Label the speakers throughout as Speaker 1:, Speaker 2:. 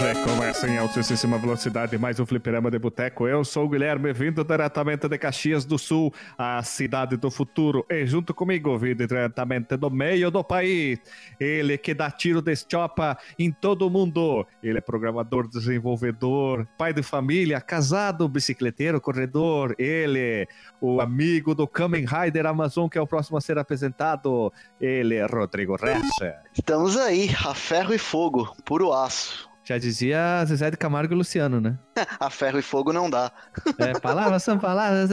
Speaker 1: Hoje começa em altíssima velocidade mais um fliperama de boteco. Eu sou o Guilherme, vindo diretamente de Caxias do Sul, a cidade do futuro. E junto comigo, vindo diretamente do meio do país, ele que dá tiro de chopa em todo mundo. Ele é programador, desenvolvedor, pai de família, casado, bicicleteiro, corredor. Ele, o amigo do Kamen Rider Amazon, que é o próximo a ser apresentado. Ele Rodrigo Recha.
Speaker 2: Estamos aí, a ferro e fogo, puro aço.
Speaker 1: Já dizia Zezé de Camargo e Luciano, né?
Speaker 2: a ferro e fogo não dá.
Speaker 1: É, palavras são palavras.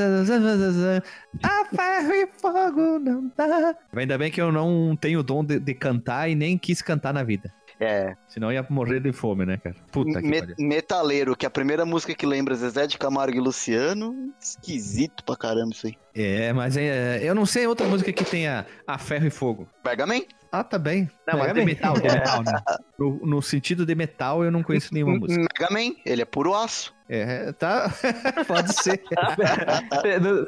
Speaker 1: A ferro e fogo não dá. Ainda bem que eu não tenho o dom de, de cantar e nem quis cantar na vida.
Speaker 2: É.
Speaker 1: Senão ia morrer de fome, né, cara? Puta que
Speaker 2: Me
Speaker 1: pariu.
Speaker 2: Metaleiro, que é a primeira música que lembra Zezé de Camargo e Luciano. Esquisito pra caramba isso aí.
Speaker 1: É, mas é, eu não sei outra música que tenha a ferro e fogo.
Speaker 2: Mega Man?
Speaker 1: Ah, tá bem. Não,
Speaker 3: Mega
Speaker 1: de
Speaker 3: Man.
Speaker 1: metal, de metal, né? No, no sentido de metal, eu não conheço nenhuma música.
Speaker 2: Mega Man, ele é puro aço.
Speaker 1: É, tá. Pode ser.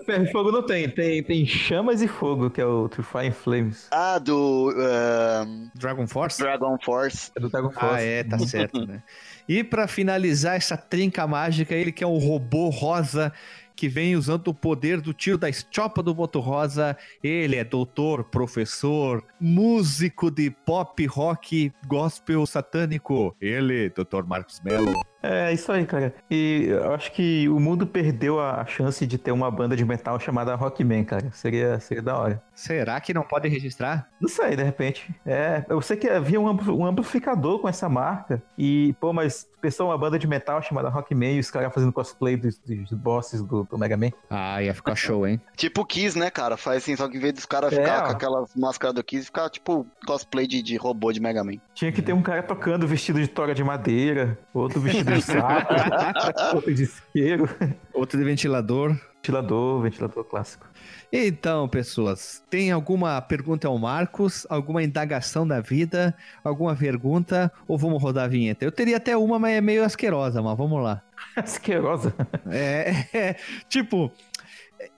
Speaker 3: Ferro e Fogo não tem. tem. Tem Chamas e Fogo, que é o To Fire Flames.
Speaker 2: Ah, do ahn,
Speaker 1: Dragon Force?
Speaker 2: Dragon Force.
Speaker 3: É do Dragon Force.
Speaker 1: Ah, é, tá certo, né? E pra finalizar essa trinca mágica, ele que é um robô rosa que vem usando o poder do tiro da estopa do boto rosa. Ele é doutor, professor, músico de pop, rock, gospel satânico. Ele, Dr. Marcos Mello.
Speaker 3: É, isso aí, cara. E eu acho que o mundo perdeu a chance de ter uma banda de metal chamada Rockman, cara. Seria, seria da hora.
Speaker 1: Será que não pode registrar?
Speaker 3: Não sei, de repente. É, eu sei que havia um, ampli- um amplificador com essa marca. E, pô, mas pensou uma banda de metal chamada Rockman e os caras fazendo cosplay dos, dos bosses do, do Mega Man.
Speaker 1: Ah, ia ficar show, hein?
Speaker 2: Tipo Kiss, né, cara? Faz assim, só que em vez dos caras
Speaker 3: É,
Speaker 2: ficar
Speaker 3: ó.
Speaker 2: com aquelas máscaras do Kiss, ficar tipo cosplay de, de robô de Mega Man.
Speaker 3: Tinha que ter um cara tocando vestido de tora de madeira, outro vestido de saco, outro de isqueiro.
Speaker 1: Outro de ventilador.
Speaker 3: Ventilador, ventilador clássico.
Speaker 1: Então, pessoas, tem alguma pergunta ao Marcos? Alguma indagação da vida? Alguma pergunta? Ou vamos rodar a vinheta? Eu teria até uma, mas é meio asquerosa, mas vamos lá.
Speaker 3: Asquerosa.
Speaker 1: É, é, tipo,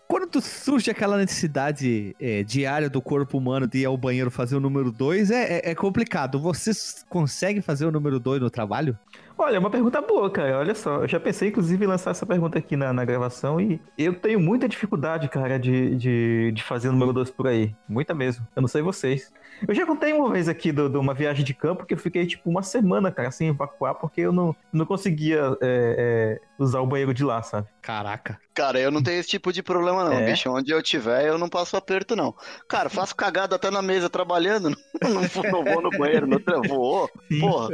Speaker 1: quando surge aquela necessidade é, diária do corpo humano de ir ao banheiro fazer o número 2, é, é, é complicado. Você consegue fazer o número 2 no trabalho?
Speaker 3: Olha, é uma pergunta boa, cara. Olha só, eu já pensei, inclusive, em lançar essa pergunta aqui na, na gravação e eu tenho muita dificuldade, cara, de, de, de fazer o número 2 por aí. Muita mesmo. Eu não sei vocês. Eu já contei uma vez aqui de uma viagem de campo que eu fiquei, tipo, uma semana, cara, sem evacuar, porque eu não, não conseguia é, é, usar o banheiro de lá, sabe?
Speaker 1: Caraca.
Speaker 2: Cara, eu não tenho esse tipo de problema, não,
Speaker 3: É?
Speaker 2: bicho. Onde eu tiver, eu não passo aperto, não. Cara, faço cagada até na mesa trabalhando. Não, vou- não vou no banheiro, não tra- vou. Porra.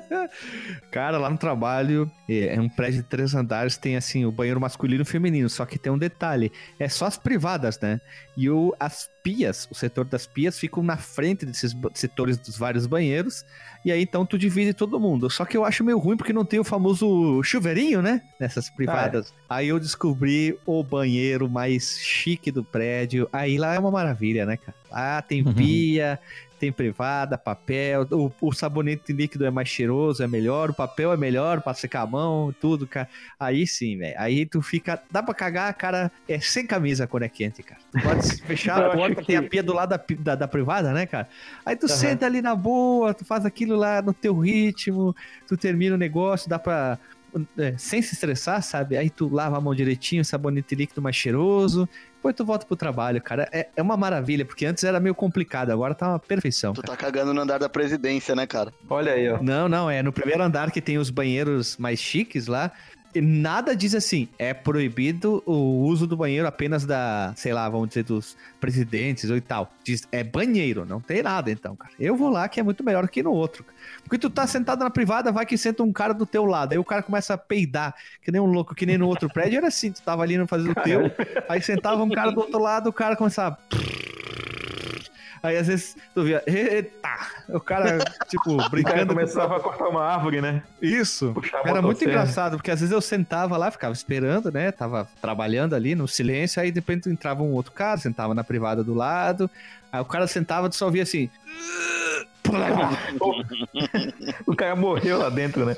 Speaker 1: Cara, lá no trabalho, é é um prédio de três andares, tem assim o banheiro masculino e feminino, só que tem um detalhe, é só as privadas, né? E o, as pias, o setor das pias ficam na frente desses setores dos vários banheiros, e aí então tu divide todo mundo. Só que eu acho meio ruim porque não tem o famoso chuveirinho, né? Nessas privadas. Aí eu descobri o banheiro mais chique do prédio, aí lá é uma maravilha, né, cara? Lá tem
Speaker 3: Uhum.
Speaker 1: pia, tem privada, papel, o, o sabonete líquido é mais cheiroso, é melhor, o papel é melhor pra secar a mão, tudo, cara. Aí sim, velho. Aí tu fica. Dá pra cagar, cara, é sem camisa quando é quente, cara. Tu pode fechar a porta,
Speaker 3: que-
Speaker 1: tem a pia do lado da, da, da privada, né, cara? Aí tu
Speaker 3: Aham.
Speaker 1: senta ali na boa, tu faz aquilo lá no teu ritmo, tu termina o negócio, dá pra. é, sem se estressar, sabe? Aí tu lava a mão direitinho, sabonete líquido mais cheiroso, depois tu volta pro trabalho, cara. É, é uma maravilha, porque antes era meio complicado, agora tá uma perfeição.
Speaker 2: Tu
Speaker 1: cara.
Speaker 2: tá cagando no andar da presidência, né, cara?
Speaker 3: Olha aí, ó.
Speaker 1: Não, não, é no primeiro andar que tem os banheiros mais chiques lá. Nada diz assim, é proibido o uso do banheiro apenas da, sei lá, vamos dizer, dos presidentes ou e tal. Diz, é banheiro, não tem nada então, cara. Eu vou lá que é muito melhor que no outro. Porque tu tá sentado na privada, vai que senta um cara do teu lado. Aí o cara começa a peidar, que nem um louco, que nem no outro prédio. Era assim, tu tava ali no fazendo o teu, aí sentava um cara do outro lado, o cara começava. Aí às vezes tu via, eita, o cara, tipo,
Speaker 3: O cara
Speaker 1: brincando com
Speaker 3: começava a cortar uma árvore, né?
Speaker 1: isso.
Speaker 3: Puxar a
Speaker 1: Era muito engraçado, porque às vezes eu sentava lá, ficava esperando, né? Tava trabalhando ali no silêncio, aí de repente entrava um outro cara, sentava na privada do lado, aí o cara sentava, tu só via assim.
Speaker 3: o cara morreu lá dentro, né?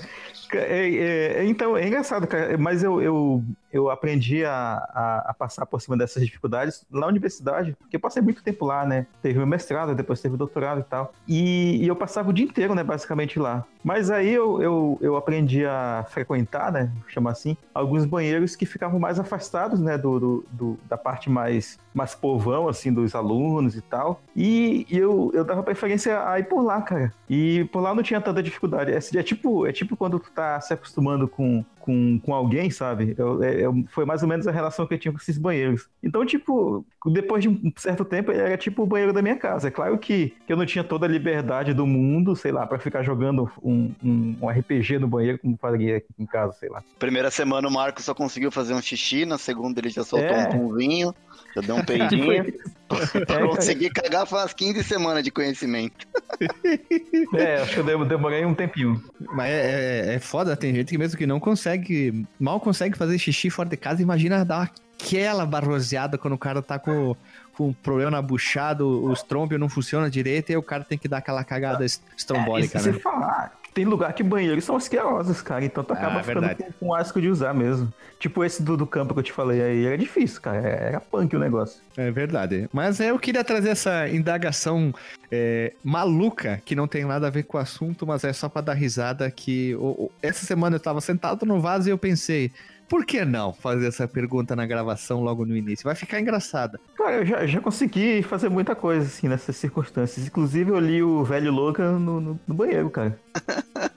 Speaker 3: É, é, então, é engraçado, cara, mas eu, eu, eu aprendi a, a, a, passar por cima dessas dificuldades na universidade, porque eu passei muito tempo lá, né? Teve o mestrado, depois teve doutorado e tal. E, e eu passava o dia inteiro, né, basicamente lá. Mas aí eu, eu, eu aprendi a frequentar, né, chamar assim, alguns banheiros que ficavam mais afastados, né, do, do, do da parte mais, mais povão, assim, dos alunos e tal. E, e eu, eu dava preferência a ir por lá, cara. E por lá não tinha tanta dificuldade. É, é tipo, é tipo quando tu tá se acostumando com, com, com alguém, sabe? Eu, é, eu, foi mais ou menos a relação que eu tinha com esses banheiros. Então, tipo, depois de um certo tempo, era tipo o banheiro da minha casa. É claro que, que eu não tinha toda a liberdade do mundo, sei lá, para ficar jogando um, um, um, RPG no banheiro, como faria aqui em casa, sei lá.
Speaker 2: Primeira semana o Marcos só conseguiu fazer um xixi, na segunda ele já soltou é. um vinho, já deu um peidinho. é, Consegui cagar faz 15 semanas de conhecimento.
Speaker 3: É, acho que eu demorei um tempinho.
Speaker 1: Mas é, é, é foda, tem gente que mesmo que não consegue, mal consegue fazer xixi fora de casa, imagina dar aquela barroseada quando o cara tá com, com um problema na buchada, o estrômbio não funciona direito e aí o cara tem que dar aquela cagada estrombólica, é,
Speaker 3: né? falar, tem lugar que banheiros são asquerosos, cara. Então tu acaba ah, ficando com, com asco de usar mesmo. Tipo esse do, do campo que eu te falei aí, era difícil, cara. Era punk o negócio.
Speaker 1: É verdade. Mas eu queria trazer essa indagação é, maluca, que não tem nada a ver com o assunto, mas é só pra dar risada que... essa semana eu tava sentado no vaso e eu pensei por que não fazer essa pergunta na gravação logo no início? Vai ficar engraçada.
Speaker 3: Cara, eu já, já consegui fazer muita coisa, assim, nessas circunstâncias. Inclusive, eu li o velho Logan no, no, no banheiro, cara.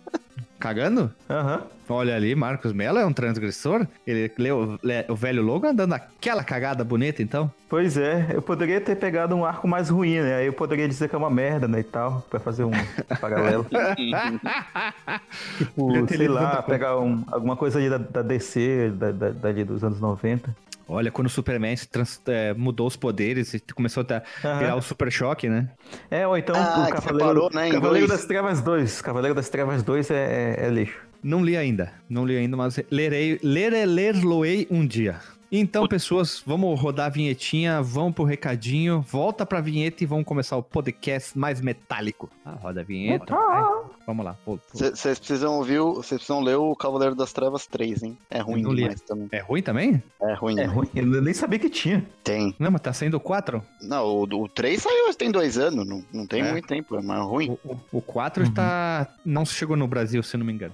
Speaker 1: Cagando?
Speaker 3: Aham. Uhum.
Speaker 1: Olha ali, Marcos Mello é um transgressor? Ele leu o velho Logan dando aquela cagada bonita, então?
Speaker 3: Pois é, eu poderia ter pegado um arco mais ruim, né? Aí eu poderia dizer que é uma merda, né, e tal, pra fazer um paralelo. tipo, sei lá, pegar um, alguma coisa ali da, da DC, da, da, dali dos anos 90.
Speaker 1: Olha, quando o Superman trans, é, mudou os poderes e começou a virar o Super Choque, né?
Speaker 3: É, ou então ah, o Cavaleiro, parou, né, Cavaleiro das Trevas 2. Cavaleiro das Trevas 2 é, é, é, lixo.
Speaker 1: Não li ainda, não li ainda, mas lerei, ler, ler-lo-ei um dia. Então, pessoas, vamos rodar a vinhetinha, vamos pro recadinho, volta pra vinheta e vamos começar o podcast mais metálico. Ah, roda a vinheta. Ah. vamos lá.
Speaker 2: Vocês precisam ouvir, vocês precisam ler o Cavaleiro das Trevas 3, hein? É ruim demais também.
Speaker 1: É ruim também?
Speaker 2: É ruim.
Speaker 3: É ruim. Eu nem sabia que tinha.
Speaker 2: Tem.
Speaker 1: Não, mas tá saindo o 4?
Speaker 2: Não, o, o 3 saiu tem dois anos, não, não tem é. muito tempo, é mais ruim.
Speaker 1: O, o, o 4 uhum. tá... não chegou no Brasil, se não me engano.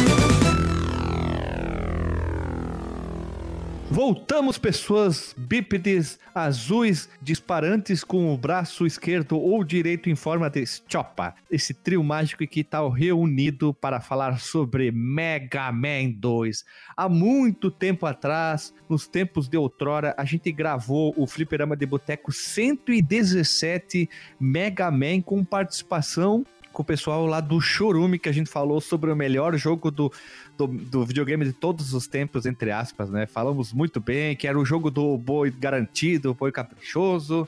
Speaker 1: Voltamos, pessoas bípedes azuis disparantes com o braço esquerdo ou direito em forma de chopa. Esse trio mágico que está reunido para falar sobre Mega Man 2. Há muito tempo atrás, nos tempos de outrora, a gente gravou o Fliperama de Boteco 117 Mega Man com participação com o pessoal lá do Chorume, que a gente falou sobre o melhor jogo do, do, do, videogame de todos os tempos, entre aspas, né? Falamos muito bem, que era o jogo do boi garantido, boi caprichoso.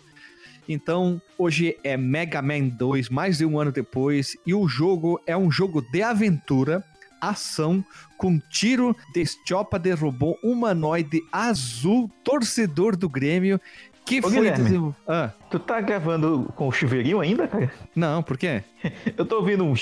Speaker 1: Então, hoje é Mega Man 2, mais de um ano depois, e o jogo é um jogo de aventura, ação, com tiro de estiopa de robô humanoide azul, torcedor do Grêmio, que Ô, foi desenvolvido.
Speaker 3: Ah. Tu tá gravando com o chuveirinho ainda, cara?
Speaker 1: Não, por quê?
Speaker 3: Eu tô ouvindo um.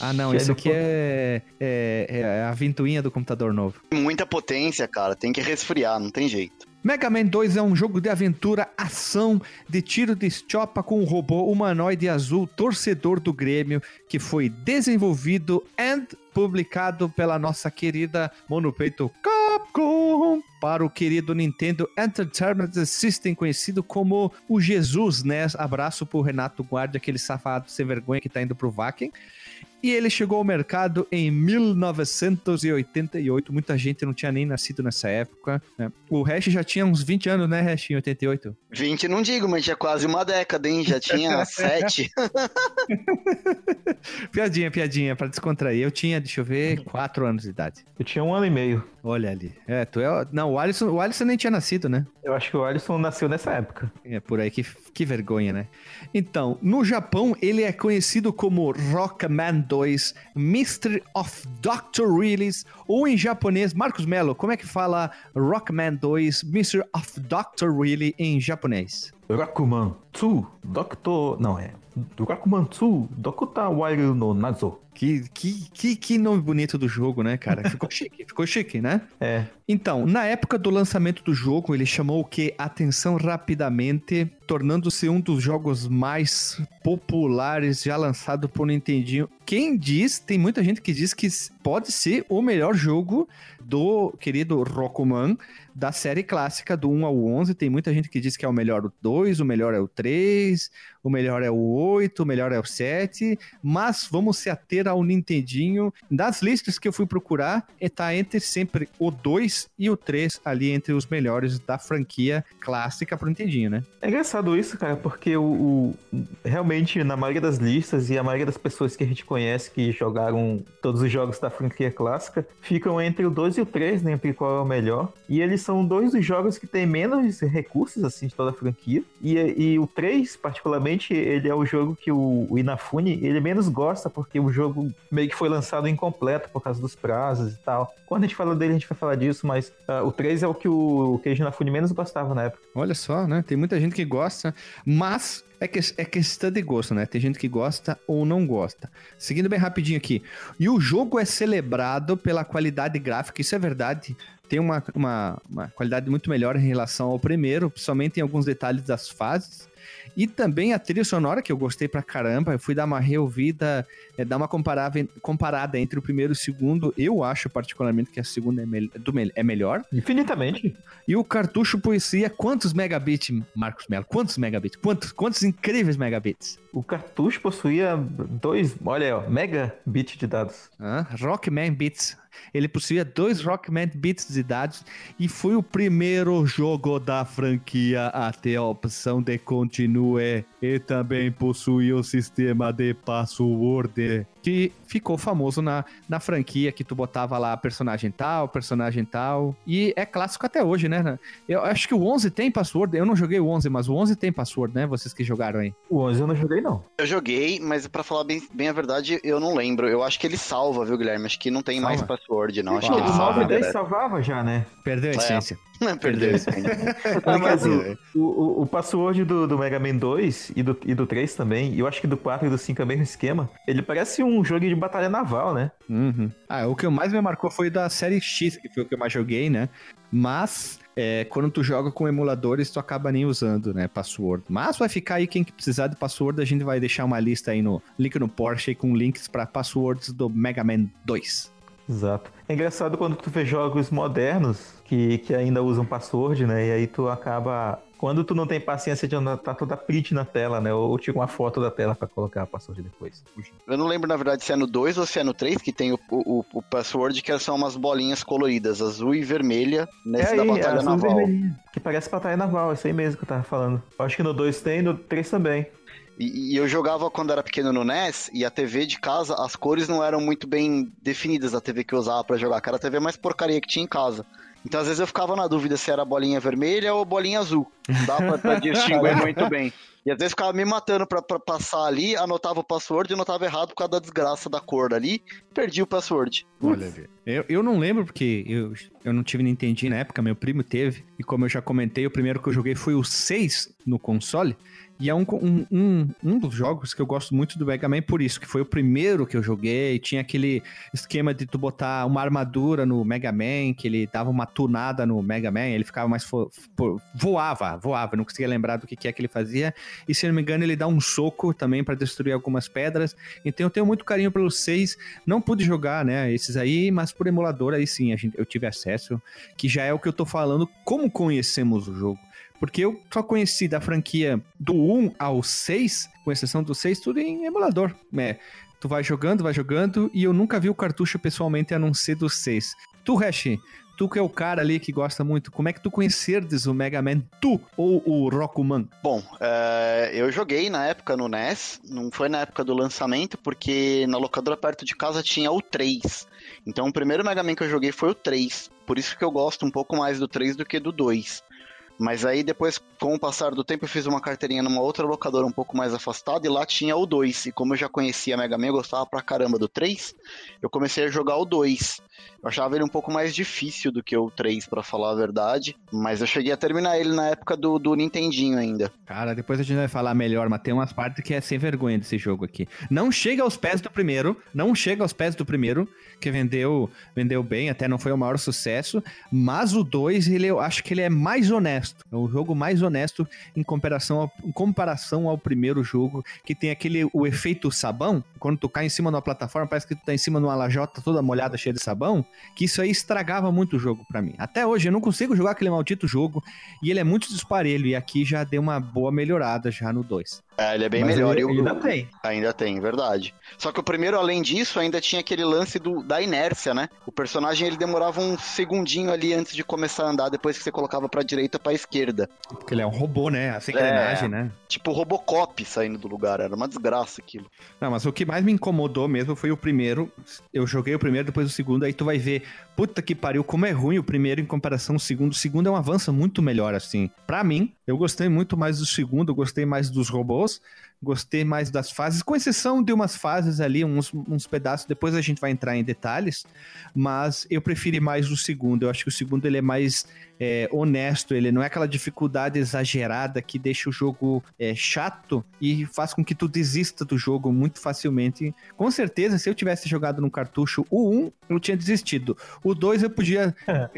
Speaker 1: Ah, não, isso aqui é, é, é, a ventoinha do computador novo.
Speaker 2: Muita potência, cara, tem que resfriar, não tem jeito.
Speaker 1: Mega Man 2 é um jogo de aventura, ação, de tiro de estiopa com um robô humanoide azul torcedor do Grêmio, que foi desenvolvido e publicado pela nossa querida Monopeito Capcom para o querido Nintendo Entertainment System, conhecido como o Jesus, né? Abraço pro Renato Guardia, aquele safado sem vergonha que tá indo pro Vaken. E ele chegou ao mercado em 1988. Muita gente não tinha nem nascido nessa época. Né? O Hash já tinha uns 20 anos, né, Hash, em 88?
Speaker 2: 20 não digo, mas tinha quase uma década, hein? Já tinha 7.
Speaker 1: piadinha, piadinha, pra descontrair. Eu tinha, deixa eu ver, 4 anos de idade.
Speaker 3: Eu tinha um ano e meio.
Speaker 1: Olha ali. É, tu é. Não, o Alisson, o Alisson nem tinha nascido, né?
Speaker 3: Eu acho que o Alisson nasceu nessa época.
Speaker 1: É por aí, que, que vergonha, né? Então, no Japão, ele é conhecido como Rockman 2, Mystery of Dr. Reelis, ou em japonês, Marcos Mello, como é que fala Rockman 2, Mystery of Dr. Reilly em japonês?
Speaker 3: Rockman 2, Doctor... Não, é... Rockman 2, Dokuta Wairu no Nazo.
Speaker 1: Que, que, que, que nome bonito do jogo, né, cara? Ficou chique, ficou chique, né?
Speaker 3: É.
Speaker 1: Então, na época do lançamento do jogo, ele chamou o que? Atenção rapidamente, tornando-se um dos jogos mais populares já lançado por Nintendinho. Quem diz, tem muita gente que diz que pode ser o melhor jogo do querido Rokuman da série clássica do 1 ao 11. Tem muita gente que diz que é o melhor o 2, o melhor é o 3, o melhor é o 8, o melhor é o 7, mas vamos se ater ao Nintendinho. Das listas que eu fui procurar, está entre sempre o 2 e o 3 ali entre os melhores da franquia clássica pro Nintendinho, né?
Speaker 3: É engraçado isso, cara, porque o, o, realmente na maioria das listas e a maioria das pessoas que a gente conhece que jogaram todos os jogos da franquia clássica ficam entre o 2 e o 3, né, entre qual é o melhor. E eles são dois dos jogos que têm menos recursos assim de toda a franquia. E, e o 3, particularmente, ele é o jogo que o, o Inafune ele menos gosta porque o jogo meio que foi lançado incompleto por causa dos prazos e tal. Quando a gente fala dele, a gente vai falar disso, mas uh, o 3 é o que o Keiji Inafune menos gostava na época.
Speaker 1: Olha só, né? Tem muita gente que gosta, mas é, que, é questão de gosto, né? Tem gente que gosta ou não gosta. Seguindo bem rapidinho aqui. E o jogo é celebrado pela qualidade gráfica, isso é verdade. Tem uma, uma, uma qualidade muito melhor em relação ao primeiro, principalmente em alguns detalhes das fases. E também a trilha sonora, que eu gostei pra caramba. Eu fui dar uma reouvida, é, dar uma comparada, comparada entre o primeiro e o segundo. Eu acho particularmente que a segunda é, me do, é melhor.
Speaker 3: Infinitamente.
Speaker 1: E o cartucho poesia, quantos megabits, Marcos Melo? Quantos megabits? Quantos, quantos incríveis megabits?
Speaker 3: O cartucho possuía dois, olha aí, ó, megabits de dados.
Speaker 1: Ah, Rockman Bits. Ele possuía dois Rockman Bits de dados e foi o primeiro jogo da franquia a ter a opção de continue. E também possuía o sistema de password que ficou famoso na, na franquia, que tu botava lá personagem tal, personagem tal, e é clássico até hoje, né? Eu acho que o 11 tem password, eu não joguei o 11, mas o 11 tem password, né? Vocês que jogaram aí.
Speaker 3: O 11 eu não joguei, não.
Speaker 2: Eu joguei, mas para falar bem, bem a verdade, eu não lembro. Eu acho que ele salva, viu, Guilherme? Acho que não tem salva. mais password, não. Acho
Speaker 3: ah,
Speaker 2: que ele
Speaker 3: salva. O 10 salvava já, né?
Speaker 1: Perdeu a é. essência.
Speaker 2: É. Perdeu a essência.
Speaker 3: ah, mas o, o, o, password do, do Mega Man 2 e do, e do 3 também, e eu acho que do 4 e do 5 é o mesmo esquema, ele parece um jogo de batalha naval, né?
Speaker 1: Uhum. Ah, o que mais me marcou foi da série X, que foi o que eu mais joguei, né? Mas é, quando tu joga com emuladores, tu acaba nem usando, né, password. Mas vai ficar aí quem precisar de password, a gente vai deixar uma lista aí no link no Porsche com links para passwords do Mega Man 2.
Speaker 3: Exato. É engraçado quando tu vê jogos modernos que, que ainda usam password, né? E aí tu acaba quando tu não tem paciência de andar, tá toda print na tela, né? Ou tira uma foto da tela para colocar a password depois.
Speaker 2: Eu não lembro, na verdade, se é no 2 ou se é no 3 que tem o, o, o password, que são umas bolinhas coloridas, azul e vermelha, nesse é da Batalha é Naval.
Speaker 3: Que parece Batalha Naval, isso aí mesmo que eu tava falando. Eu acho que no 2 tem, no 3 também.
Speaker 2: E, eu jogava quando era pequeno no NES e a TV de casa, as cores não eram muito bem definidas da TV que eu usava para jogar, que era a TV mais porcaria que tinha em casa. Então, às vezes, eu ficava na dúvida se era bolinha vermelha ou bolinha azul. Não dá pra, pra distinguir muito bem. E às vezes ficava me matando pra, pra, passar ali, anotava o password e anotava errado por causa da desgraça da cor ali, perdi o password.
Speaker 1: Olha, eu, eu não lembro porque eu, eu não tive Nintendo na época, meu primo teve. E como eu já comentei, o primeiro que eu joguei foi o 6 no console. E é um, um, um, um, dos jogos que eu gosto muito do Mega Man por isso, que foi o primeiro que eu joguei. Tinha aquele esquema de tu botar uma armadura no Mega Man, que ele dava uma tunada no Mega Man, ele ficava mais. voava, voava, não conseguia lembrar do que, que é que ele fazia. E se não me engano, ele dá um soco também para destruir algumas pedras. Então eu tenho muito carinho pelos seis. Não pude jogar, né, esses aí, mas por emulador aí sim, a gente, eu tive acesso, que já é o que eu tô falando, como conhecemos o jogo. Porque eu só conheci da franquia do 1 ao 6, com exceção do 6, tudo em emulador. É, Tu vai jogando, vai jogando, e eu nunca vi o cartucho pessoalmente a não ser do 6. Tu, Hash, tu que é o cara ali que gosta muito, como é que tu conhecerdes o Mega Man, tu ou o Rockman?
Speaker 2: Bom, é, eu joguei na época no NES, não foi na época do lançamento, porque na locadora perto de casa tinha o 3. Então o primeiro Mega Man que eu joguei foi o 3. Por isso que eu gosto um pouco mais do 3 do que do 2. Mas aí depois, com o passar do tempo, eu fiz uma carteirinha numa outra locadora um pouco mais afastada e lá tinha o 2. E como eu já conhecia Mega Man, eu gostava pra caramba do 3, eu comecei a jogar o 2. Eu achava ele um pouco mais difícil do que o 3, para falar a verdade. Mas eu cheguei a terminar ele na época do, do Nintendinho ainda.
Speaker 1: Cara, depois a gente vai falar melhor, mas tem umas partes que é sem vergonha desse jogo aqui. Não chega aos pés do primeiro, não chega aos pés do primeiro, que vendeu, vendeu bem, até não foi o maior sucesso, mas o 2, ele, eu acho que ele é mais honesto. É o jogo mais honesto em comparação ao, em comparação ao primeiro jogo, que tem aquele o efeito sabão, quando tu cai em cima de uma plataforma, parece que tu tá em cima de uma lajota toda molhada, cheia de sabão, que isso aí estragava muito o jogo para mim. Até hoje eu não consigo jogar aquele maldito jogo e ele é muito disparelho e aqui já deu uma boa melhorada já no 2.
Speaker 2: É, ele é bem
Speaker 3: Mas
Speaker 2: melhor.
Speaker 3: ele-
Speaker 2: E
Speaker 3: ainda tem.
Speaker 2: Ainda tem, verdade. Só que o primeiro, além disso, ainda tinha aquele lance do, da inércia, né? O personagem ele demorava um segundinho ali antes de começar a andar, depois que você colocava pra direita ou pra esquerda.
Speaker 1: Porque ele é um robô, né? Essa engrenagem, né?
Speaker 2: Tipo Robocop saindo do lugar, era uma desgraça aquilo.
Speaker 1: Não, mas o que mais me incomodou mesmo foi o primeiro. Eu joguei o primeiro, depois o segundo, aí tu vai ver, puta que pariu, como é ruim o primeiro em comparação ao segundo. O segundo é um avanço muito melhor, assim. Pra mim, eu gostei muito mais do segundo, gostei mais dos robôs, gostei mais das fases, com exceção de umas fases ali, uns, uns pedaços, depois a gente vai entrar em detalhes, mas eu preferi mais o segundo. Eu acho que o segundo ele é mais é, honesto, ele não é aquela dificuldade exagerada que deixa o jogo é, chato e faz com que tu desista do jogo muito facilmente. Com certeza, se eu tivesse jogado no cartucho o 1, eu tinha desistido. O 2 eu podia,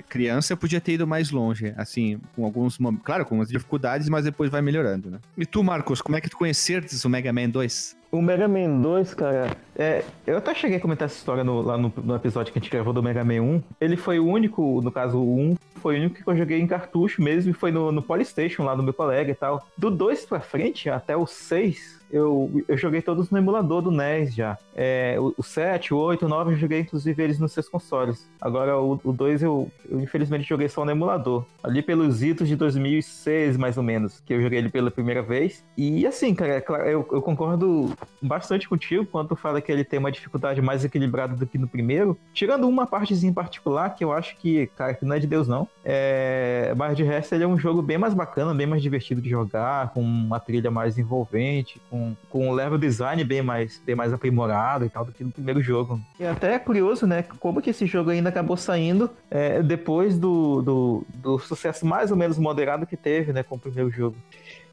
Speaker 1: criança, eu podia ter ido mais longe, assim, com alguns momentos, claro, com as dificuldades, mas depois vai melhorando, né? E tu, Marcos, como é que tu conhecertes o Mega Man 2?
Speaker 3: O Mega Man 2, cara, é, eu até cheguei a comentar essa história no- lá no, no episódio que a gente gravou do Mega Man 1. Ele foi o único, no caso o 1, foi o único que eu joguei em cartucho mesmo, e foi no, no Polystation lá do meu colega e tal. Do 2 pra frente, até o 6, eu, eu joguei todos no emulador do NES já. É, o, o 7, o 8, o 9 eu joguei inclusive eles nos seus consoles. Agora o, o 2 eu, eu infelizmente joguei só no emulador. Ali pelos idos de 2006, mais ou menos, que eu joguei ele pela primeira vez. E assim, cara, é claro, eu, eu concordo bastante contigo quando tu fala que ele tem uma dificuldade mais equilibrada do que no primeiro. Tirando uma partezinha em particular, que eu acho que, cara, que não é de Deus não. É... Mas de resto, ele é um jogo bem mais bacana, bem mais divertido de jogar, com uma trilha mais envolvente, com, com um level design bem mais, bem mais aprimorado e tal do que no primeiro jogo. E até é curioso, né? Como que esse jogo ainda acabou saindo é, depois do, do, do sucesso mais ou menos moderado que teve, né, com o primeiro jogo.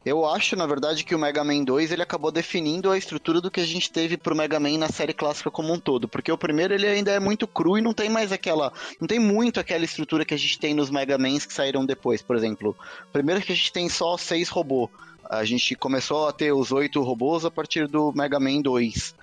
Speaker 2: Eu acho, na verdade, que o Mega Man 2 ele acabou definindo a estrutura do que a gente teve pro Mega Man na série clássica como um todo. Porque o primeiro ele ainda é muito cru e não tem mais aquela. Não tem muito aquela estrutura que a gente tem nos Mega Mans que saíram depois. Por exemplo, primeiro que a gente tem só seis robôs. A gente começou a ter os oito robôs a partir do Mega Man 2.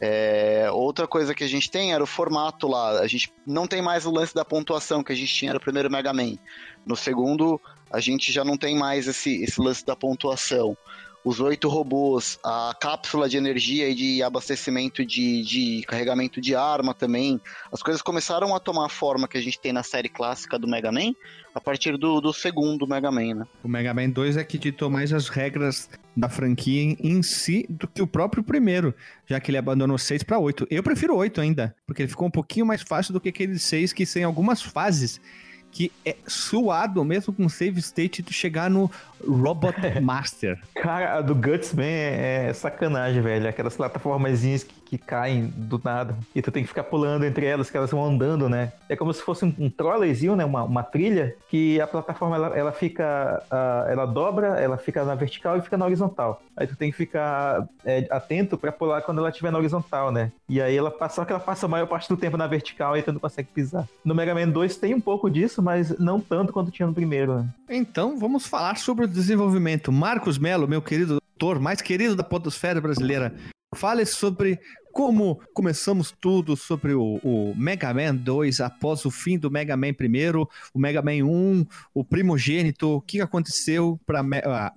Speaker 2: É, outra coisa que a gente tem era o formato lá. A gente não tem mais o lance da pontuação que a gente tinha no primeiro Mega Man. No segundo, a gente já não tem mais esse, esse lance da pontuação. Os oito robôs, a cápsula de energia e de abastecimento de, de carregamento de arma também. As coisas começaram a tomar a forma que a gente tem na série clássica do Mega Man a partir do, do segundo Mega Man, né?
Speaker 1: O Mega Man 2 é que ditou mais as regras da franquia em, si do que o próprio primeiro, já que ele abandonou 6 para 8. Eu prefiro 8 ainda, porque ele ficou um pouquinho mais fácil do que aquele 6 que tem algumas fases que é suado, mesmo com save state, tu chegar no Robot Master.
Speaker 3: Cara, a do Gutsman é, é sacanagem, velho. Aquelas plataformazinhas que, que caem do nada. E tu tem que ficar pulando entre elas, que elas vão andando, né? É como se fosse um, um trolleyzinho, né? Uma, uma trilha, que a plataforma ela, ela fica. ela dobra, ela fica na vertical e fica na horizontal. Aí tu tem que ficar é, atento pra pular quando ela estiver na horizontal, né? E aí ela passa, só que ela passa a maior parte do tempo na vertical e tu não consegue pisar. No Mega Man 2 tem um pouco disso, mas não tanto quanto tinha no primeiro, né?
Speaker 1: Então, vamos falar sobre o desenvolvimento. Marcos Melo, meu querido doutor, mais querido da podosfera brasileira, fale sobre como começamos tudo sobre o, o Mega Man 2 após o fim do Mega Man primeiro, o Mega Man 1, o primogênito, o que aconteceu para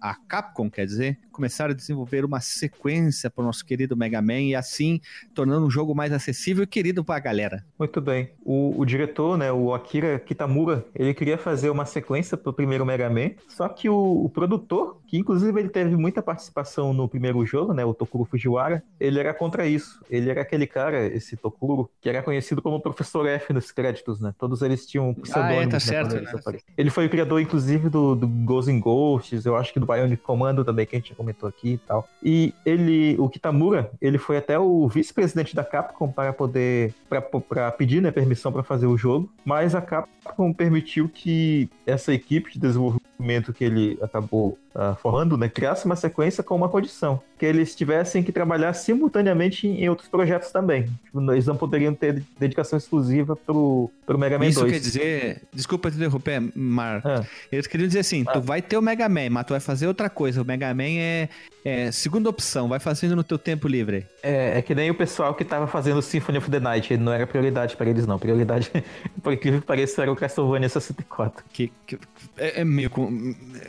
Speaker 1: a, Capcom, quer dizer, começaram a desenvolver uma sequência para o nosso querido Mega Man e assim tornando um jogo mais acessível e querido para a galera.
Speaker 3: Muito bem. O, o, diretor, né, o Akira Kitamura, ele queria fazer uma sequência para o primeiro Mega Man, só que o, o, produtor, que inclusive ele teve muita participação no primeiro jogo, né, o Tokuro Fujiwara, ele era contra isso. Ele era aquele cara, esse Tokuro, que era conhecido como Professor F nos créditos, né? Todos eles tinham
Speaker 1: pseudônimos. Ah, é, tá né, certo. Né?
Speaker 3: Ele foi o criador, inclusive, do, do Ghosts and Ghosts, eu acho que do Bionic Commando também, que a gente comentou aqui e tal. E ele, o Kitamura, ele foi até o vice-presidente da Capcom para poder, para pedir né, permissão para fazer o jogo, mas a Capcom permitiu que essa equipe de desenvolvimento que ele acabou uh, formando, né, criasse uma sequência com uma condição, que eles tivessem que trabalhar simultaneamente em outros projetos também. Tipo, eles não poderiam ter dedicação exclusiva pro, pro Mega Man
Speaker 1: Isso
Speaker 3: 2.
Speaker 1: quer dizer, desculpa te interromper, Mar, ah. eles queriam dizer assim, ah. tu vai ter o Mega Man, mas tu vai fazer outra coisa, o Mega Man é, é segunda opção, vai fazendo no teu tempo livre.
Speaker 3: É, é que nem o pessoal que tava fazendo Symphony of the Night, não era prioridade para eles não, prioridade, por incrível que pareça, era o Castlevania 64.
Speaker 1: Que, que é, é meio...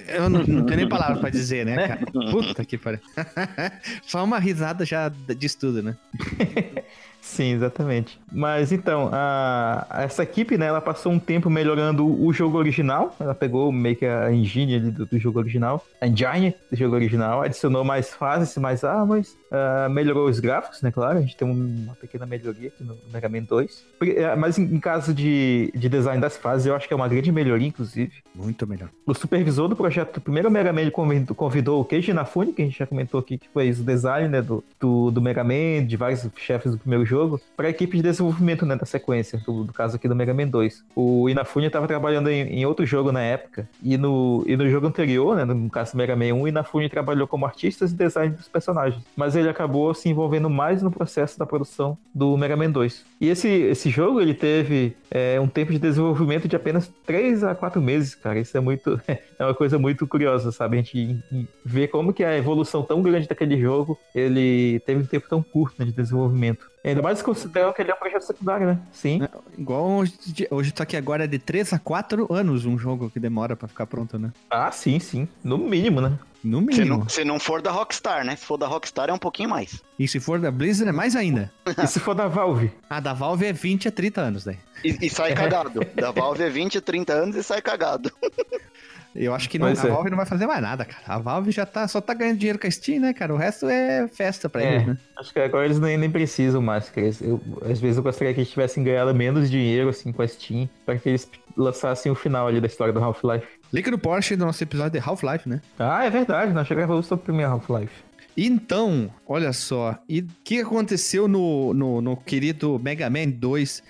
Speaker 1: Eu não, não tenho nem palavra pra dizer, né, né? cara? Puta que pariu. Só uma risada já diz tudo, né?
Speaker 3: Sim, exatamente. Mas então, a, essa equipe, né, ela passou um tempo melhorando o jogo original. Ela pegou meio que a engine do, do, jogo original, a engine do jogo original, adicionou mais fases, mais armas, uh, melhorou os gráficos, né, claro. A gente tem uma pequena melhoria aqui no Mega Man 2. É, mas em, em, caso de, de design das fases, eu acho que é uma grande melhoria, inclusive.
Speaker 1: Muito melhor.
Speaker 3: O supervisor do projeto do primeiro Mega Man, convidou, convidou o Keiji Inafune, que a gente já comentou aqui, que foi o design né, do, do, do Mega Man, de vários chefes do primeiro jogo para a equipe de desenvolvimento né, da sequência, do, do, caso aqui do Mega Man 2. O Inafune estava trabalhando em, em, outro jogo na época, e no, e no jogo anterior, né, no caso do Mega Man 1, o Inafune trabalhou como artista e design dos personagens, mas ele acabou se envolvendo mais no processo da produção do Mega Man 2. E esse, esse jogo ele teve é, um tempo de desenvolvimento de apenas 3 a 4 meses, cara. Isso é muito é uma coisa muito curiosa, sabe? A gente vê como que a evolução tão grande daquele jogo ele teve um tempo tão curto né, de desenvolvimento. Ainda mais considerando que ele é um projeto secundário, né? Sim. É,
Speaker 1: igual hoje, hoje tá aqui agora é de 3 a 4 anos um jogo que demora para ficar pronto, né?
Speaker 3: Ah, sim, sim. No mínimo, né?
Speaker 1: No mínimo. Se
Speaker 2: não, se não for da Rockstar, né? Se for da Rockstar é um pouquinho mais.
Speaker 1: E se for da Blizzard é mais ainda.
Speaker 3: e se for da Valve?
Speaker 1: Ah, da Valve é 20 a 30 anos, daí.
Speaker 2: E, e sai cagado. da Valve é 20 a 30 anos e sai cagado.
Speaker 1: Eu acho que não, a é. Valve não vai fazer mais nada, cara. A Valve já tá, só tá ganhando dinheiro com a Steam, né, cara? O resto é festa pra é, eles, né?
Speaker 3: Acho que agora eles nem, nem precisam mais, cara. Eu, às vezes eu gostaria que eles tivessem ganhado menos dinheiro, assim, com a Steam, pra que eles lançassem o final ali da história do Half-Life.
Speaker 1: Link no Porsche do nosso episódio de Half-Life, né?
Speaker 3: Ah, é verdade. Nós chegamos sobre o primeiro Half-Life.
Speaker 1: Então, olha só. E o que aconteceu no, no, no querido Mega Man 2?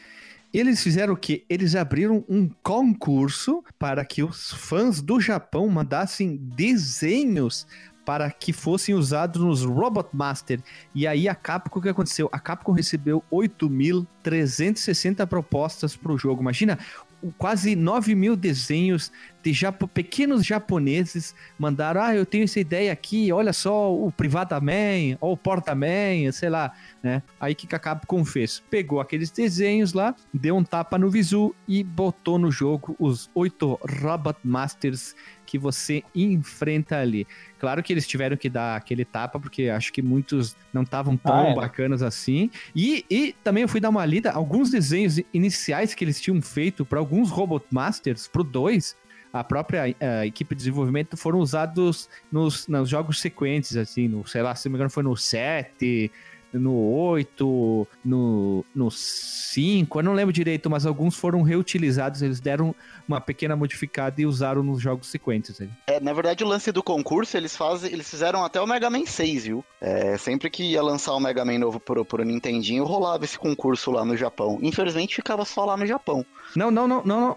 Speaker 1: Eles fizeram o quê? Eles abriram um concurso para que os fãs do Japão mandassem desenhos para que fossem usados nos Robot Master. E aí a Capcom, o que aconteceu? A Capcom recebeu 8.360 propostas para o jogo. Imagina, quase 9 mil desenhos de japo, pequenos japoneses mandaram, ah, eu tenho essa ideia aqui, olha só o Privadaman, ou o Portaman, sei lá, né? Aí que Capcom fez? Pegou aqueles desenhos lá, deu um tapa no visu e botou no jogo os oito Robot Masters que você enfrenta ali. Claro que eles tiveram que dar aquele tapa, porque acho que muitos não estavam tão ah, é. bacanas assim. E, e também eu fui dar uma lida, alguns desenhos iniciais que eles tinham feito para alguns Robot Masters, pro 2, a própria a equipe de desenvolvimento foram usados nos, nos jogos sequentes, assim, no, sei lá, se não me engano foi no 7, no 8, no, no 5, eu não lembro direito, mas alguns foram reutilizados, eles deram uma pequena modificada e usaram nos jogos sequentes.
Speaker 2: É, na verdade, o lance do concurso, eles fazem, eles fizeram até o Mega Man 6, viu? É, sempre que ia lançar o Mega Man novo pro, pro Nintendinho, rolava esse concurso lá no Japão. Infelizmente, ficava só lá no Japão.
Speaker 1: Não, não, não, não, não.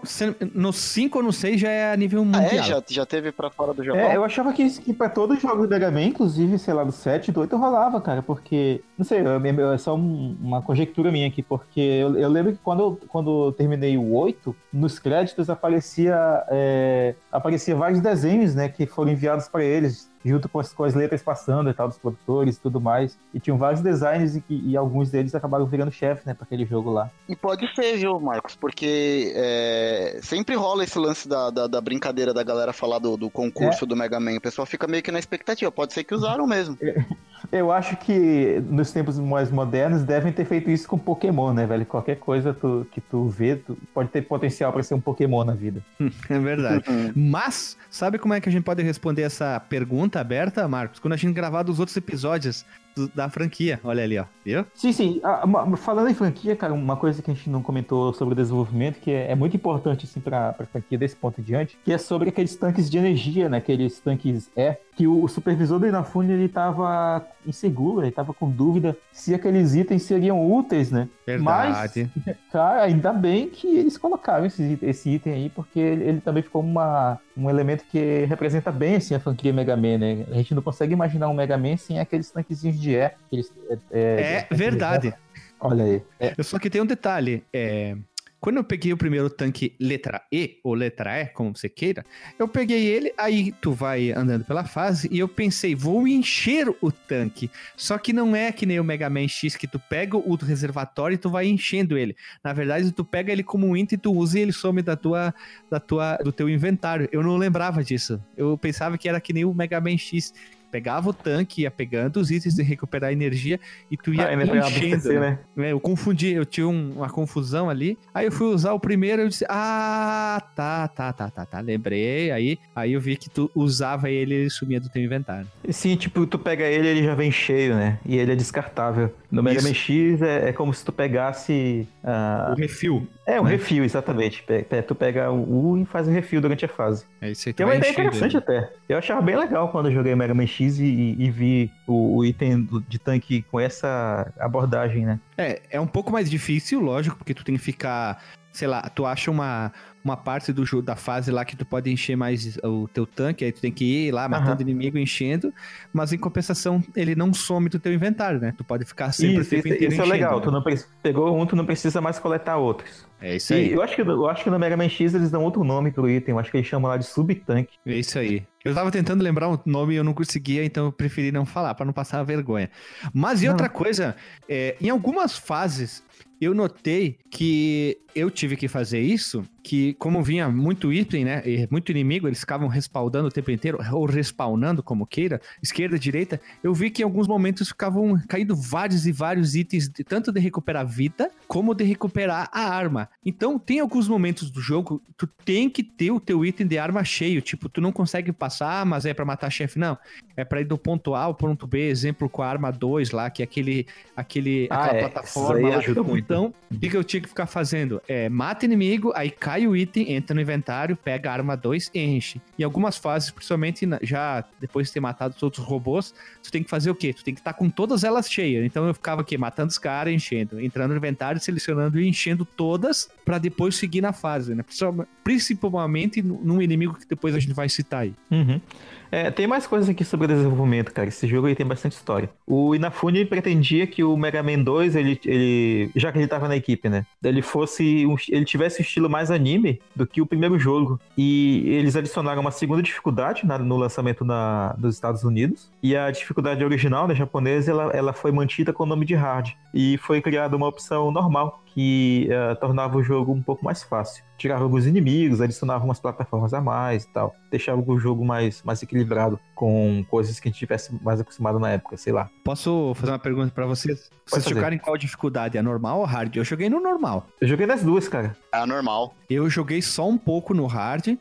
Speaker 1: No 5 ou no 6 já é a nível mundial. Ah, é?
Speaker 2: Já, já teve pra fora do Japão?
Speaker 3: É, eu achava que, que pra todos os jogos do Mega Man, inclusive, sei lá, do 7 do 8 rolava, cara, porque Não sei, é só um, uma conjectura minha aqui, porque eu, eu, lembro que quando eu, quando eu terminei o 8, nos créditos aparecia, é, aparecia vários desenhos, né, que foram enviados para eles junto com as, com as letras passando e tal, dos produtores e tudo mais. E tinham vários designs e, e alguns deles acabaram virando chefe, né, pra aquele jogo lá.
Speaker 2: E pode ser, viu, Marcos? Porque é, sempre rola esse lance da, da, da, brincadeira da galera falar do, do concurso é. do Mega Man. O pessoal fica meio que na expectativa. Pode ser que usaram mesmo.
Speaker 3: Eu acho que nos tempos mais modernos devem ter feito isso com Pokémon, né, velho? Qualquer coisa tu, que tu vê tu pode ter potencial para ser um Pokémon na vida.
Speaker 1: É verdade. Mas, sabe como é que a gente pode responder essa pergunta aberta, Marcos? Quando a gente gravar dos outros episódios da franquia. Olha ali, ó. Viu?
Speaker 3: Sim, sim. Ah, falando em franquia, cara, uma coisa que a gente não comentou sobre o desenvolvimento, que é, é muito importante, assim, pra, pra franquia desse ponto em diante, que é sobre aqueles tanques de energia, né? Aqueles tanques E, que o, o supervisor do Inafune, ele tava inseguro, ele tava com dúvida se aqueles itens seriam úteis, né?
Speaker 1: Verdade.
Speaker 3: Mas, cara, ainda bem que eles colocaram esse, esse item aí, porque ele, ele também ficou uma, um elemento que representa bem, assim, a franquia Mega Man, né? A gente não consegue imaginar um Mega Man sem aqueles tanquezinhos de E. Aqueles,
Speaker 1: é, é, é verdade.
Speaker 3: Olha aí.
Speaker 1: É. Só que tem um detalhe. É, quando eu peguei o primeiro tanque letra E, ou letra E, como você queira, eu peguei ele, aí tu vai andando pela fase, e eu pensei, vou encher o tanque. Só que não é que nem o Mega Man X, que tu pega o reservatório e tu vai enchendo ele. Na verdade, tu pega ele como um item, tu usa e ele some da tua, da tua, do teu inventário. Eu não lembrava disso. Eu pensava que era que nem o Mega Man X, pegava o tanque, ia pegando os itens de recuperar energia e tu ia ah, enchendo. né? né? Eu confundi, eu tinha um, uma confusão ali. Aí eu fui usar o primeiro e eu disse: Ah, tá, tá, tá, tá, tá. Lembrei. Aí, aí eu vi que tu usava ele e ele sumia do teu inventário.
Speaker 3: Sim, tipo, tu pega ele ele já vem cheio, né? E ele é descartável. No Mega Man X é, é, como se tu pegasse.
Speaker 1: Uh... O refil.
Speaker 3: É, um né? refil, exatamente. Tu pega o U e faz o refil durante a fase.
Speaker 1: É isso aí.
Speaker 3: Que é uma ideia interessante até. Eu achava bem legal quando eu joguei Mega Man X e, e vi o, o, item de tanque com essa abordagem, né?
Speaker 1: É, é um pouco mais difícil, lógico, porque tu tem que ficar sei lá, tu acha uma, uma parte do jogo da fase lá que tu pode encher mais o teu tanque, aí tu tem que ir lá matando uhum. inimigo, enchendo, mas em compensação ele não some do teu inventário, né? Tu pode ficar sempre
Speaker 3: isso, o tempo isso, inteiro Isso é legal, né? tu não pegou um, tu não precisa mais coletar outros.
Speaker 1: É isso aí.
Speaker 3: E eu acho, que, eu acho que no Mega Man X eles dão outro nome pro item, eu acho que eles chamam lá de sub-tanque.
Speaker 1: É isso aí. Eu tava tentando lembrar um nome e eu não conseguia, então eu preferi não falar, para não passar vergonha. Mas e não. outra coisa, é, em algumas fases eu notei que eu tive que fazer isso, que como vinha muito item, né, e muito inimigo, eles ficavam respaldando o tempo inteiro, ou respawnando, como queira, esquerda, direita, eu vi que em alguns momentos ficavam caindo vários e vários itens, de, tanto de recuperar vida, como de recuperar a arma. Então, tem alguns momentos do jogo, tu tem que ter o teu item de arma cheio, tipo, tu não consegue passar, mas é para matar chefe, não. É para ir do ponto A ao ponto B, exemplo com a arma 2 lá, que é aquele, aquele,
Speaker 3: ah, aquela é. plataforma. Isso ajuda muito.
Speaker 1: Então, o que eu tinha que ficar fazendo? É, mata inimigo, aí cai o item, entra no inventário, pega a arma 2 enche. Em algumas fases, principalmente já depois de ter matado todos os robôs, tu tem que fazer o quê? Tu tem que estar tá com todas elas cheias. Então eu ficava aqui matando os caras, enchendo, entrando no inventário, selecionando e enchendo todas para depois seguir na fase, né? Principalmente num inimigo que depois a gente vai citar aí.
Speaker 3: Uhum. É, tem mais coisas aqui sobre o desenvolvimento, cara. Esse jogo aí tem bastante história. O Inafune pretendia que o Mega Man 2, ele, ele já que ele tava na equipe, né? Ele fosse. Um, ele tivesse um estilo mais anime do que o primeiro jogo. E eles adicionaram uma segunda dificuldade na, no lançamento na, dos Estados Unidos. E a dificuldade original, né, japonesa, ela, ela foi mantida com o nome de hard. E foi criada uma opção normal, que uh, tornava o jogo um pouco mais fácil. Tirava alguns inimigos, adicionava umas plataformas a mais e tal. Deixava o jogo mais, mais equilibrado com coisas que a gente tivesse mais acostumado na época, sei lá.
Speaker 1: Posso fazer uma pergunta para vocês? Vocês jogaram em qual dificuldade? É normal ou hard? Eu joguei no normal.
Speaker 3: Eu joguei nas duas, cara.
Speaker 2: É normal.
Speaker 1: Eu joguei só um pouco no hard,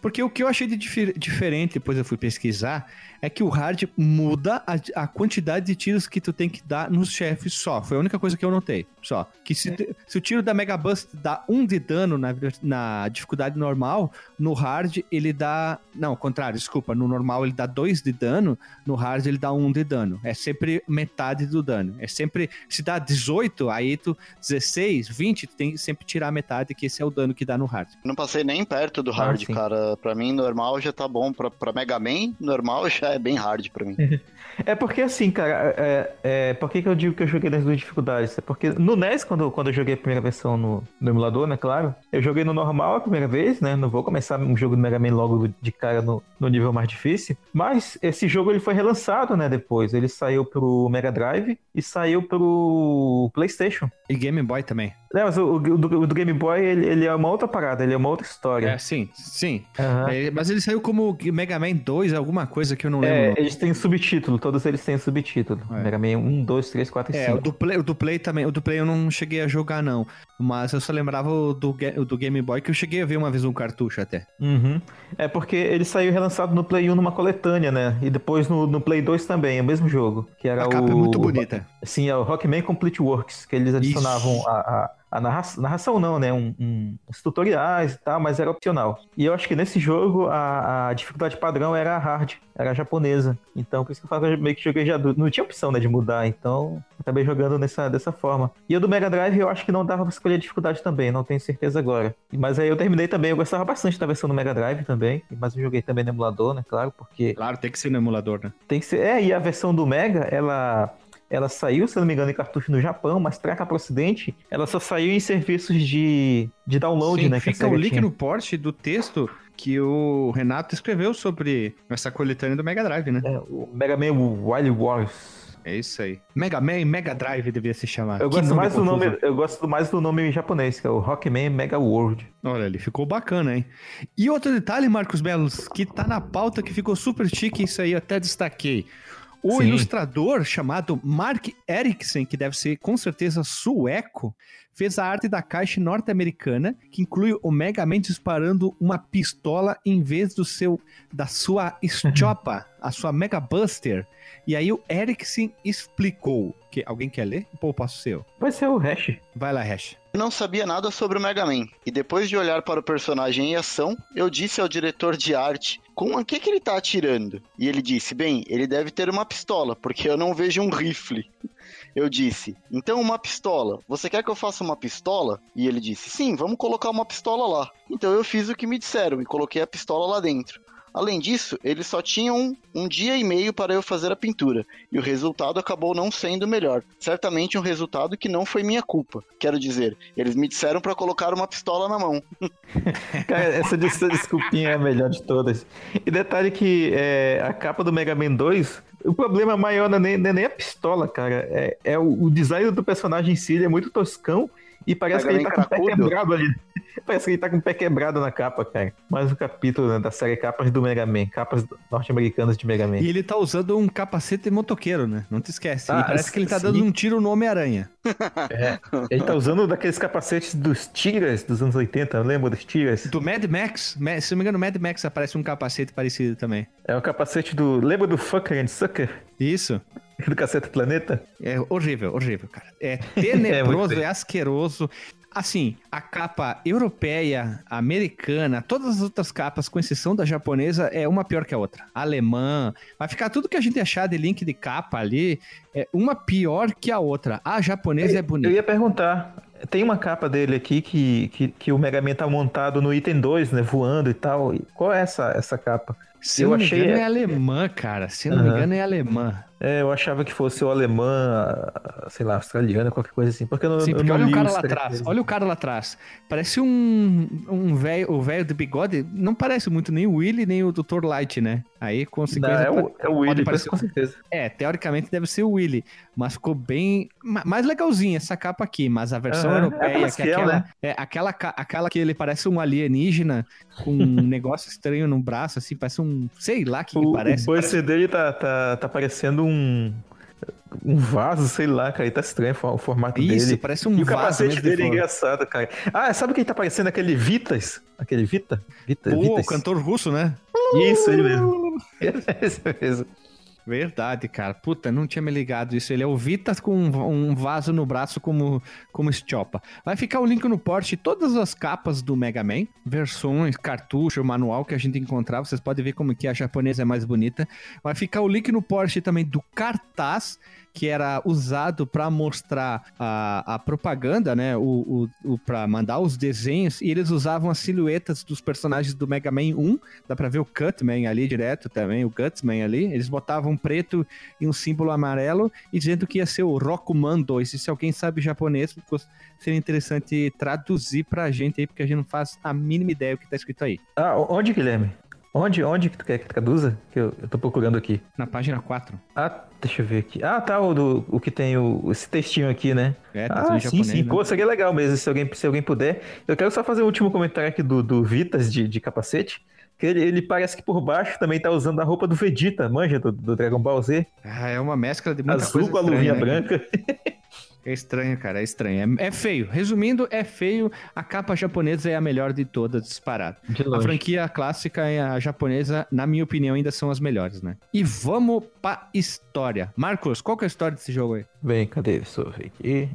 Speaker 1: porque o que eu achei de dif diferente, depois eu fui pesquisar, é que o hard muda a, a, quantidade de tiros que tu tem que dar nos chefes só. Foi a única coisa que eu notei. Só. Que se, é. se o tiro da Mega Bust dá um de dano na, na dificuldade normal, no hard ele dá. Não, ao contrário, desculpa. No normal ele dá dois de dano, no hard ele dá um de dano. É sempre metade do dano. É sempre. Se dá 18, aí tu 16, 20, tu tem que sempre tirar metade, que esse é o dano que dá no hard.
Speaker 2: Não passei nem perto do hard,
Speaker 3: sim.
Speaker 2: cara. Pra mim, normal já tá bom. Pra, pra Mega Man, normal já é bem hard pra mim.
Speaker 3: É porque assim, cara, é, é, por que, que eu digo que eu joguei nas duas dificuldades? É porque no NES, quando, quando eu joguei a primeira versão no, no emulador, né, claro, eu joguei no normal a primeira vez, né, não vou começar um jogo do Mega Man logo de cara no, no nível mais difícil, mas esse jogo ele foi relançado, né, depois, ele saiu pro Mega Drive e saiu pro Playstation.
Speaker 1: E Game Boy também.
Speaker 3: Não, mas o, o do, o do Game Boy, ele, ele é uma outra parada, ele é uma outra história.
Speaker 1: É, sim, sim.
Speaker 3: Aham.
Speaker 1: É, mas ele saiu como Mega Man 2, alguma coisa que eu não
Speaker 3: É,
Speaker 1: lembro.
Speaker 3: eles têm subtítulo, todos eles têm subtítulo.
Speaker 1: É.
Speaker 3: Mega Man 1, 2, 3, 4 e
Speaker 1: É,
Speaker 3: 5.
Speaker 1: o do, Play, o do Play também. O do Play eu não cheguei a jogar, não. Mas eu só lembrava o do, o do Game Boy, que eu cheguei a ver uma vez um cartucho até.
Speaker 3: Uhum. É porque ele saiu relançado no Play 1 numa coletânea, né? E depois no, no Play 2 também, é o mesmo jogo. Que era
Speaker 1: A
Speaker 3: o...
Speaker 1: capa é muito bonita.
Speaker 3: Sim, é o Rockman Complete Works, que eles adicionavam a, a, a narra- narração, não, né? Um, um- uns tutoriais e tal, mas era opcional. E eu acho que nesse jogo a, a dificuldade padrão era a hard, era a japonesa. Então, por isso que eu falo que eu meio que joguei já. adulto. Não tinha opção, né, de mudar, então acabei jogando nessa, dessa forma. E o do Mega Drive eu acho que não dava pra escolher a dificuldade também, não tenho certeza agora. Mas aí eu terminei também, eu gostava bastante da versão do Mega Drive também, mas eu joguei também no emulador, né, claro, porque
Speaker 1: Claro, tem que ser no emulador, né?
Speaker 3: tem que ser. É, e a versão do Mega, ela. Ela saiu, se não me engano, em cartucho no Japão, mas pra cá pro ocidente, ela só saiu em serviços de, de download,
Speaker 1: Sim,
Speaker 3: né?
Speaker 1: fica o link
Speaker 3: tinha.
Speaker 1: no post do texto que o Renato escreveu sobre essa coletânea do Mega Drive, né?
Speaker 3: É, o Mega Man Wild Wars.
Speaker 1: É isso aí. Mega Man e Mega Drive devia se chamar.
Speaker 3: Eu
Speaker 1: Que
Speaker 3: gosto, mais do nome, eu gosto mais do nome japonês, que é o Rockman Mega World.
Speaker 1: Olha, ele ficou bacana, hein? E outro detalhe, Marcos Belos, que tá na pauta que ficou super chique, isso aí eu até destaquei. O
Speaker 3: Sim.
Speaker 1: ilustrador chamado Mark Eriksen, que deve ser com certeza sueco, fez a arte da caixa norte-americana, que inclui o Mega Man disparando uma pistola em vez do seu da sua Stoppa, a sua Mega Buster. E aí o Eriksen explicou que alguém quer ler? Ou posso ser eu?
Speaker 3: Vai ser o Hash.
Speaker 1: Vai lá, Hash.
Speaker 2: Não sabia nada sobre o Mega Man, e depois de olhar para o personagem em ação, eu disse ao diretor de arte com o que, que ele tá atirando. E ele disse: Bem, ele deve ter uma pistola, porque eu não vejo um rifle. Eu disse: Então, uma pistola. Você quer que eu faça uma pistola? E ele disse: Sim, vamos colocar uma pistola lá. Então eu fiz o que me disseram e coloquei a pistola lá dentro. Além disso, eles só tinham um dia e meio para eu fazer a pintura, e o resultado acabou não sendo melhor. Certamente um resultado que não foi minha culpa. Quero dizer, eles me disseram para colocar uma pistola na mão.
Speaker 3: Cara, essa, essa desculpinha é a melhor de todas. E detalhe que é, a capa do Mega Man 2, o problema maior não é nem, é nem a pistola, cara. É, é o, o design do personagem em si, é muito toscão e parece que ele tá com o pé quebrado ali. Parece que ele tá com o pé quebrado na capa, cara. Mais um capítulo né, da série Capas do Mega Man, capas norte-americanas de Mega Man.
Speaker 1: E ele tá usando um capacete motoqueiro, né? Não te esquece.
Speaker 3: Ah,
Speaker 1: e parece que ele tá
Speaker 3: sim.
Speaker 1: dando um tiro no Homem-Aranha.
Speaker 3: Ele tá usando daqueles capacetes dos Tigres dos anos 80, lembra dos Tigres?
Speaker 1: Do Mad Max, Ma- se não me engano, Mad Max aparece um capacete parecido também.
Speaker 3: É o capacete do. Lembra do Fucker and Sucker?
Speaker 1: Isso.
Speaker 3: Do Caceta Planeta?
Speaker 1: É horrível, horrível, cara. É
Speaker 3: É
Speaker 1: tenebroso, é,
Speaker 3: feio.
Speaker 1: asqueroso. Assim, a capa europeia, americana, todas as outras capas, com exceção da japonesa, é uma pior que a outra. Alemã, vai ficar tudo que a gente achar de link de capa ali, é uma pior que a outra. A japonesa é
Speaker 3: Eu
Speaker 1: bonita.
Speaker 3: ia perguntar. Tem uma capa dele aqui que, que, que o Mega Man tá montado no item 2, né? Voando e tal. E Qual é essa, essa capa?
Speaker 1: Se
Speaker 3: eu
Speaker 1: eu não me
Speaker 3: achei-
Speaker 1: engano, é alemã, cara. Se eu não me
Speaker 3: Aham.
Speaker 1: engano, é alemã.
Speaker 3: É, eu achava que fosse o alemã, sei lá, australiana, qualquer coisa assim. Porque eu não,
Speaker 1: Sim,
Speaker 3: eu
Speaker 1: porque
Speaker 3: não
Speaker 1: olha o cara lá atrás. Olha o cara lá atrás. Parece um um velho, o velho de bigode. Não parece muito nem o Willy nem o Dr. Light, né? Aí,
Speaker 3: Não,
Speaker 1: consequência.
Speaker 3: é, o, é o Willy,
Speaker 1: parecer-
Speaker 3: com certeza.
Speaker 1: É, teoricamente deve ser o Willy, mas ficou bem ma- mais legalzinha essa capa aqui, mas a versão
Speaker 3: é
Speaker 1: europeia, é
Speaker 3: fiel,
Speaker 1: aquela,
Speaker 3: né?
Speaker 1: é aquela aquela que ele parece um alienígena com um negócio estranho no braço assim, parece um, sei lá que, que
Speaker 3: O,
Speaker 1: parece.
Speaker 3: o Buster dele tá, tá, tá parecendo um. Um vaso, sei lá, cara. Tá estranho o formato
Speaker 1: Isso,
Speaker 3: dele.
Speaker 1: parece um
Speaker 3: E o
Speaker 1: vaso
Speaker 3: capacete
Speaker 1: mesmo de
Speaker 3: dele é engraçado, cara. Ah, sabe quem tá parecendo aquele Vitas? Aquele Vita? Vita
Speaker 1: Pô, o
Speaker 3: Vitas.
Speaker 1: cantor russo, né?
Speaker 3: Isso, ele mesmo. Esse mesmo.
Speaker 1: Verdade, cara. Puta, não tinha me ligado isso. Ele é o Vita com um, vaso no braço como, como Stiopa. Vai ficar o link no porte todas as capas do Mega Man, versões, cartucho, manual que a gente encontrar. Vocês podem ver como que a japonesa é mais bonita. Vai ficar o link no porte também do cartaz que era usado para mostrar a, a propaganda, né? O, o, o para mandar os desenhos, e eles usavam as silhuetas dos personagens do Mega Man 1. Dá pra ver o Cutman ali direto também, o Gutsman ali. Eles botavam preto e um símbolo amarelo, e dizendo que ia ser o Rokuman 2. E se alguém sabe japonês, seria interessante traduzir pra gente aí, porque a gente não faz a mínima ideia do que tá escrito aí.
Speaker 3: Ah, onde, Guilherme? Onde, onde que tu quer que traduza? Que eu, eu tô procurando aqui.
Speaker 1: Na página 4.
Speaker 3: Ah, deixa eu ver aqui. Ah, tá, o, do, o que tem o, esse textinho aqui, né?
Speaker 1: É, tá
Speaker 3: ah, sim,
Speaker 1: japonês,
Speaker 3: sim.
Speaker 1: né?
Speaker 3: Pô, seria legal mesmo, se alguém, se alguém puder. Eu quero só fazer o último comentário aqui do, do Vitas de, de capacete. Que ele, ele parece que por baixo também tá usando a roupa do Vegeta, manja, do, do Dragon Ball Z.
Speaker 1: Ah, é uma mescla de muita
Speaker 3: Azul com a luvinha
Speaker 1: né?
Speaker 3: branca.
Speaker 1: É estranho, cara, é estranho. É, é feio. Resumindo, é feio. A capa japonesa é a melhor de todas, disparado.
Speaker 3: De
Speaker 1: A franquia clássica e a japonesa, na minha opinião, ainda são as melhores, né? E vamos pra história. Marcos, qual que é a história desse jogo aí?
Speaker 3: Bem, cadê? Deixa eu ver aqui.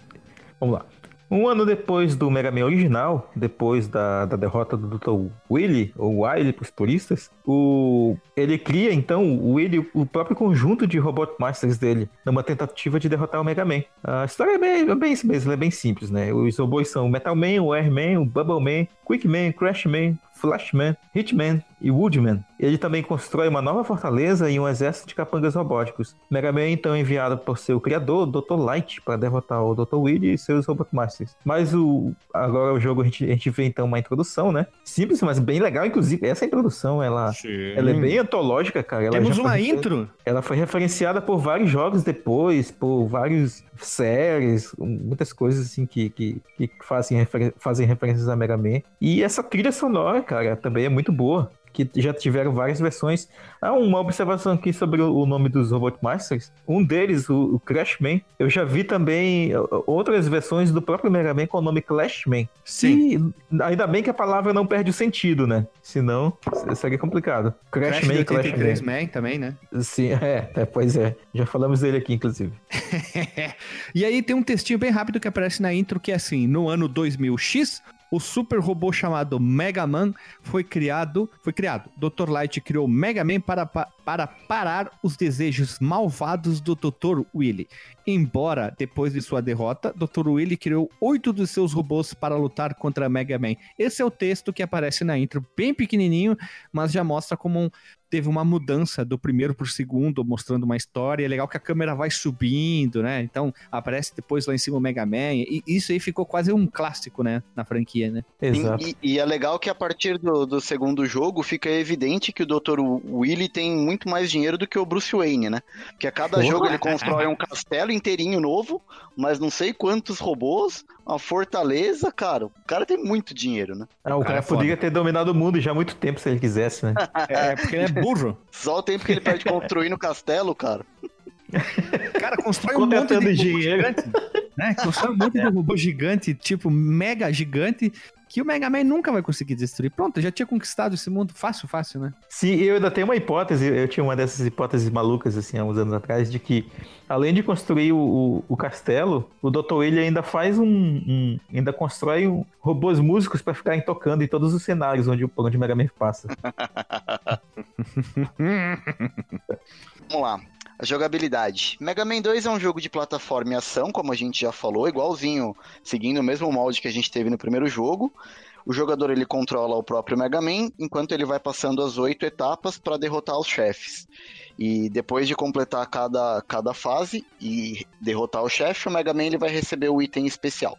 Speaker 3: Vamos lá. Um ano depois do Mega Man original, depois da, da derrota do Dr. Willy, ou Wily para os puristas, o, ele cria então o Willy, o próprio conjunto de Robot Masters dele, numa tentativa de derrotar o Mega Man. A história é bem, é bem é bem simples, né? Os robôs são o Metal Man, o Airman, o Bubble Man, Quick Man, Crash Man, Flashman, Hitman e Woodman. Ele também constrói uma nova fortaleza e um exército de capangas robóticos. Mega Man então é enviado por seu criador, Dr. Light, para derrotar o Dr. Willy e seus Robot Masters. Mas o agora o jogo a gente, a gente vê então uma introdução, né? Simples, mas bem legal, inclusive. Essa introdução, ela, ela é bem antológica, cara. Ela
Speaker 1: Temos uma
Speaker 3: foi-
Speaker 1: intro?
Speaker 3: ela foi referenciada por vários jogos depois, por várias séries, muitas coisas assim que, que, que fazem, refer- fazem referências a Mega Man. E essa trilha sonora, cara, também é muito boa. Que já tiveram várias versões. Ah, uma observação aqui sobre o nome dos Robot Masters. Um deles, o, o Crash Man, eu já vi também outras versões do próprio Mega Man com o nome Clash Man.
Speaker 1: Sim.
Speaker 3: E ainda bem que a palavra não perde o sentido, né? Senão seria complicado. Crash,
Speaker 1: Crash
Speaker 3: e Clash
Speaker 1: 83
Speaker 3: Man.
Speaker 1: Man também, né?
Speaker 3: Sim, é, é, pois é. Já falamos dele aqui, inclusive.
Speaker 1: e aí tem um textinho bem rápido que aparece na intro que é assim: no ano 2000X, o super robô chamado Mega Man foi criado, foi criado. Dr. Light criou Mega Man para, pa- para parar os desejos malvados do Dr. Willy. Embora, depois de sua derrota, Dr. Willy criou oito dos seus robôs para lutar contra Mega Man. Esse é o texto que aparece na intro, bem pequenininho, mas já mostra como um- teve uma mudança do primeiro pro segundo, mostrando uma história. É legal que a câmera vai subindo, né? Então aparece depois lá em cima o Mega Man. E isso aí ficou quase um clássico, né? Na franquia, né?
Speaker 3: Exato.
Speaker 2: E, e é legal que a partir do, do segundo jogo fica evidente que o Dr. Willy tem muito mais dinheiro do que o Bruce Wayne, né? Porque a cada
Speaker 3: Porra.
Speaker 2: jogo ele constrói um castelo inteirinho novo, mas não sei quantos robôs, uma fortaleza, cara. O cara tem muito dinheiro, né?
Speaker 3: Ah, o
Speaker 1: cara
Speaker 3: cara
Speaker 1: é foda.
Speaker 3: poderia ter dominado o mundo já há muito tempo se ele quisesse, né?
Speaker 1: É, porque ele é burro.
Speaker 2: Só o tempo que ele perde construindo o castelo, cara.
Speaker 1: O cara constrói um monte de
Speaker 3: dinheiro.
Speaker 1: gigante. Né? Constrói um monte de robô gigante, tipo mega gigante, que o Mega Man nunca vai conseguir destruir. Pronto, já tinha conquistado esse mundo fácil, fácil, né?
Speaker 3: Sim, eu ainda tenho uma hipótese, eu tinha uma dessas hipóteses malucas, assim, há uns anos atrás, de que, além de construir o, o, o castelo, o Dr. Willy ainda faz um, um- ainda constrói um, robôs músicos pra ficarem tocando em todos os cenários onde, onde o Mega Man passa.
Speaker 2: Vamos lá. A jogabilidade. Mega Man 2 é um jogo de plataforma e ação, como a gente já falou, igualzinho, seguindo o mesmo molde que a gente teve no primeiro jogo. O jogador ele controla o próprio Mega Man, enquanto ele vai passando as oito etapas para derrotar os chefes. E depois de completar cada, cada fase e derrotar o chefe, o Mega Man ele vai receber o item especial.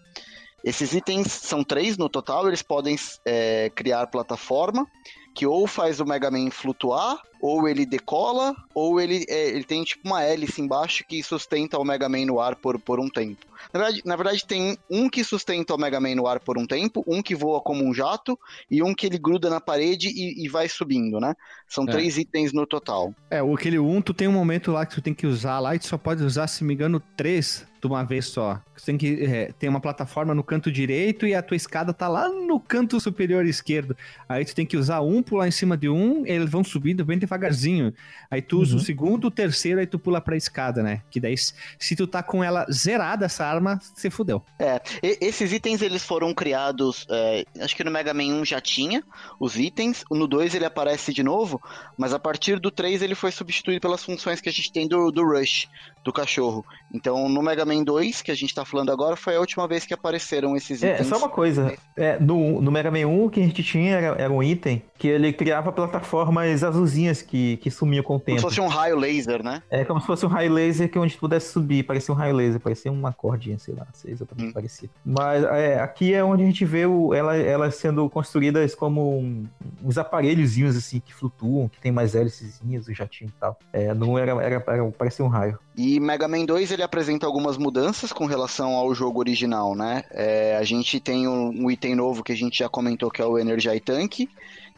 Speaker 2: Esses itens são três no total, eles podem é, criar plataforma, que ou faz o Mega Man flutuar, ou ele decola, ou ele, é, ele tem tipo uma hélice embaixo que sustenta o Mega Man no ar por, por um tempo. Na verdade, na verdade, tem um que sustenta o Mega Man no ar por um tempo, um que voa como um jato, e um que ele gruda na parede e, e vai subindo, né? São
Speaker 1: É.
Speaker 2: três itens no total.
Speaker 1: É, o aquele 1, tu tem um momento lá que tu tem que usar lá e tu só pode usar, se me engano, três de uma vez só. Tu tem que é, tem uma plataforma no canto direito e a tua escada tá lá no canto superior esquerdo. Aí tu tem que usar um, pular em cima de um, eles vão subindo bem devagarzinho. Aí tu usa o segundo, o terceiro, aí tu pula pra escada, né? Que daí, se tu tá com ela zerada, essa arma, você fudeu.
Speaker 2: É, e- esses itens eles foram criados, é, acho que no Mega Man 1 já tinha os itens, no 2 ele aparece de novo, mas a partir do 3 ele foi substituído pelas funções que a gente tem do, do Rush, do cachorro. Então no Mega Man 2, que a gente tá falando agora, foi a última vez que apareceram esses
Speaker 3: É,
Speaker 2: itens.
Speaker 3: só uma coisa. É, no, no Mega Man 1, o que a gente tinha era, era um item que ele criava plataformas azulzinhas que, que sumiam com o
Speaker 2: Como
Speaker 3: tempo.
Speaker 2: se fosse um raio laser, né?
Speaker 3: É como se fosse um raio laser que onde pudesse subir, parecia um raio laser, parecia uma cordinha, sei lá, não sei exatamente
Speaker 2: Hum.
Speaker 3: parecia. Mas é, aqui é onde a gente vê o, ela, elas sendo construídas como um- uns aparelhozinhos assim que flutuam, que tem mais hélicezinhas, o jatinho e tal. É, não era, era, era parecia um raio.
Speaker 2: E Mega Man 2 ele apresenta algumas mudanças com relação ao jogo original, né? É, a gente tem um, um item novo que a gente já comentou que é o Energy Tank,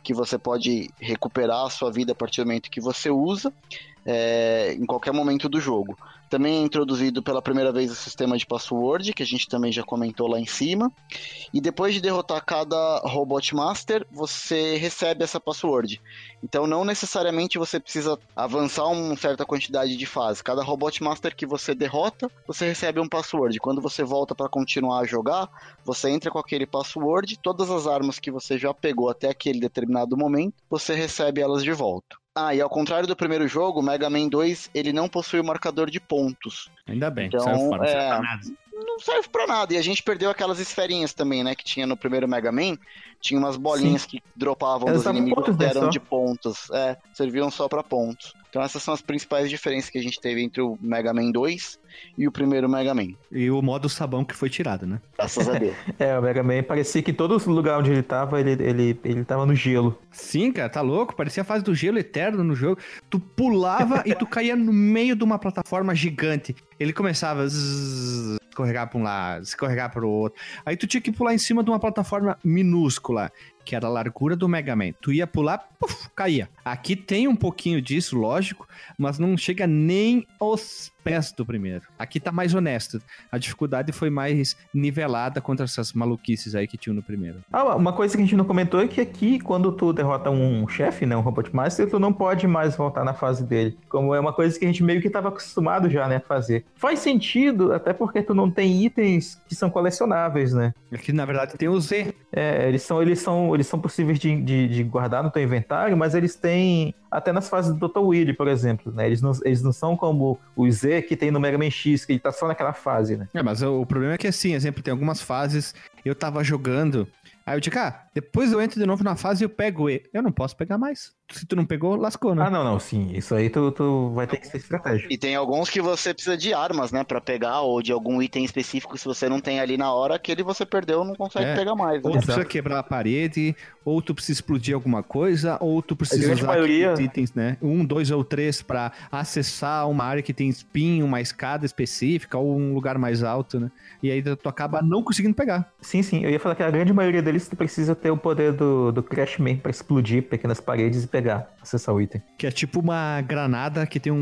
Speaker 2: que você pode recuperar a sua vida a partir do momento que você usa, é, em qualquer momento do jogo. Também é introduzido pela primeira vez o sistema de password, que a gente também já comentou lá em cima. E depois de derrotar cada Robot Master, você recebe essa password. Então não necessariamente você precisa avançar uma certa quantidade de fases. Cada Robot Master que você derrota, você recebe um password. Quando você volta para continuar a jogar, você entra com aquele password, todas as armas que você já pegou até aquele determinado momento, você recebe elas de volta. Ah, e ao contrário do primeiro jogo, Mega Man 2, ele não possui o marcador de pontos.
Speaker 1: Ainda bem,
Speaker 2: Então,
Speaker 1: saiu fora, não serve
Speaker 2: é,
Speaker 1: pra nada.
Speaker 2: Não serve pra nada. E a gente perdeu aquelas esferinhas também, né? Que tinha no primeiro Mega Man. Tinha umas bolinhas que dropavam
Speaker 3: Elas
Speaker 2: dos inimigos
Speaker 3: pontos,
Speaker 2: eram
Speaker 3: só?
Speaker 2: de pontos. É, serviam só pra pontos. Então essas são as principais diferenças que a gente teve entre o Mega Man 2 e o primeiro Mega Man.
Speaker 1: E o modo sabão que foi tirado, né?
Speaker 2: Graças a Deus.
Speaker 3: É, o Mega Man parecia que todo lugar onde ele tava, ele, ele, ele tava no gelo.
Speaker 1: Sim, cara, tá louco? Parecia a fase do gelo eterno no jogo. Tu pulava e tu caía no meio de uma plataforma gigante. Ele começava a zzz, escorregar pra um lado, escorregar pro outro. Aí tu tinha que pular em cima de uma plataforma minúscula, que era a largura do Mega Man. Tu ia pular, puf, caía. Aqui tem um pouquinho disso, lógico, mas não chega nem aos pés do primeiro. Aqui tá mais honesto. A dificuldade foi mais nivelada contra essas maluquices aí que tinha no primeiro.
Speaker 3: Ah, uma coisa que a gente não comentou é que aqui, quando tu derrota um chefe, né, um Robot Master, tu não pode mais voltar na fase dele. Como é uma coisa que a gente meio que tava acostumado já, né, a fazer. Faz sentido, até porque tu não tem itens que são colecionáveis, né?
Speaker 1: Aqui, na verdade, tem o Z.
Speaker 3: É, eles são, eles são, eles são possíveis de, de, de guardar no teu inventário, mas eles têm até nas fases do Dr. Willy, por exemplo, né? Eles não, eles não são como o Z que tem no Mega Man X, que ele tá só naquela fase, né?
Speaker 1: É, mas o, o problema é que assim, exemplo, tem algumas fases, eu tava jogando, aí eu digo, ah, depois eu entro de novo na fase e eu pego E. Eu não posso pegar mais. Se tu não pegou, lascou, né?
Speaker 3: Ah, não, não, sim. Isso aí tu, tu vai ter que ser estratégico.
Speaker 2: E tem alguns que você precisa de armas, né? Pra pegar, ou de algum item específico, se você não tem ali na hora, aquele você perdeu, não consegue
Speaker 1: É.
Speaker 2: pegar mais.
Speaker 1: Ou
Speaker 2: Né?
Speaker 1: tu precisa quebrar a parede, ou tu precisa explodir alguma coisa, ou tu precisa usar
Speaker 3: maioria-
Speaker 1: itens, né? Um, dois ou três pra acessar uma área que tem espinho, uma escada específica, ou um lugar mais alto, né? E aí tu acaba não conseguindo pegar.
Speaker 3: Sim, sim. Eu ia falar que a grande maioria deles tu precisa ter o poder do, do Crash Man pra explodir pequenas paredes e pegar, acessar o item.
Speaker 1: Que é tipo uma granada que tem um-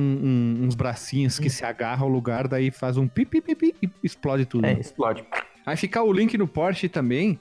Speaker 1: um- uns bracinhos que se agarra ao lugar, daí faz um pipi pipi e explode tudo.
Speaker 3: É, explode.
Speaker 1: Vai ficar o link no Porsche também,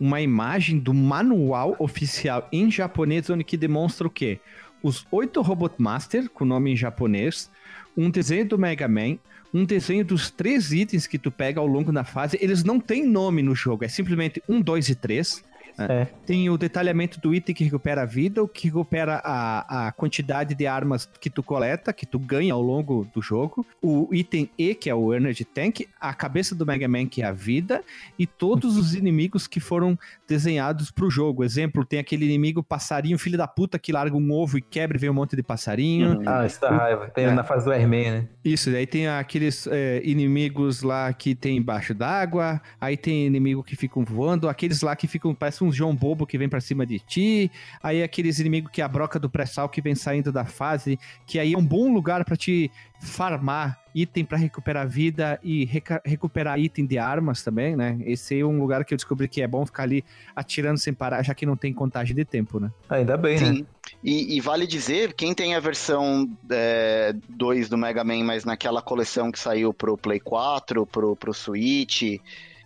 Speaker 1: uma imagem do manual oficial em japonês, onde que demonstra o quê? Os oito Robot Master, com nome em japonês, um desenho do Mega Man, um desenho dos três itens que tu pega ao longo da fase. Eles não têm nome no jogo, é simplesmente um, dois e três.
Speaker 3: É.
Speaker 1: Tem o detalhamento do item que recupera a vida, o que recupera a, a quantidade de armas que tu coleta, que tu ganha ao longo do jogo. O item E, que é o Energy Tank, a cabeça do Mega Man, que é a vida, e todos os inimigos que foram desenhados pro jogo. Exemplo, tem aquele inimigo passarinho, filho da puta, que larga um ovo e quebra e vem um monte de passarinho.
Speaker 2: Uhum.
Speaker 3: Ah, isso dá raiva. Tem
Speaker 1: É.
Speaker 3: na fase do Airman, né?
Speaker 1: Isso, daí tem aqueles é, inimigos lá que tem embaixo d'água, aí tem inimigo que ficam voando, aqueles lá que ficam, parece um João Bobo que vem pra cima de ti, aí aqueles inimigos que é a broca do pré-sal que vem saindo da fase, que aí é um bom lugar pra te farmar item pra recuperar vida e reca- recuperar item de armas também, né? Esse é um lugar que eu descobri que é bom ficar ali atirando sem parar, já que não tem contagem de tempo, né?
Speaker 3: Ainda bem, né?
Speaker 2: Sim. E, e vale dizer, quem tem a versão 2 do Mega Man, mas naquela coleção que saiu pro Play 4, pro, pro Switch,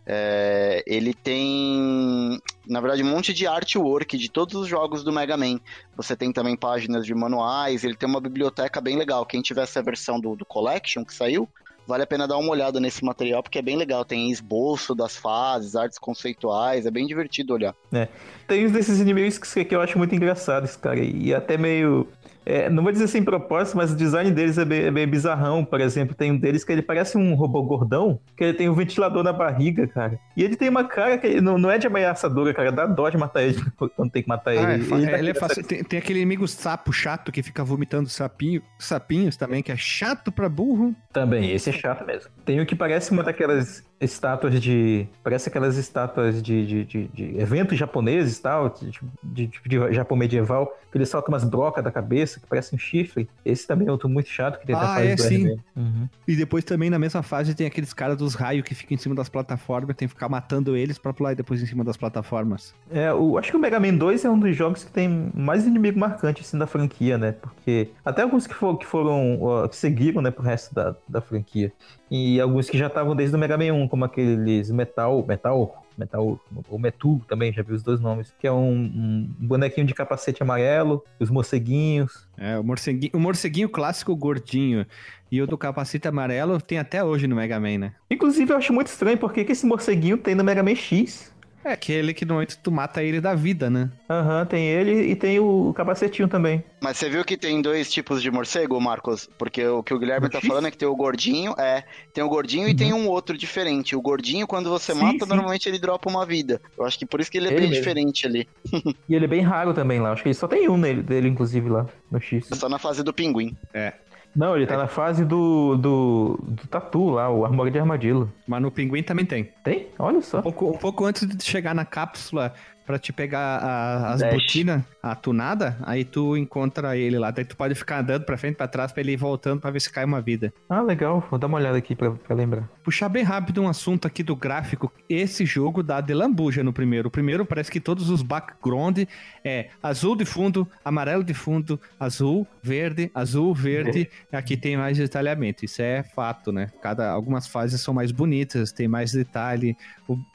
Speaker 2: É, ele tem, na verdade, um monte de artwork de todos os jogos do Mega Man. Você tem também páginas de manuais, ele tem uma biblioteca bem legal. Quem tiver essa versão do, do Collection que saiu, vale a pena dar uma olhada nesse material, porque é bem legal. Tem esboço das fases, artes conceituais, é bem divertido olhar.
Speaker 3: É. Tem uns desses inimigos que, que eu acho muito engraçados, cara, e até meio é, não vou dizer sem propósito, mas o design deles é bem, é bem, bizarrão. Por exemplo, tem um deles que ele parece um robô gordão, que ele tem um ventilador na barriga, cara. E ele tem uma cara que não, não é de ameaçadora, cara. Dá dó de matar ele quando tem que matar ah, ele.
Speaker 1: É,
Speaker 3: ele,
Speaker 1: é, ele é fácil. Tem, tem, aquele inimigo sapo chato que fica vomitando sapinho, sapinhos também, que é chato pra burro.
Speaker 3: Também, esse é chato mesmo. Tem o que parece uma daquelas estátuas de. Parece aquelas estátuas de, de, de, de eventos japoneses e tal, de, de, de, Japão medieval, que ele solta umas brocas da cabeça que parece um chifre. Esse também é outro muito chato que tem
Speaker 1: ah, é, sim. Uhum. E depois também na mesma fase tem aqueles caras dos raios que ficam em cima das plataformas, tem que ficar matando eles pra pular depois em cima das plataformas.
Speaker 3: É, o, acho que o Mega Man 2 é um dos jogos que tem mais inimigo marcante assim da franquia, né? Porque até alguns que, for, que foram. Uh, que seguiram, né, pro resto da, da franquia. E alguns que já estavam desde o Mega Man 1, como aqueles Metal, Metal, Metal, ou Metu também, já vi os dois nomes, que é um, um, bonequinho de capacete amarelo, os morceguinhos.
Speaker 1: É, o morceguinho, o morceguinho clássico gordinho e o do capacete amarelo tem até hoje no Mega Man, né?
Speaker 3: Inclusive eu acho muito estranho porque que esse morceguinho tem no Mega Man X.
Speaker 1: É aquele que no momento tu mata ele da vida, né?
Speaker 3: Aham, uhum, tem ele e tem o capacetinho também.
Speaker 2: Mas você viu que tem dois tipos de morcego, Marcos? Porque o que o Guilherme tá falando é que tem o gordinho, é, tem o gordinho uhum. e tem um outro diferente. O gordinho, quando você sim, mata, sim. normalmente ele dropa uma vida. Eu acho que por isso que ele é ele bem mesmo. diferente ali.
Speaker 3: e ele é bem raro também lá. Acho que ele só tem um nele, dele, inclusive, lá no X.
Speaker 2: É só na fase do pinguim.
Speaker 1: É.
Speaker 3: Não, ele tá na fase do, do, do tatu lá, o armadilha de armadilho.
Speaker 1: Mas no pinguim também tem.
Speaker 3: Tem? Olha só.
Speaker 1: Um pouco, um pouco antes de chegar na cápsula, para te pegar a, as botinas, a tunada, aí tu encontra ele lá. Daí tu pode ficar andando pra frente, pra trás, pra ele ir voltando pra ver se cai uma vida.
Speaker 3: Ah, legal. Vou dar uma olhada aqui pra, pra lembrar.
Speaker 1: Puxar bem rápido um assunto aqui do gráfico. Esse jogo dá de lambuja no primeiro. O primeiro parece que todos os background é azul de fundo, amarelo de fundo, azul, verde, azul, verde. Aqui tem mais detalhamento. Isso é fato, né? Cada, algumas fases são mais bonitas, tem mais detalhe.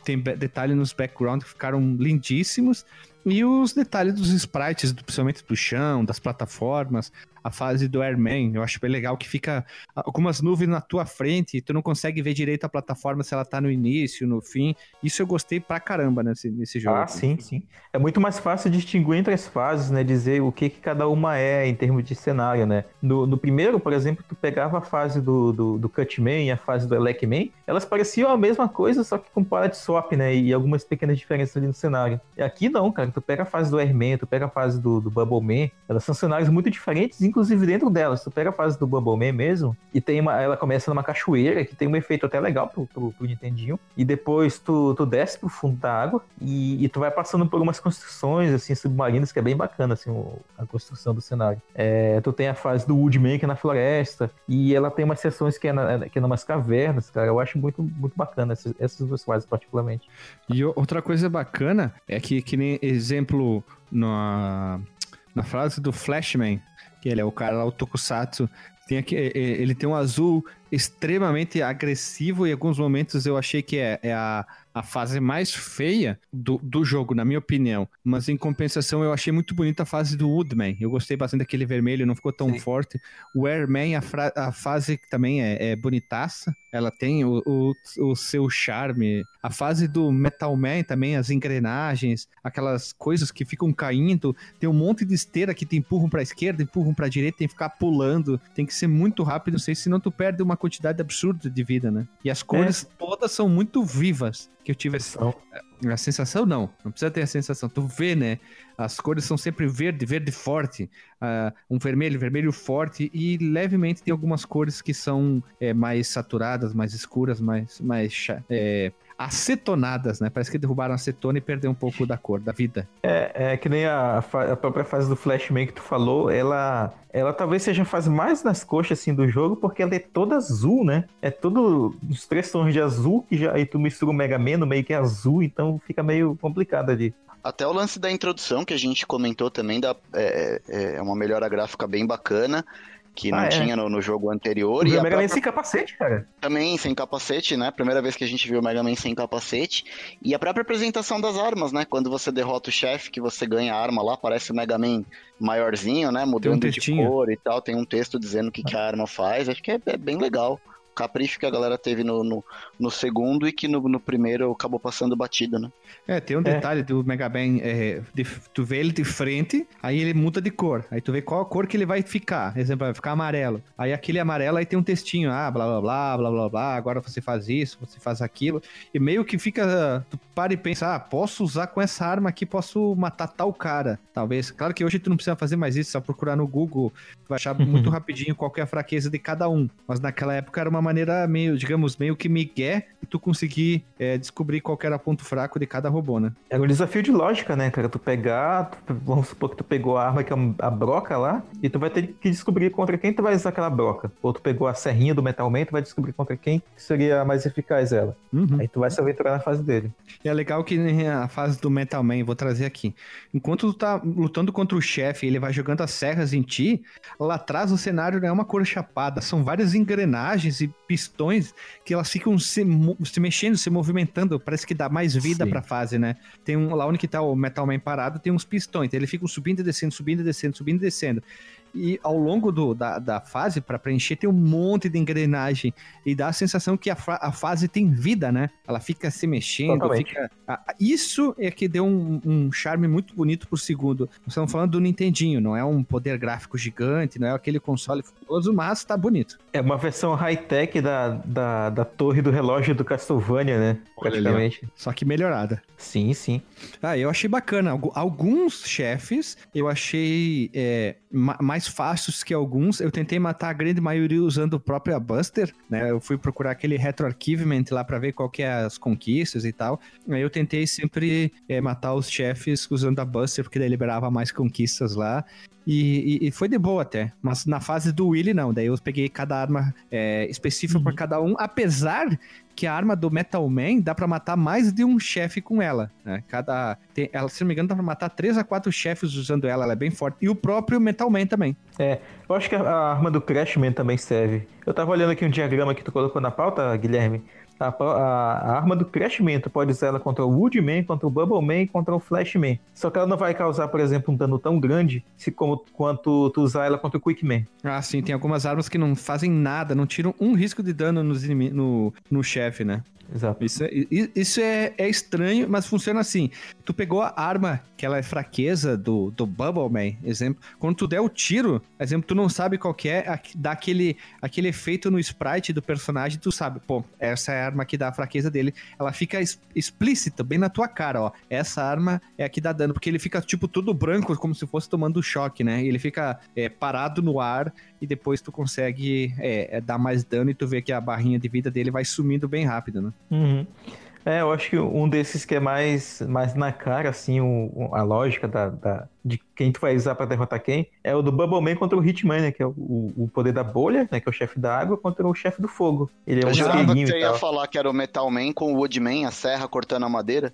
Speaker 1: Tem detalhe nos background que ficaram lindíssimos e os detalhes dos sprites, principalmente do chão, das plataformas, a fase do Airman. Eu acho bem legal que fica algumas nuvens na tua frente e tu não consegue ver direito a plataforma se ela tá no início, no fim. Isso eu gostei pra caramba nesse, nesse jogo.
Speaker 3: Ah, sim, sim. É muito mais fácil distinguir entre as fases, né? Dizer o que, que cada uma é em termos de cenário, né? No, no primeiro, por exemplo, tu pegava a fase do, do, do Cutman e a fase do Elecman, elas pareciam a mesma coisa, só que com de swap, né? E algumas pequenas diferenças ali no cenário. E aqui não, cara. Tu pega a fase do Airman, tu pega a fase do, do Bubbleman, elas são cenários muito diferentes, inclusive dentro delas. Tu pega a fase do Bubbleman mesmo, e tem uma, ela começa numa cachoeira, que tem um efeito até legal pro, pro, pro Nintendinho, e depois tu, tu desce pro fundo da água, e, e, tu vai passando por umas construções, assim, submarinas, que é bem bacana, assim, o, a construção do cenário. É, tu tem a fase do Woodman, que é na floresta, e ela tem umas seções que é, na, que é numas cavernas, cara. Eu acho muito, muito bacana essas, essas duas fases, particularmente.
Speaker 1: E outra coisa bacana é que, que nem exemplo, na, na frase do Flashman, que ele é o cara lá, o Tokusatsu, tem aqui, ele tem um azul extremamente agressivo e em alguns momentos eu achei que é, é a, a fase mais feia do, do jogo, na minha opinião. Mas em compensação, eu achei muito bonita a fase do Woodman. Eu gostei bastante daquele vermelho, não ficou tão Sim. forte. O Airman, a, a fase também é, é bonitaça. Ela tem o, o, o, seu charme. A fase do Metal Man também, as engrenagens, aquelas coisas que ficam caindo. Tem um monte de esteira que te empurram pra esquerda, empurram pra direita, tem que ficar pulando. Tem que ser muito rápido, não sei, senão tu perde uma quantidade absurda de vida, né? E as cores é. todas são muito vivas que eu tive essa, a sensação não, não precisa ter a sensação. Tu vê, né? As cores são sempre verde, verde forte, uh, um vermelho, vermelho forte e levemente tem algumas cores que são é, mais saturadas, mais escuras, mais, mais é, acetonadas, né? Parece que derrubaram acetona e perderam um pouco da cor, da vida.
Speaker 3: É, é que nem a, a própria fase do Flashman que tu falou, ela ela talvez seja a fase mais nas coxas assim do jogo, porque ela é toda azul, né? É todo os três tons de azul que já aí tu mistura o Mega Man no meio que é azul, então fica meio complicado ali.
Speaker 2: Até o lance da introdução que a gente comentou também dá, é, é, é uma melhora gráfica bem bacana. Que não
Speaker 3: Ah, é.
Speaker 2: tinha no, no jogo anterior.
Speaker 3: O
Speaker 2: e a
Speaker 3: Mega Man
Speaker 2: própria-
Speaker 3: sem capacete, cara.
Speaker 2: também sem capacete, né? Primeira vez que a gente viu o Mega Man sem capacete. E a própria apresentação das armas, né? Quando você derrota o chefe, que você ganha a arma lá, parece o Mega Man maiorzinho, né? Mudando de
Speaker 1: textinho.
Speaker 2: cor e tal. Tem um texto dizendo o que, que a arma faz. Acho que é, é bem legal. Capricho que a galera teve no, no, no segundo e que no, no primeiro acabou passando batido, né?
Speaker 1: É, tem um
Speaker 3: É.
Speaker 1: detalhe do Mega Man, é, de- tu vê ele de frente, aí ele muda de cor. Aí tu vê qual a cor que ele vai ficar. Exemplo, vai ficar amarelo. Aí aquele amarelo aí tem um textinho, ah, blá blá blá, blá blá blá, agora você faz isso, você faz aquilo. E meio que fica, tu para e pensa, ah, posso usar com essa arma aqui, posso matar tal cara. Talvez. Claro que hoje tu não precisa fazer mais isso, só procurar no Google, tu vai achar muito rapidinho qual que é a fraqueza de cada um. Mas naquela época era uma maneira meio, digamos, meio que migué, e tu conseguir é, descobrir qual era o ponto fraco de cada robô, né?
Speaker 3: Era um desafio de lógica, né, cara? Tu pegar, tu- vamos supor que tu pegou a arma que é a broca lá, e tu vai ter que descobrir contra quem tu vai usar aquela broca. Ou tu pegou a serrinha do Metal Man, tu vai descobrir contra quem seria mais eficaz ela.
Speaker 1: Uhum.
Speaker 3: Aí tu vai se aventurar na fase dele.
Speaker 1: E é legal que né, a fase do Metal Man, vou trazer aqui. Enquanto tu tá lutando contra o chefe e ele vai jogando as serras em ti, lá atrás o cenário não é uma cor chapada, são várias engrenagens e pistões que elas ficam se, se mexendo, se movimentando, parece que dá mais vida
Speaker 3: Sim.
Speaker 1: pra fase, né? Tem um lá onde que tá o Metal Man parado, tem uns pistões, eles ficam subindo e descendo, subindo e descendo, subindo e descendo. E ao longo do- da, da fase, pra preencher, tem um monte de engrenagem. E dá a sensação que a, a fase tem vida, né? Ela fica se mexendo,
Speaker 3: Totalmente.
Speaker 1: fica. Isso é que deu um, um charme muito bonito pro segundo. Nós estamos falando do Nintendinho, não é um poder gráfico gigante, não é aquele console famoso, mas tá bonito.
Speaker 3: É uma versão high-tech da, da, da torre do relógio do Castlevania, né?
Speaker 1: Ali.
Speaker 3: Praticamente.
Speaker 1: Só que melhorada.
Speaker 3: Sim, sim.
Speaker 1: Ah, eu achei bacana. Algu- Alguns chefes eu achei é, mais fáceis que alguns. Eu tentei matar a grande maioria usando o próprio Buster, né? Eu fui procurar aquele retroarchivement lá pra ver qual que é as conquistas e tal. Aí eu tentei sempre é, matar os chefes usando a Buster, porque daí liberava mais conquistas lá. E, e- e foi de boa até. Mas na fase do Willy, não. Daí eu peguei cada arma é, específica pra cada um, apesar que a arma do Metal Man dá pra matar mais de um chefe com ela, né? Cada, tem- ela, se não me engano, dá pra matar três a quatro chefes usando ela, ela é bem forte. E o próprio Metal Man também.
Speaker 3: Eu acho que a, a arma do Crashman também serve. Eu tava olhando aqui um diagrama que tu colocou na pauta, Guilherme. A, a- a arma do Crashman, tu pode usar ela contra o Woodman, contra o Bubbleman e contra o Flashman. Só que ela não vai causar, por exemplo, um dano tão grande se como quanto tu usar ela contra o Quickman.
Speaker 1: Ah, sim, tem algumas armas que não fazem nada, não tiram um risco de dano nos no, no chefe, né?
Speaker 3: Exato.
Speaker 1: Isso, é, isso é, é estranho, mas funciona assim. Tu pegou a arma, que ela é fraqueza do, do Bubble Man, exemplo. Quando tu der o tiro, exemplo, tu não sabe qual que é, dá aquele, aquele efeito no sprite do personagem, tu sabe, pô, essa é a arma que dá a fraqueza dele. Ela fica explícita, bem na tua cara, ó. Essa arma é a que dá dano, porque ele fica, tipo, todo branco, como se fosse tomando choque, né? Ele fica é, parado no ar e depois tu consegue é, é, dar mais dano e tu vê que a barrinha de vida dele vai sumindo bem rápido, né?
Speaker 3: Uhum. É, eu acho que um desses que é mais, mais na cara, assim, o, a lógica da, da- de quem tu vai usar pra derrotar quem, é o do Bubbleman contra o Hitman, né? Que é o, o poder da bolha, né? Que é o chefe da água, contra o chefe do fogo. Ele é um
Speaker 2: Eu jurava que você ia falar que era o Metal Man com o Woodman, a serra cortando a madeira.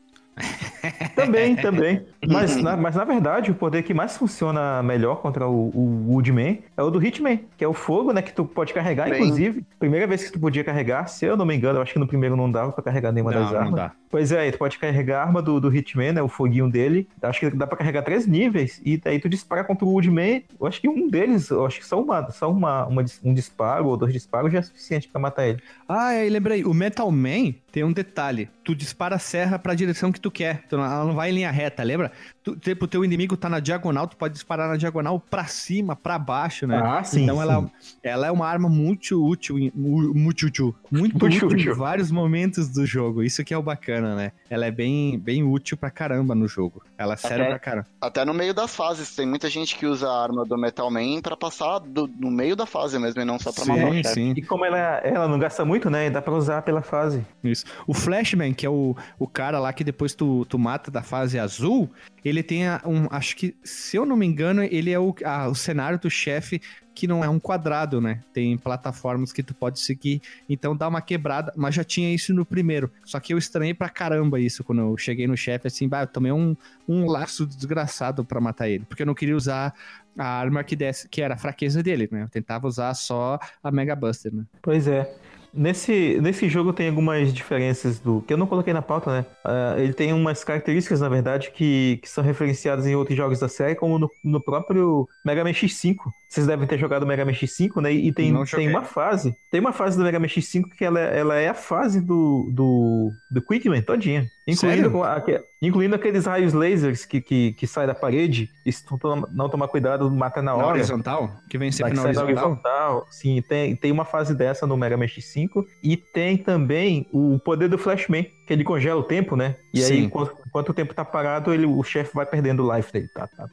Speaker 3: Também, também. Mas na, mas na verdade, o poder que mais funciona melhor contra o, o Woodman é o do Hitman, que é o fogo, né? Que tu pode carregar,
Speaker 2: Bem.
Speaker 3: inclusive. Primeira vez que tu podia carregar, se eu não me engano, eu acho que no primeiro não dava pra carregar nenhuma das armas.
Speaker 1: dá.
Speaker 3: Pois é, tu pode carregar a arma do, do Hitman, né? O foguinho dele. Acho que dá pra carregar três níveis. E daí tu dispara contra o Woodman. Eu acho que um deles, eu acho que só, uma, só uma, uma um disparo ou dois disparos já é suficiente pra matar ele.
Speaker 1: Ah, aí lembrei, o Metal Man tem um detalhe. Tu dispara a serra pra direção que tu quer. Tu não- ela não vai em linha reta, lembra? Tu, tipo, o teu inimigo tá na diagonal, tu pode disparar na diagonal pra cima, pra baixo, né?
Speaker 3: Ah, sim,
Speaker 1: então
Speaker 3: sim.
Speaker 1: Ela, ela é uma arma muito útil, muito útil, muito
Speaker 3: Muito
Speaker 1: útil,
Speaker 3: útil.
Speaker 1: em vários momentos do jogo. Isso que é o bacana, né? Ela é bem, bem útil pra caramba no jogo. Ela serve
Speaker 2: Até-
Speaker 1: pra caramba.
Speaker 2: Até no meio das fases. Tem muita gente que usa a arma do Metal Man pra passar do- no meio da fase mesmo, e não só pra matar o
Speaker 1: Sim,
Speaker 2: chefe.
Speaker 1: sim.
Speaker 3: E como ela, ela não gasta muito, né? Dá pra usar pela fase.
Speaker 1: Isso. O Flashman, que é o, o cara lá que depois tu, tu mata da fase azul, ele tem um. Acho que, se eu não me engano, ele é o, a- o cenário do chefe que não é um quadrado, né? Tem plataformas que tu pode seguir. Então dá uma quebrada. Mas já tinha isso no primeiro. Só que eu estranhei pra caramba isso quando eu cheguei no chefe, assim, bah, eu tomei um, um laço desgraçado pra matar ele. Porque eu não queria usar a arma que, desse, que era a fraqueza dele, né? Eu tentava usar só a Mega Buster, né?
Speaker 3: Pois é. Nesse, nesse jogo tem algumas diferenças do. que eu não coloquei na pauta, né? Ah, ele tem umas características, na verdade, que, que são referenciadas em outros jogos da série, como no, no próprio Mega Man X5. Vocês devem ter jogado Mega Man X5, né? E tem, tem uma fase. Tem uma fase do Mega Man X5 que ela, ela é a fase do, do, do Quickman todinha. Incluindo, aque- incluindo aqueles raios lasers que, que, que saem da parede. E se tu não- tomar cuidado, mata na
Speaker 1: Na
Speaker 3: hora.
Speaker 1: horizontal? Que vem sempre na horizontal?
Speaker 3: horizontal. Sim, tem, tem uma fase dessa no Mega Man X5. E tem também o poder do Flashman, que ele congela o tempo, né? E aí,
Speaker 1: Sim.
Speaker 3: enquanto, enquanto o tempo tá parado, ele, o chefe vai perdendo o life dele. Tá, tá.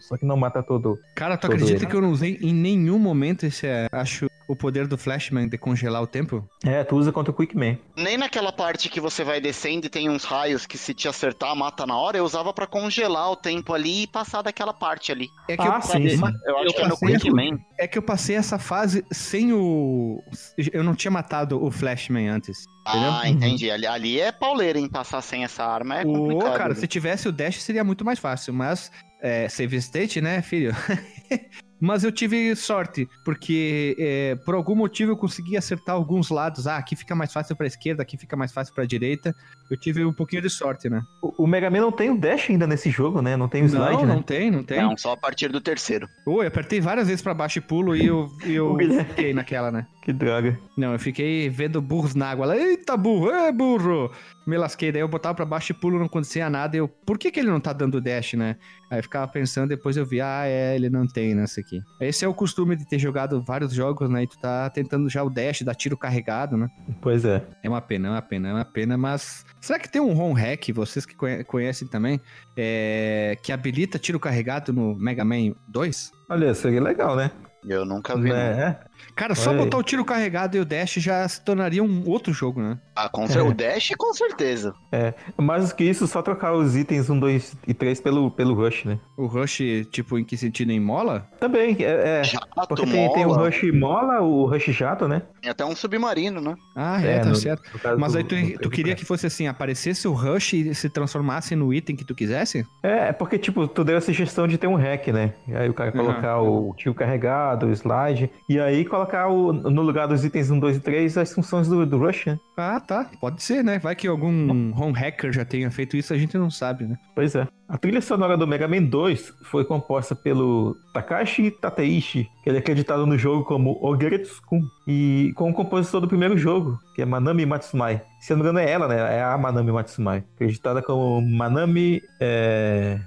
Speaker 3: Só que não mata todo.
Speaker 1: Cara, tu
Speaker 3: Todo
Speaker 1: acredita
Speaker 3: ele.
Speaker 1: que eu não usei em nenhum momento esse, é, acho, o poder do Flashman de congelar o tempo?
Speaker 3: É, tu usa contra o Quickman.
Speaker 2: Nem naquela parte que você vai descendo e tem uns raios que se te acertar, mata na hora, eu usava pra congelar o tempo ali e passar daquela parte ali.
Speaker 1: É que
Speaker 3: Ah,
Speaker 1: eu,
Speaker 3: sim, sim.
Speaker 2: Eu acho
Speaker 1: Eu
Speaker 2: que é no
Speaker 1: passei
Speaker 2: Quickman.
Speaker 1: é que eu passei essa fase sem o. Eu não tinha matado o Flashman antes.
Speaker 2: Ah,
Speaker 1: entendeu?
Speaker 2: entendi. Ali, ali é pauleira, hein? Passar sem essa arma é
Speaker 1: o,
Speaker 2: complicado.
Speaker 1: cara,
Speaker 2: né?
Speaker 1: se tivesse o dash seria muito mais fácil, mas é, save state, né, filho? mas eu tive sorte, porque é, por algum motivo eu consegui acertar alguns lados. Ah, aqui fica mais fácil pra esquerda, aqui fica mais fácil pra direita. Eu tive um pouquinho de sorte, né?
Speaker 3: O, o Mega Man não tem o dash ainda nesse jogo, né? Não tem o slide,
Speaker 1: não,
Speaker 3: né?
Speaker 1: não tem, não tem.
Speaker 2: Não, só a partir do terceiro.
Speaker 1: Oi, eu apertei várias vezes pra baixo e pulo e eu, e eu
Speaker 3: Guilherme.
Speaker 1: fiquei naquela, né?
Speaker 3: Que droga.
Speaker 1: Não, eu fiquei vendo burros na água lá. Eita, burro, é burro! Me lasquei, daí eu botava pra baixo e pulo, não acontecia nada. Eu, por que, que ele não tá dando dash, né? Aí eu ficava pensando, depois eu vi, ah, é, ele não tem nessa aqui. Esse é o costume de ter jogado vários jogos, né? E tu tá tentando já o dash, dar tiro carregado, né?
Speaker 3: Pois é.
Speaker 1: É uma pena, é uma pena, é uma pena, mas. Será que tem um ROM hack, vocês que conhe- conhecem também, é, que habilita tiro carregado no Mega Man 2?
Speaker 3: Olha, seria legal, né?
Speaker 2: Eu nunca vi,
Speaker 3: né?
Speaker 1: Cara, só botar o tiro carregado e o dash já se tornaria um outro jogo, né?
Speaker 2: Ah, com
Speaker 3: É.
Speaker 2: o Dash, com certeza.
Speaker 3: Mais do que isso, só trocar os itens 1, 2 e 3 pelo, pelo Rush, né?
Speaker 1: O Rush, tipo, em que sentido? Em mola?
Speaker 3: Também, é. é
Speaker 2: Jato,
Speaker 3: porque tem, tem o Rush mola, o Rush jato, né?
Speaker 2: tem até um submarino, né?
Speaker 1: Ah, é, tá
Speaker 3: no-
Speaker 1: certo.
Speaker 3: no
Speaker 1: Mas
Speaker 3: do-
Speaker 1: aí tu,
Speaker 3: do-
Speaker 1: tu queria que fosse assim, aparecesse o Rush e se transformasse no item que tu quisesse?
Speaker 3: É, é porque, tipo, tu deu a sugestão de ter um hack, né? E aí o cara
Speaker 1: Uhum.
Speaker 3: colocar o tio carregado, o slide, e aí colocar o, no lugar dos itens 1, 2 e 3 as funções do, do Rush, né?
Speaker 1: Ah, tá. Pode ser, né? Vai que algum home hacker já tenha feito isso, a gente não sabe, né?
Speaker 3: Pois é. A trilha sonora do Mega Man 2 foi composta pelo Takashi Tateishi, que ele é acreditado no jogo como Ogeretsu-kun, e com o compositor do primeiro jogo, que é Manami Matsumai. Se eu não me engano é ela, né? É a Manami Matsumai. Acreditada como Manami... É...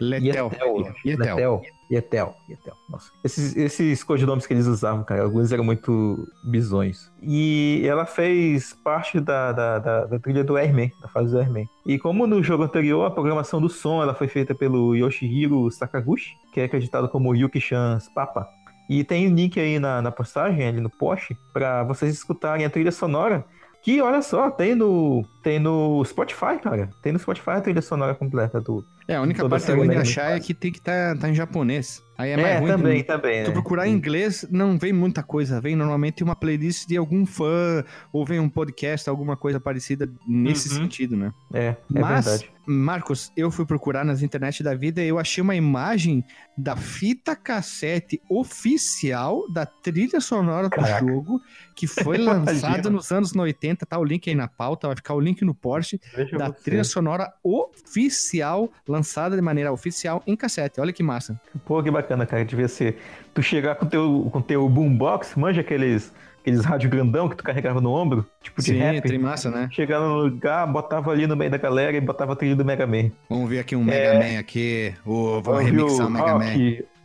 Speaker 1: Letel.
Speaker 3: Yetel.
Speaker 1: Yetel.
Speaker 3: Yetel. Yetel. Nossa. Esses, esses codinomes que eles usavam, cara, alguns eram muito bizonhos. E ela fez parte da, da, da, da trilha do Airman, da fase do Airman. E como no jogo anterior, a programação do som ela foi feita pelo Yoshihiro Sakaguchi, que é acreditado como Yuki-chan's Papa. E tem um link aí na, na postagem, ali no post, para vocês escutarem a trilha sonora. Que, olha só, tem no, tem no Spotify, cara. Tem no Spotify a trilha sonora completa do...
Speaker 1: É, a única parte ruim de achar é que tem que estar tá, em japonês. Aí é mais ruim.
Speaker 3: também,
Speaker 1: tu,
Speaker 3: também.
Speaker 1: tu
Speaker 3: né?
Speaker 1: procurar em inglês, não vem muita coisa. Vem normalmente uma playlist de algum fã, ou vem um podcast, alguma coisa parecida nesse
Speaker 3: Uhum.
Speaker 1: sentido, né?
Speaker 3: É, é
Speaker 1: Mas,
Speaker 3: verdade.
Speaker 1: Marcos, eu fui procurar nas internet da vida e eu achei uma imagem da fita cassete oficial da trilha sonora
Speaker 3: Caraca.
Speaker 1: do jogo, que foi lançada nos anos 80. Tá o link aí na pauta, vai ficar o link no Porsche, da trilha sonora oficial, lançada de maneira oficial em cassete. Olha que massa.
Speaker 3: Pô, que bacana, cara. Devia ser. Tu chegar com teu, com teu boombox, manja aqueles, aqueles rádio grandão que tu carregava no ombro, tipo de
Speaker 1: Sim,
Speaker 3: rap.
Speaker 1: massa, né?
Speaker 3: Chegar no lugar, botava ali no meio da galera e botava trilha do Mega Man.
Speaker 1: Vamos ver aqui um Mega Man aqui.
Speaker 3: Ouvir
Speaker 1: remixar o Mega Man.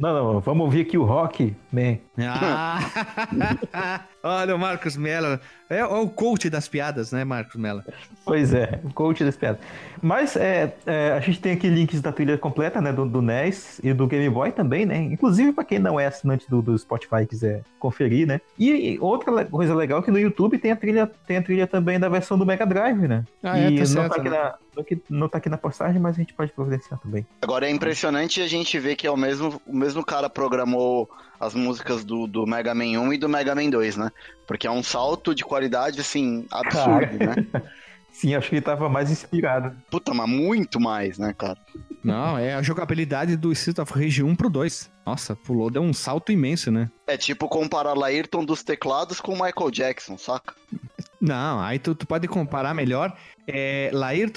Speaker 3: Não, não, vamos ouvir aqui o rock. Man.
Speaker 1: Ah, olha o Marcos Mello. É, é o coach das piadas, né, Marcos Mello?
Speaker 3: Pois é, o coach das piadas. Mas é, é, a gente tem aqui links da trilha completa, né, do, do NES e do Game Boy também, né? Inclusive para quem não é assinante do, do Spotify e quiser conferir, né? E outra le- coisa legal é que no YouTube tem a trilha, tem a trilha também da versão do Mega Drive, né?
Speaker 1: Ah, é,
Speaker 3: e
Speaker 1: tá
Speaker 3: não,
Speaker 1: certo,
Speaker 3: tá aqui
Speaker 1: né?
Speaker 3: na, não, que- não tá aqui na postagem, mas a gente pode providenciar também.
Speaker 2: Agora é impressionante a gente ver que é o mesmo, o mesmo cara programou as músicas do, do Mega Man 1 e do Mega Man 2, né? Porque é um salto de qualidade, assim, absurdo, né?
Speaker 3: Sim, acho que ele tava mais inspirado.
Speaker 2: Puta, mas muito mais, né, cara?
Speaker 1: Não, é a jogabilidade do Street of Rage 1 pro 2. Nossa, pulou, deu um salto imenso, né?
Speaker 2: É tipo comparar Laírton dos teclados com o Michael Jackson, saca?
Speaker 1: Não, aí tu, tu pode comparar melhor é,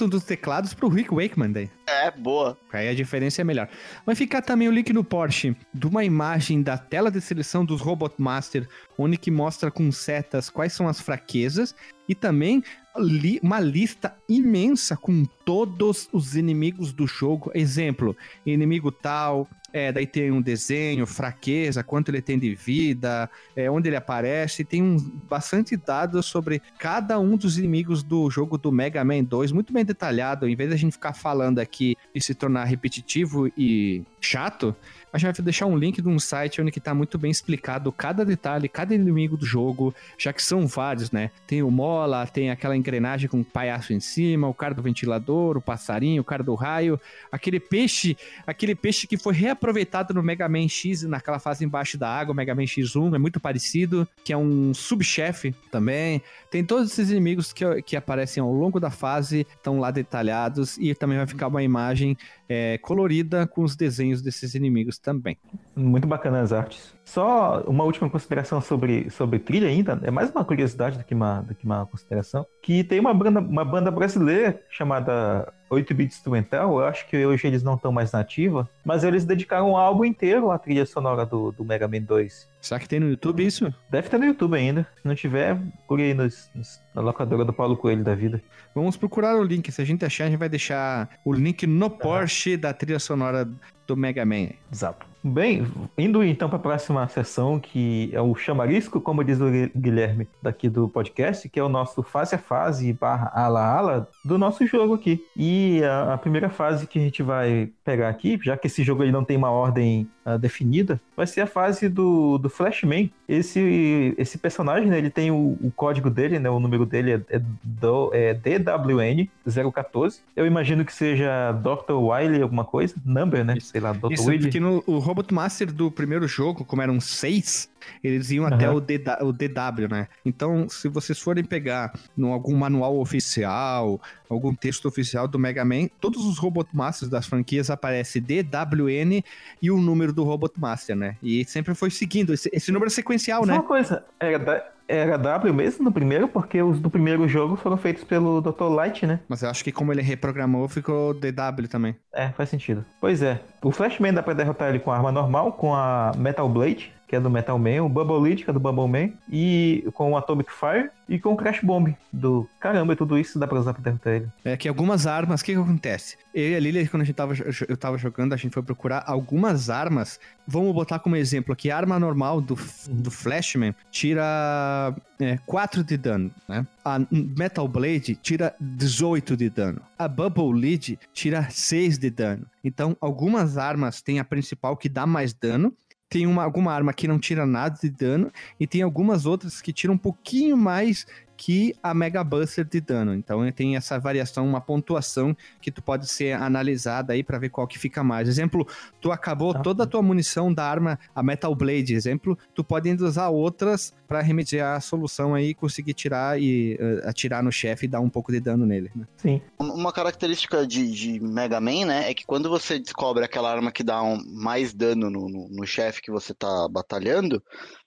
Speaker 1: dos teclados pro Rick Wakeman daí.
Speaker 2: É, boa.
Speaker 1: Aí a diferença é melhor. Vai ficar também o link no Porsche de uma imagem da tela de seleção dos Robot Master, onde que mostra com setas quais são as fraquezas e também li- uma lista imensa com todos os inimigos do jogo. Exemplo, inimigo tal, é, daí tem um desenho, fraqueza, quanto ele tem de vida, é, onde ele aparece, tem um, bastante dados sobre cada um dos inimigos do jogo do Mega Man 2, muito bem detalhado, em vez da gente ficar falando aqui e se tornar repetitivo e chato, a gente vai deixar um link de um site onde que tá muito bem explicado cada detalhe, cada inimigo do jogo, já que são vários, né? Tem o mola, tem aquela engrenagem com o palhaço em cima, o cara do ventilador, o passarinho, o cara do raio, aquele peixe, aquele peixe que foi reaproveitado no Mega Man X, naquela fase embaixo da água, Mega Man X1, é muito parecido, que é um subchefe também. Tem todos esses inimigos que, que aparecem ao longo da fase, estão lá detalhados, e também vai ficar uma imagem é, colorida com os desenhos desses inimigos também.
Speaker 3: Muito bacana as artes. Só uma última consideração sobre, sobre trilha ainda, é mais uma curiosidade do que uma, do que uma consideração, que tem uma banda, uma banda brasileira chamada 8-Bit Instrumental, eu acho que hoje eles não estão mais na ativa, mas eles dedicaram um álbum inteiro à trilha sonora do, do Mega Man 2.
Speaker 1: Será que tem no YouTube isso?
Speaker 3: Deve ter no YouTube ainda. Se não tiver, procure aí nos, nos- na locadora do Paulo Coelho da vida.
Speaker 1: Vamos procurar o link. Se a gente achar, a gente vai deixar o link no Porsche da trilha sonora do Mega Man.
Speaker 3: Exato. Bem, indo então para a próxima sessão, que é o chamarisco, como diz o Gui- Guilherme daqui do podcast, que é o nosso fase a fase barra ala ala do nosso jogo aqui. E a, a primeira fase que a gente vai pegar aqui, já que esse jogo ele não tem uma ordem ah, definida, vai ser a fase do, do Flashman. Esse, esse personagem, né, ele tem o, o código dele, né, o número dele é, é, do, é DWN014. Eu imagino que seja Dr. Wiley alguma coisa, number, né? Sei lá, Dr.
Speaker 1: Isso,
Speaker 3: Wiley.
Speaker 1: porque no o Robot Master do primeiro jogo, como eram seis, eles iam até
Speaker 3: Aham.
Speaker 1: o, DW, o DW, né? Então, se vocês forem pegar no algum manual oficial, algum texto oficial do Mega Man, todos os Robot Masters das franquias aparece DWN e o número do Robot Master, né? E sempre foi seguindo esse, esse número sequencial,
Speaker 3: Só
Speaker 1: né?
Speaker 3: uma coisa, era, da- era W mesmo no primeiro, porque os do primeiro jogo foram feitos pelo Dr. Light, né?
Speaker 1: Mas eu acho que como ele reprogramou, ficou DW também.
Speaker 3: É, faz sentido. Pois é, o Flashman dá pra derrotar ele com a arma normal, com a Metal Blade, que é do Metal Man, o Bubble Lead, que é do Bubble Man, e com o Atomic Fire, e com o Crash Bomb, do... Caramba, tudo isso dá pra usar pra derrotar ele.
Speaker 1: É que algumas armas, o que que acontece? Eu e a Lilia, quando a gente tava, eu tava jogando, a gente foi procurar algumas armas. Vamos botar como exemplo aqui, a arma normal do, F- do Flashman tira é, 4 de dano, né? A Metal Blade tira 18 de dano. A Bubble Lead tira 6 de dano. Então, algumas armas tem a principal que dá mais dano, tem uma, alguma arma que não tira nada de dano, e tem algumas outras que tiram um pouquinho mais que a Mega Buster de dano. Então tem essa variação, uma pontuação que tu pode ser analisada aí pra ver qual que fica mais. Exemplo, tu acabou
Speaker 3: Tá.
Speaker 1: toda a tua munição da arma, a Metal Blade, exemplo, tu pode ainda usar outras pra remediar a solução aí, conseguir tirar e eh, atirar no chefe e dar um pouco de dano nele. né?
Speaker 3: Sim.
Speaker 2: Uma característica de, de Mega Man, né, é que quando você descobre aquela arma que dá um- mais dano no, no, no chefe que você tá batalhando,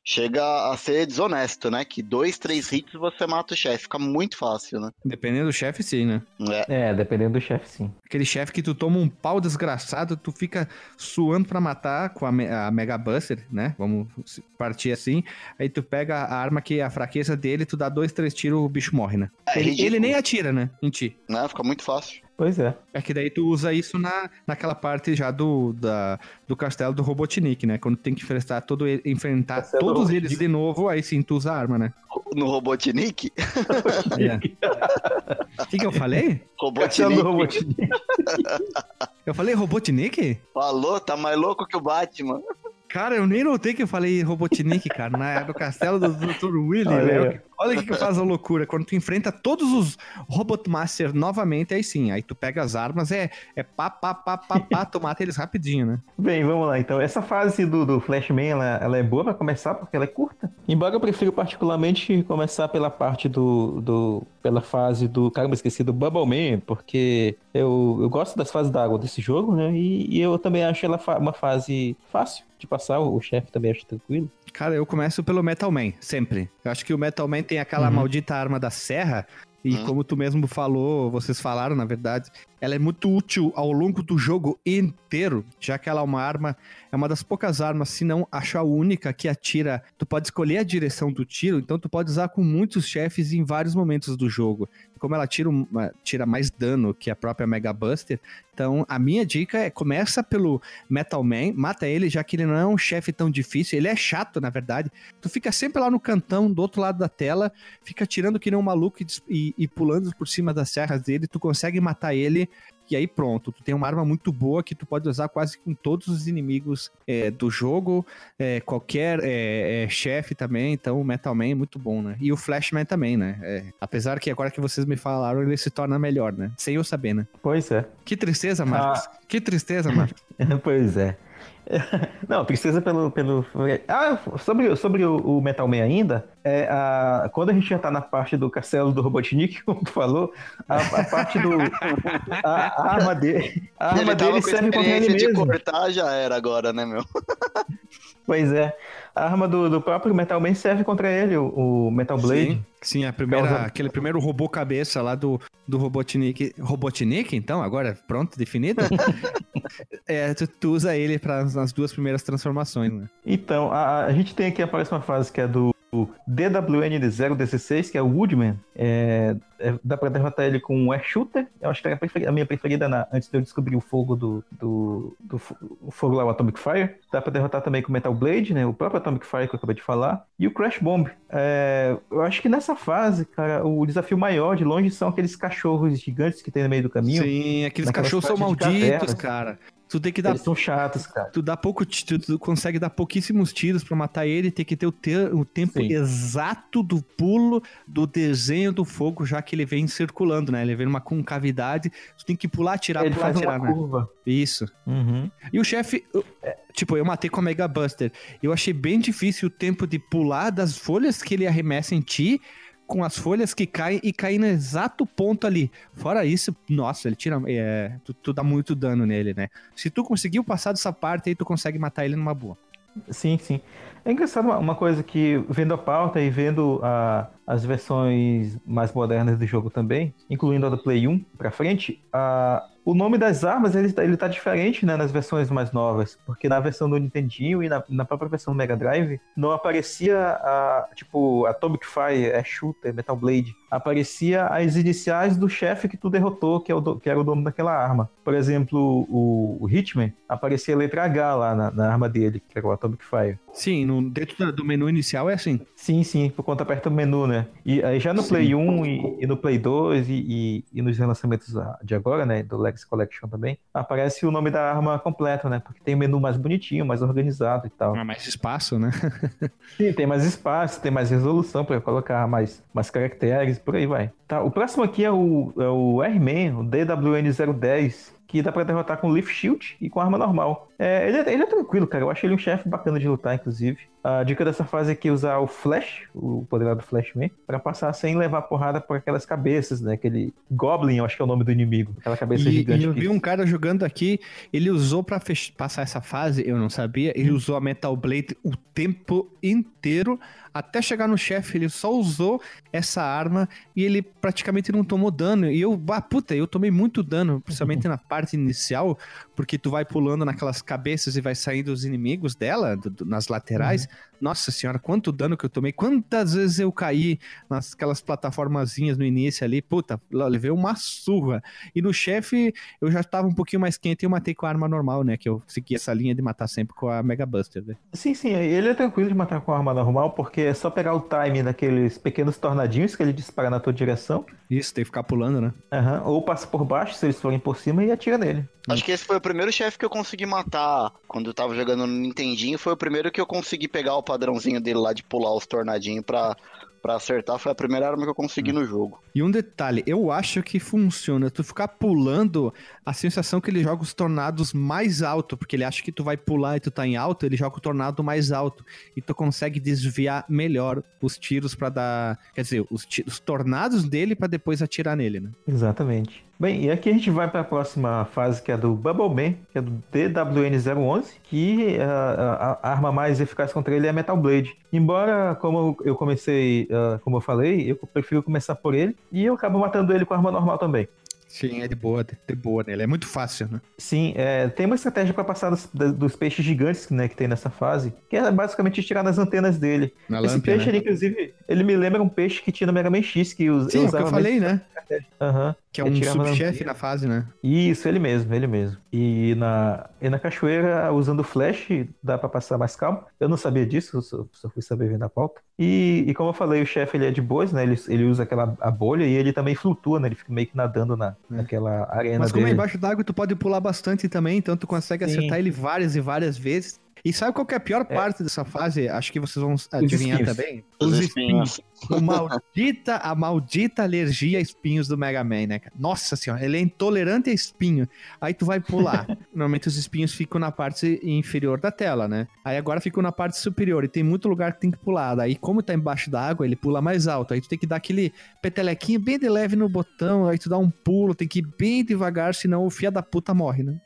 Speaker 2: chega a ser desonesto, né? Que dois, três hits você mata o chefe. Fica muito fácil, né?
Speaker 1: Dependendo do chefe, sim, né?
Speaker 2: É.
Speaker 3: É, dependendo do chefe, sim.
Speaker 1: Aquele chefe que tu toma um pau desgraçado, tu fica suando pra matar com a, Me- a Mega Buster, né? Vamos partir assim. Aí tu pega a arma que é a fraqueza dele, tu dá dois, três tiros, o bicho morre, né?
Speaker 2: É
Speaker 1: ele, ele nem atira, né? Em ti.
Speaker 2: né? Fica muito fácil.
Speaker 3: Pois é.
Speaker 1: É que daí tu usa isso na, naquela parte já do, da, do castelo do Robotnik, né? Quando tem que enfrentar, todo, ele- enfrentar
Speaker 3: Castelo
Speaker 1: todos eles de novo, aí sim tu usa a arma, né?
Speaker 2: No Robotnik?
Speaker 1: O que, que eu falei?
Speaker 2: Robotnik
Speaker 3: Robotnik.
Speaker 1: Eu falei Robotnik?
Speaker 2: falou, tá mais louco que o Batman.
Speaker 1: Cara, eu nem notei que eu falei Robotnik, cara, na, no castelo do Dr. Willy,
Speaker 3: Olha
Speaker 1: né?
Speaker 3: aí.
Speaker 1: Olha o que, que faz a loucura. Quando tu enfrenta todos os Robot Master novamente, aí sim, aí tu pega as armas, é, é pá, pá, pá, pá, pá, tu mata eles rapidinho, né?
Speaker 3: Bem, vamos lá então. Essa fase do, do Flashman, ela, ela é boa pra começar porque ela é curta. Embora eu prefiro particularmente começar pela parte do. do pela fase do. Caramba, esqueci do Bubble Man, porque eu, eu gosto das fases d'água desse jogo, né? E, e eu também acho ela fa- uma fase fácil de passar. O chefe também acho tranquilo.
Speaker 1: Cara, eu começo pelo Metal Man, sempre. Eu acho que o Metal Man tem aquela
Speaker 3: Uhum.
Speaker 1: maldita arma da serra, e
Speaker 2: Uhum.
Speaker 1: como tu mesmo falou, vocês falaram, na verdade, ela é muito útil ao longo do jogo inteiro, já que ela é uma arma, é uma das poucas armas, se não acho a única, que atira. Tu pode escolher a direção do tiro, então tu pode usar com muitos chefes em vários momentos do jogo. Como ela tira, uma- tira mais dano que a própria Mega Buster, então a minha dica é começa pelo Metal Man, mata ele, já que ele não é um chefe tão difícil, ele é chato, na verdade. Tu fica sempre lá no cantão, do outro lado da tela, fica tirando que nem um maluco e, e- e pulando por cima das serras dele, tu consegue matar ele. E aí pronto, tu tem uma arma muito boa que tu pode usar quase com todos os inimigos é, do jogo, é, qualquer é, é, chefe também, então o Metal Man é muito bom, né? E o Flashman também, né? É, apesar que agora que vocês me falaram, ele se torna melhor, né? Sem eu saber, né?
Speaker 3: Pois é.
Speaker 1: Que tristeza, Marcos. Que tristeza, Marcos.
Speaker 3: pois é. Não, tristeza pelo. pelo... Ah, sobre, sobre o, o Metal Man ainda, é, a, quando a gente já tá na parte do castelo do Robotnik, como tu falou, a, a parte do. A, a arma dele. A arma dele serve contra ele
Speaker 2: experiência de
Speaker 3: mesmo.
Speaker 2: cortar, já era agora, né, meu?
Speaker 3: Pois é. A arma do, do próprio Metal Man serve contra ele, o, o Metal Blade.
Speaker 1: Sim, sim, a primeira,
Speaker 3: Causa-
Speaker 1: aquele primeiro robô cabeça lá do, do Robotnik. Robotnik, então, agora pronto, definido? é, tu, tu usa ele para nas duas primeiras transformações, né?
Speaker 3: Então, a, a gente tem aqui a próxima fase que é do DWN-016, que é o Woodman. É, é, dá pra derrotar ele com um air shooter. Eu acho que era a, a minha preferida na- antes de eu descobrir o fogo do, do, do fo- o fogo lá, o Atomic Fire. Dá pra derrotar também com o Metal Blade, né? O próprio Atomic Fire que eu acabei de falar. E o Crash Bomb. É, eu acho que nessa fase, cara, o desafio maior de longe são aqueles cachorros gigantes que tem no meio do caminho.
Speaker 1: Sim, aqueles cachorros são malditos, cara. Tu tem que dar
Speaker 3: Eles são chatos, cara.
Speaker 1: Tu dá pouco, tu, tu consegue dar pouquíssimos tiros pra matar ele, tem que ter o, te- o tempo
Speaker 3: Sim.
Speaker 1: exato do pulo do desenho do fogo, já que ele vem circulando, né? Ele vem numa concavidade, tu tem que pular, atirar,
Speaker 3: ele
Speaker 1: pular,
Speaker 3: faz
Speaker 1: atirar,
Speaker 3: uma
Speaker 1: né?
Speaker 3: curva.
Speaker 1: Isso.
Speaker 3: Uhum.
Speaker 1: E o chefe, eu- tipo, eu matei com a Mega Buster. Eu achei bem difícil o tempo de pular das folhas que ele arremessa em ti com as folhas que caem e caem no exato ponto ali. Fora isso, nossa, ele tira. É, tu, tu dá muito dano nele, né? Se tu conseguiu passar dessa parte aí, tu consegue matar ele numa boa.
Speaker 3: Sim, sim. É engraçado uma, uma coisa que, vendo a pauta e vendo a- as versões mais modernas do jogo também, incluindo a do Play 1 pra frente, a- o nome das armas ele, tá- ele tá diferente né, nas versões mais novas, porque na versão do Nintendinho e na, na própria versão do Mega Drive não aparecia a, tipo Atomic Fire, é Shooter, Metal Blade, aparecia as iniciais do chefe que tu derrotou, que, é do- que era o dono daquela arma. Por exemplo, o, o Hitman, aparecia a letra H lá na, na arma dele, que era o Atomic Fire.
Speaker 1: Sim, no, dentro do menu inicial é assim.
Speaker 3: Sim, sim, por conta aperta o menu, né? E aí já no
Speaker 1: Sim.
Speaker 3: Play 1 e, e no Play 2 e, e, e nos relançamentos de agora, né? Do Legacy Collection também, aparece o nome da arma completo, né? Porque tem o menu mais bonitinho, mais organizado e tal.
Speaker 1: Há mais espaço, né?
Speaker 3: Sim, tem mais espaço, tem mais resolução para colocar mais, mais caracteres, por aí vai. Tá, o próximo aqui é o, é o R-Man, o DWN-010, que dá pra derrotar com Leaf Shield e com arma normal. É, ele, é, ele é tranquilo, cara. Eu acho ele um chefe bacana de lutar, inclusive. A dica dessa fase é usar o Flash, o poder do Flashman, pra passar sem levar porrada por aquelas cabeças, né? Aquele Goblin, eu acho que é o nome do inimigo. Aquela cabeça
Speaker 1: E,
Speaker 3: gigante.
Speaker 1: e eu
Speaker 3: que-
Speaker 1: vi um cara jogando aqui, ele usou pra fech- passar essa fase, eu não sabia, ele usou a Metal Blade o tempo inteiro até chegar no chefe, ele só usou essa arma e ele praticamente não tomou dano. E eu, ah, puta, eu tomei muito dano, principalmente na parte inicial, porque tu vai pulando naquelas cabeças e vai saindo os inimigos dela, do- do- nas laterais.
Speaker 3: Uhum.
Speaker 1: Nossa senhora, quanto dano que eu tomei. Quantas vezes eu caí naquelas plataformazinhas no início ali. Puta, levei uma surra. E no chefe, eu já tava um pouquinho mais quente e eu matei com a arma normal, né? Que eu segui essa linha de matar sempre com a Mega Buster, né?
Speaker 3: Sim, sim, ele é tranquilo de matar com arma normal, porque é só pegar o time daqueles pequenos tornadinhos que ele dispara na tua direção,
Speaker 1: Isso, tem que ficar pulando, né?
Speaker 3: aham, ou passa por baixo se eles forem por cima e atira nele.
Speaker 2: Acho que esse foi o primeiro chefe que eu consegui matar quando eu tava jogando no Nintendinho. Foi o primeiro que eu consegui pegar o padrãozinho dele lá de pular os tornadinhos pra, pra acertar. Foi a primeira arma que eu consegui no jogo.
Speaker 1: E um detalhe, eu acho que funciona. Tu ficar pulando, a sensação que ele joga os tornados mais alto, porque ele acha que tu vai pular e tu tá em alto, ele joga o tornado mais alto. E tu consegue desviar melhor os tiros pra dar. Quer dizer, os, os tornados dele pra depois atirar nele, né?
Speaker 3: Exatamente. Bem, e aqui a gente vai para a próxima fase, que é do Bubble Man, que é do DWN-011, que ah, a, a arma mais eficaz contra ele é a Metal Blade. Embora, como eu comecei, ah, como eu falei, eu prefiro começar por ele, e eu acabo matando ele com arma normal também.
Speaker 1: Sim, é de boa, de, boa nele. É muito fácil, né?
Speaker 3: Sim, é, tem uma estratégia para passar dos, dos peixes gigantes né, que tem nessa fase, que é basicamente tirar das antenas dele.
Speaker 1: Na
Speaker 3: Esse
Speaker 1: lâmpada,
Speaker 3: peixe,
Speaker 1: né?
Speaker 3: inclusive, ele me lembra um peixe que tinha no Mega Man X, que us-
Speaker 1: Sim, é o que
Speaker 3: usava
Speaker 1: eu falei, né?
Speaker 3: Aham.
Speaker 1: Que é um subchefe na fase, né?
Speaker 3: Isso, ele mesmo, ele mesmo. E na, e na cachoeira, usando flash, dá pra passar mais calmo. Eu não sabia disso, só, só fui saber vendo a pauta. E, e como eu falei, o chefe ele é de boas, né? Ele, ele usa aquela a bolha e ele também flutua, né? Ele fica meio que nadando na, naquela arena
Speaker 1: Mas como é
Speaker 3: dele.
Speaker 1: embaixo d'água, tu pode pular bastante também, então tu consegue
Speaker 3: Sim.
Speaker 1: acertar ele várias e várias vezes. E sabe qual que é a pior parte dessa fase? Acho que vocês vão adivinhar
Speaker 3: espinhos.
Speaker 1: também.
Speaker 2: Os espinhos.
Speaker 1: O maldita, a maldita alergia a espinhos do Mega Man, né, cara? Nossa senhora, ele é intolerante a espinho. Aí tu vai pular. Normalmente os espinhos ficam na parte inferior da tela, né? Aí agora ficam na parte superior e tem muito lugar que tem que pular. Daí, como tá embaixo da água, ele pula mais alto. Aí tu tem que dar aquele petelequinho bem de leve no botão. Aí tu dá um pulo, tem que ir bem devagar, senão o fia da puta morre, né?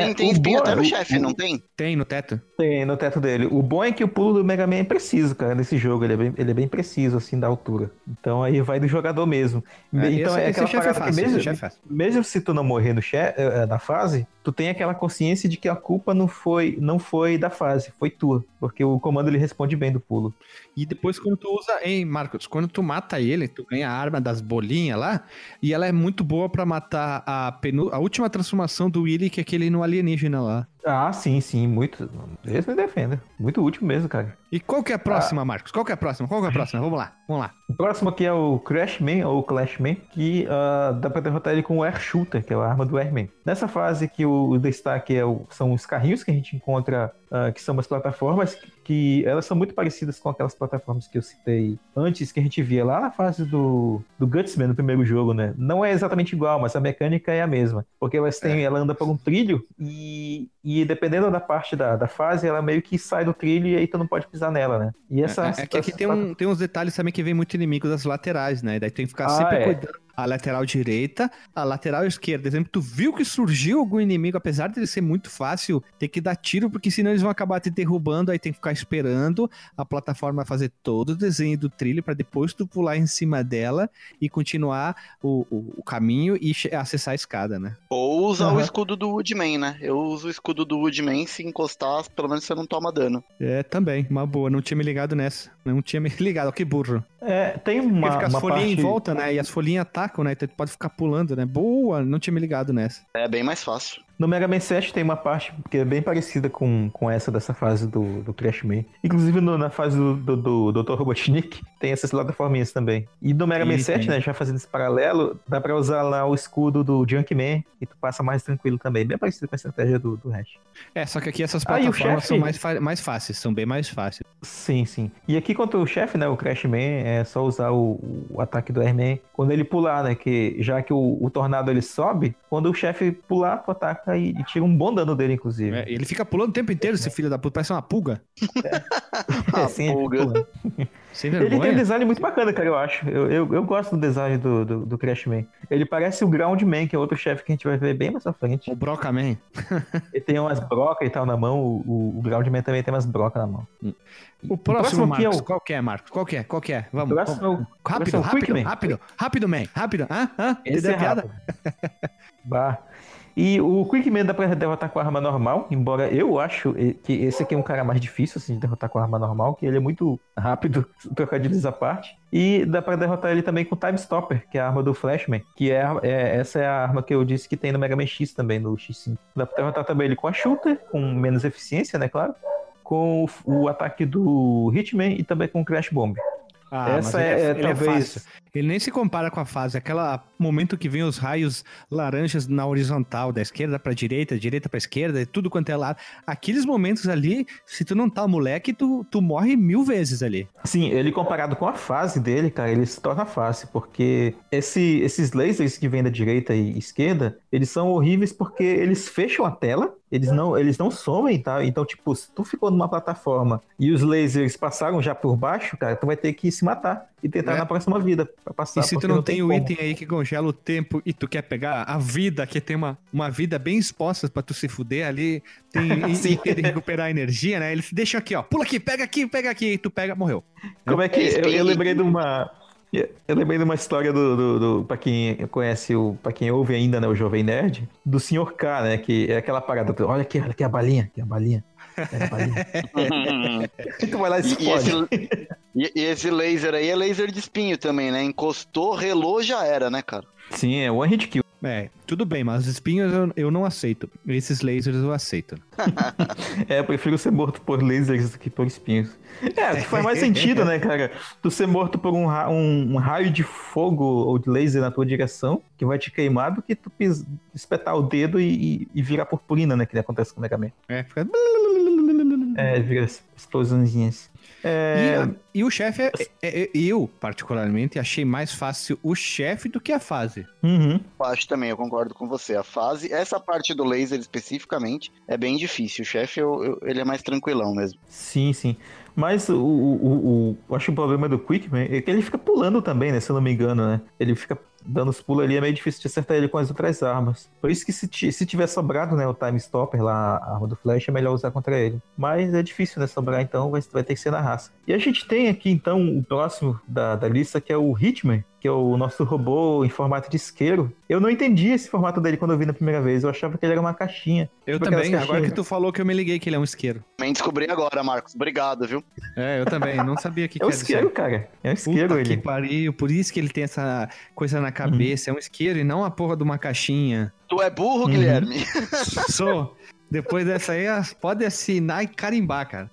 Speaker 2: Tem,
Speaker 3: É,
Speaker 2: tem
Speaker 3: o
Speaker 2: espinho
Speaker 3: bom
Speaker 2: até
Speaker 3: é
Speaker 2: no chefe,
Speaker 3: o-
Speaker 2: não tem?
Speaker 1: Tem no teto.
Speaker 3: Tem no teto dele. O bom é que o pulo do Mega Man é preciso, cara, nesse jogo. Ele é bem, ele é bem preciso, assim, da altura. Então aí vai do jogador mesmo. então
Speaker 1: esse,
Speaker 3: é aquela
Speaker 1: chefe é
Speaker 3: parada que
Speaker 1: fácil,
Speaker 3: mesmo,
Speaker 1: chefe é fácil.
Speaker 3: mesmo se tu não morrer no che- eh, na fase, tu tem aquela consciência de que a culpa não foi, não foi da fase, foi tua. Porque o comando ele responde bem do pulo.
Speaker 1: E depois quando tu usa, hein, Marcos, quando tu mata ele, tu ganha a arma das bolinhas lá, e ela é muito boa pra matar a, penu- a última transformação do Willy, que é aquele no alienígena lá.
Speaker 3: Ah, sim, sim, muito. Esse me defenda. Muito útil mesmo, cara.
Speaker 1: E qual que é a
Speaker 3: Ah.
Speaker 1: próxima, Marcos? Qual que é a próxima? Qual que é a próxima? Vamos lá, vamos lá.
Speaker 3: O próximo aqui é o Crashman, ou Clashman, que ah, dá pra derrotar ele com o Air Shooter, que é a arma do Airman. Nessa fase que o, o destaque é o- são os carrinhos que a gente encontra, ah, que são umas plataformas, que, que elas são muito parecidas com aquelas plataformas que eu citei antes, que a gente via lá na fase do, do Gutsman, no primeiro jogo, né? Não é exatamente igual, mas a mecânica é a mesma. Porque elas têm, ela anda por um trilho e, e dependendo da parte da, da fase, ela meio que sai do trilho e aí tu não pode pisar nela, né? E essa,
Speaker 1: é, é que aqui tem, um, tem uns detalhes também que vem muito inimigo das laterais, né? Daí tem que ficar
Speaker 3: Ah,
Speaker 1: sempre
Speaker 3: é.
Speaker 1: cuidando. A lateral direita, a lateral esquerda. Exemplo, tu viu que surgiu algum inimigo, apesar de ele ser muito fácil, tem que dar tiro, porque senão eles vão acabar te derrubando, aí tem que ficar esperando a plataforma fazer todo o desenho do trilho para depois tu pular em cima dela e continuar o, o, o caminho e acessar a escada, né?
Speaker 2: Ou usar
Speaker 3: Aham.
Speaker 2: o escudo do Woodman, né? Eu uso o escudo do Woodman, se encostar, pelo menos você não toma dano.
Speaker 1: É, também, uma boa. Não tinha me ligado nessa. Não tinha me ligado. Ó, que burro.
Speaker 3: É, tem
Speaker 1: Porque
Speaker 3: uma,
Speaker 1: fica as
Speaker 3: uma
Speaker 1: folhinhas
Speaker 3: parte...
Speaker 1: em volta, né? E as folhinhas atacam, né? Então tu pode ficar pulando, né? Boa, não tinha me ligado nessa.
Speaker 2: É bem mais fácil.
Speaker 3: No Mega Man 7 tem uma parte que é bem parecida com, com essa dessa fase do, do Crash Man. Inclusive no- na fase do, do, do Dr. Robotnik tem essas plataforminhas também. E no Mega
Speaker 1: Sim,
Speaker 3: Man 7,
Speaker 1: sim.
Speaker 3: né, já fazendo esse paralelo, dá pra usar lá o escudo do Junkman e tu passa mais tranquilo também. Bem parecido com a estratégia do, do Hash.
Speaker 1: É, só que aqui essas
Speaker 3: Ah, e
Speaker 1: plataformas
Speaker 3: chefe?
Speaker 1: são mais, mais fáceis, são bem mais fáceis.
Speaker 3: Sim, sim. E aqui contra o chefe, né, o Crash Man, é só usar o, o ataque do Airman quando ele pular, né, que já que o, o tornado ele sobe, quando o chefe pular, tu ataca e, e tira um bom dano dele, inclusive.
Speaker 1: É, ele fica pulando o tempo inteiro, esse filho da puta, parece uma pulga.
Speaker 3: É,
Speaker 2: Ah,
Speaker 3: sim, ele
Speaker 2: pulga.
Speaker 1: Sem
Speaker 3: Ele tem um
Speaker 1: vergonha.
Speaker 3: design muito bacana, cara, eu acho. Eu, eu, eu gosto do design do, do, do Crash Man. Ele parece o Ground Man, que é outro chefe que a gente vai ver bem mais pra frente.
Speaker 1: O Broca Man.
Speaker 3: Ele tem umas brocas e tal na mão. O, o, o Ground Man também tem umas brocas na mão.
Speaker 1: O próximo,
Speaker 3: aqui é
Speaker 1: Marcos,
Speaker 3: o-
Speaker 1: qual que é, Marcos? Qual que é? Qual que é? Vamos.
Speaker 3: O próximo é o-
Speaker 1: vamos. Rápido,
Speaker 3: próximo é o
Speaker 1: rápido,
Speaker 3: Man.
Speaker 1: rápido, rápido, man, rápido. Hã? Hã?
Speaker 3: Esse é
Speaker 1: a piada?
Speaker 3: rápido. bah. E o Quickman dá pra derrotar com a arma normal, embora eu acho que esse aqui é um cara mais difícil assim, de derrotar com a arma normal, que ele é muito rápido, trocadilhos à parte. E dá pra derrotar ele também com o Time Stopper, que é a arma do Flashman, que é, é, essa é a arma que eu disse que tem no Mega Man X também, no X5. Dá pra derrotar também ele com a Shooter, com menos eficiência, né, claro. Com o, o ataque do Hitman e também com o Crash Bomb.
Speaker 1: Ah,
Speaker 3: Essa
Speaker 1: ele
Speaker 3: é-
Speaker 1: ele
Speaker 3: talvez-
Speaker 1: fácil. Ele nem se compara com a fase. Aquela momento que vem os raios laranjas na horizontal, da esquerda pra direita, direita pra esquerda, e tudo quanto é lado. Aqueles momentos ali, se tu não tá moleque, tu, tu morre mil vezes ali.
Speaker 3: Sim, ele comparado com a fase dele, cara, ele se torna fácil, porque esse- esses lasers que vêm da direita e esquerda, eles são horríveis porque eles fecham a tela, eles não, eles não somem, tá? Então, tipo, se tu ficou numa plataforma e os lasers passaram já por baixo, cara, tu vai ter que se matar e tentar
Speaker 1: É.
Speaker 3: na próxima vida pra passar.
Speaker 1: e se tu
Speaker 3: porque
Speaker 1: não, tem o
Speaker 3: como.
Speaker 1: item aí que congela o tempo e tu quer pegar a vida, que tem uma, uma vida bem exposta pra tu se fuder ali, tem, e,
Speaker 3: Sim.
Speaker 1: e ter de recuperar energia, né? Eles deixam aqui, ó. Pula aqui, pega aqui, pega aqui, e tu pega, morreu.
Speaker 3: Como é que. Eu, eu lembrei de uma. Eu lembrei de uma história do, do, do pra quem conhece o. pra quem ouve ainda, né, o Jovem Nerd, do Sr. K, né? Que é aquela parada. Olha aqui, olha aqui a balinha, aqui a balinha. Pega a balinha. e tu vai lá e
Speaker 2: E, e
Speaker 3: explode.
Speaker 2: esse, e- e esse laser aí é laser de espinho também, né? Encostou, relou, já era, né, cara?
Speaker 3: Sim, é one hit kill.
Speaker 1: É, tudo bem, mas os espinhos eu, eu não aceito. Esses lasers eu aceito.
Speaker 3: É, eu prefiro ser morto por lasers do que por espinhos. É, que faz mais sentido, né, cara? Tu ser morto por um, ra- um- um raio de fogo ou de laser na tua direção, que vai te queimar, do que tu espetar o dedo e, e- e virar purpurina, né? Que acontece com o Mega Man.
Speaker 1: É, fica...
Speaker 3: É, vira explosãozinhas. É,
Speaker 1: E, e o chefe, é, é- é- eu, particularmente, achei mais fácil o chefe do que a fase.
Speaker 3: uhum.
Speaker 2: Eu acho também, eu concordo com você. A fase, essa parte do laser especificamente, é bem difícil. O chefe, ele é mais tranquilão mesmo.
Speaker 3: Sim, sim. Mas o, o, o, o- eu acho que o problema do Quickman é que ele fica pulando também, né? Se eu não me engano, né? Ele fica dando os pulos ali, é meio difícil de acertar ele com as outras armas. Por isso que se, se tiver sobrado, né, o Time Stopper lá, a arma do Flash, é melhor usar contra ele. Mas é difícil, né, sobrar, então vai, vai ter que ser na raça. E a gente tem aqui, então, o próximo da, da lista, que é o Hitman, que é o nosso robô em formato de isqueiro. Eu não entendi esse formato dele quando eu vi na primeira vez. Eu achava que ele era uma caixinha.
Speaker 1: Eu
Speaker 3: Tipo
Speaker 1: também, agora
Speaker 3: caixinhas.
Speaker 1: que tu falou que eu me liguei que ele é um isqueiro.
Speaker 2: Também descobri agora, Marcos. Obrigado, viu?
Speaker 1: É, eu também, não sabia que
Speaker 3: É um
Speaker 1: que era
Speaker 3: isqueiro,
Speaker 1: isso
Speaker 3: cara. É um isqueiro
Speaker 1: Puta
Speaker 3: ele.
Speaker 1: que pariu, por isso que ele tem essa coisa na cabeça, é um isqueiro e não a porra de uma caixinha.
Speaker 2: Tu é burro,
Speaker 3: Uhum.
Speaker 2: Guilherme?
Speaker 1: Sou. Depois dessa aí, pode assinar e carimbar, cara.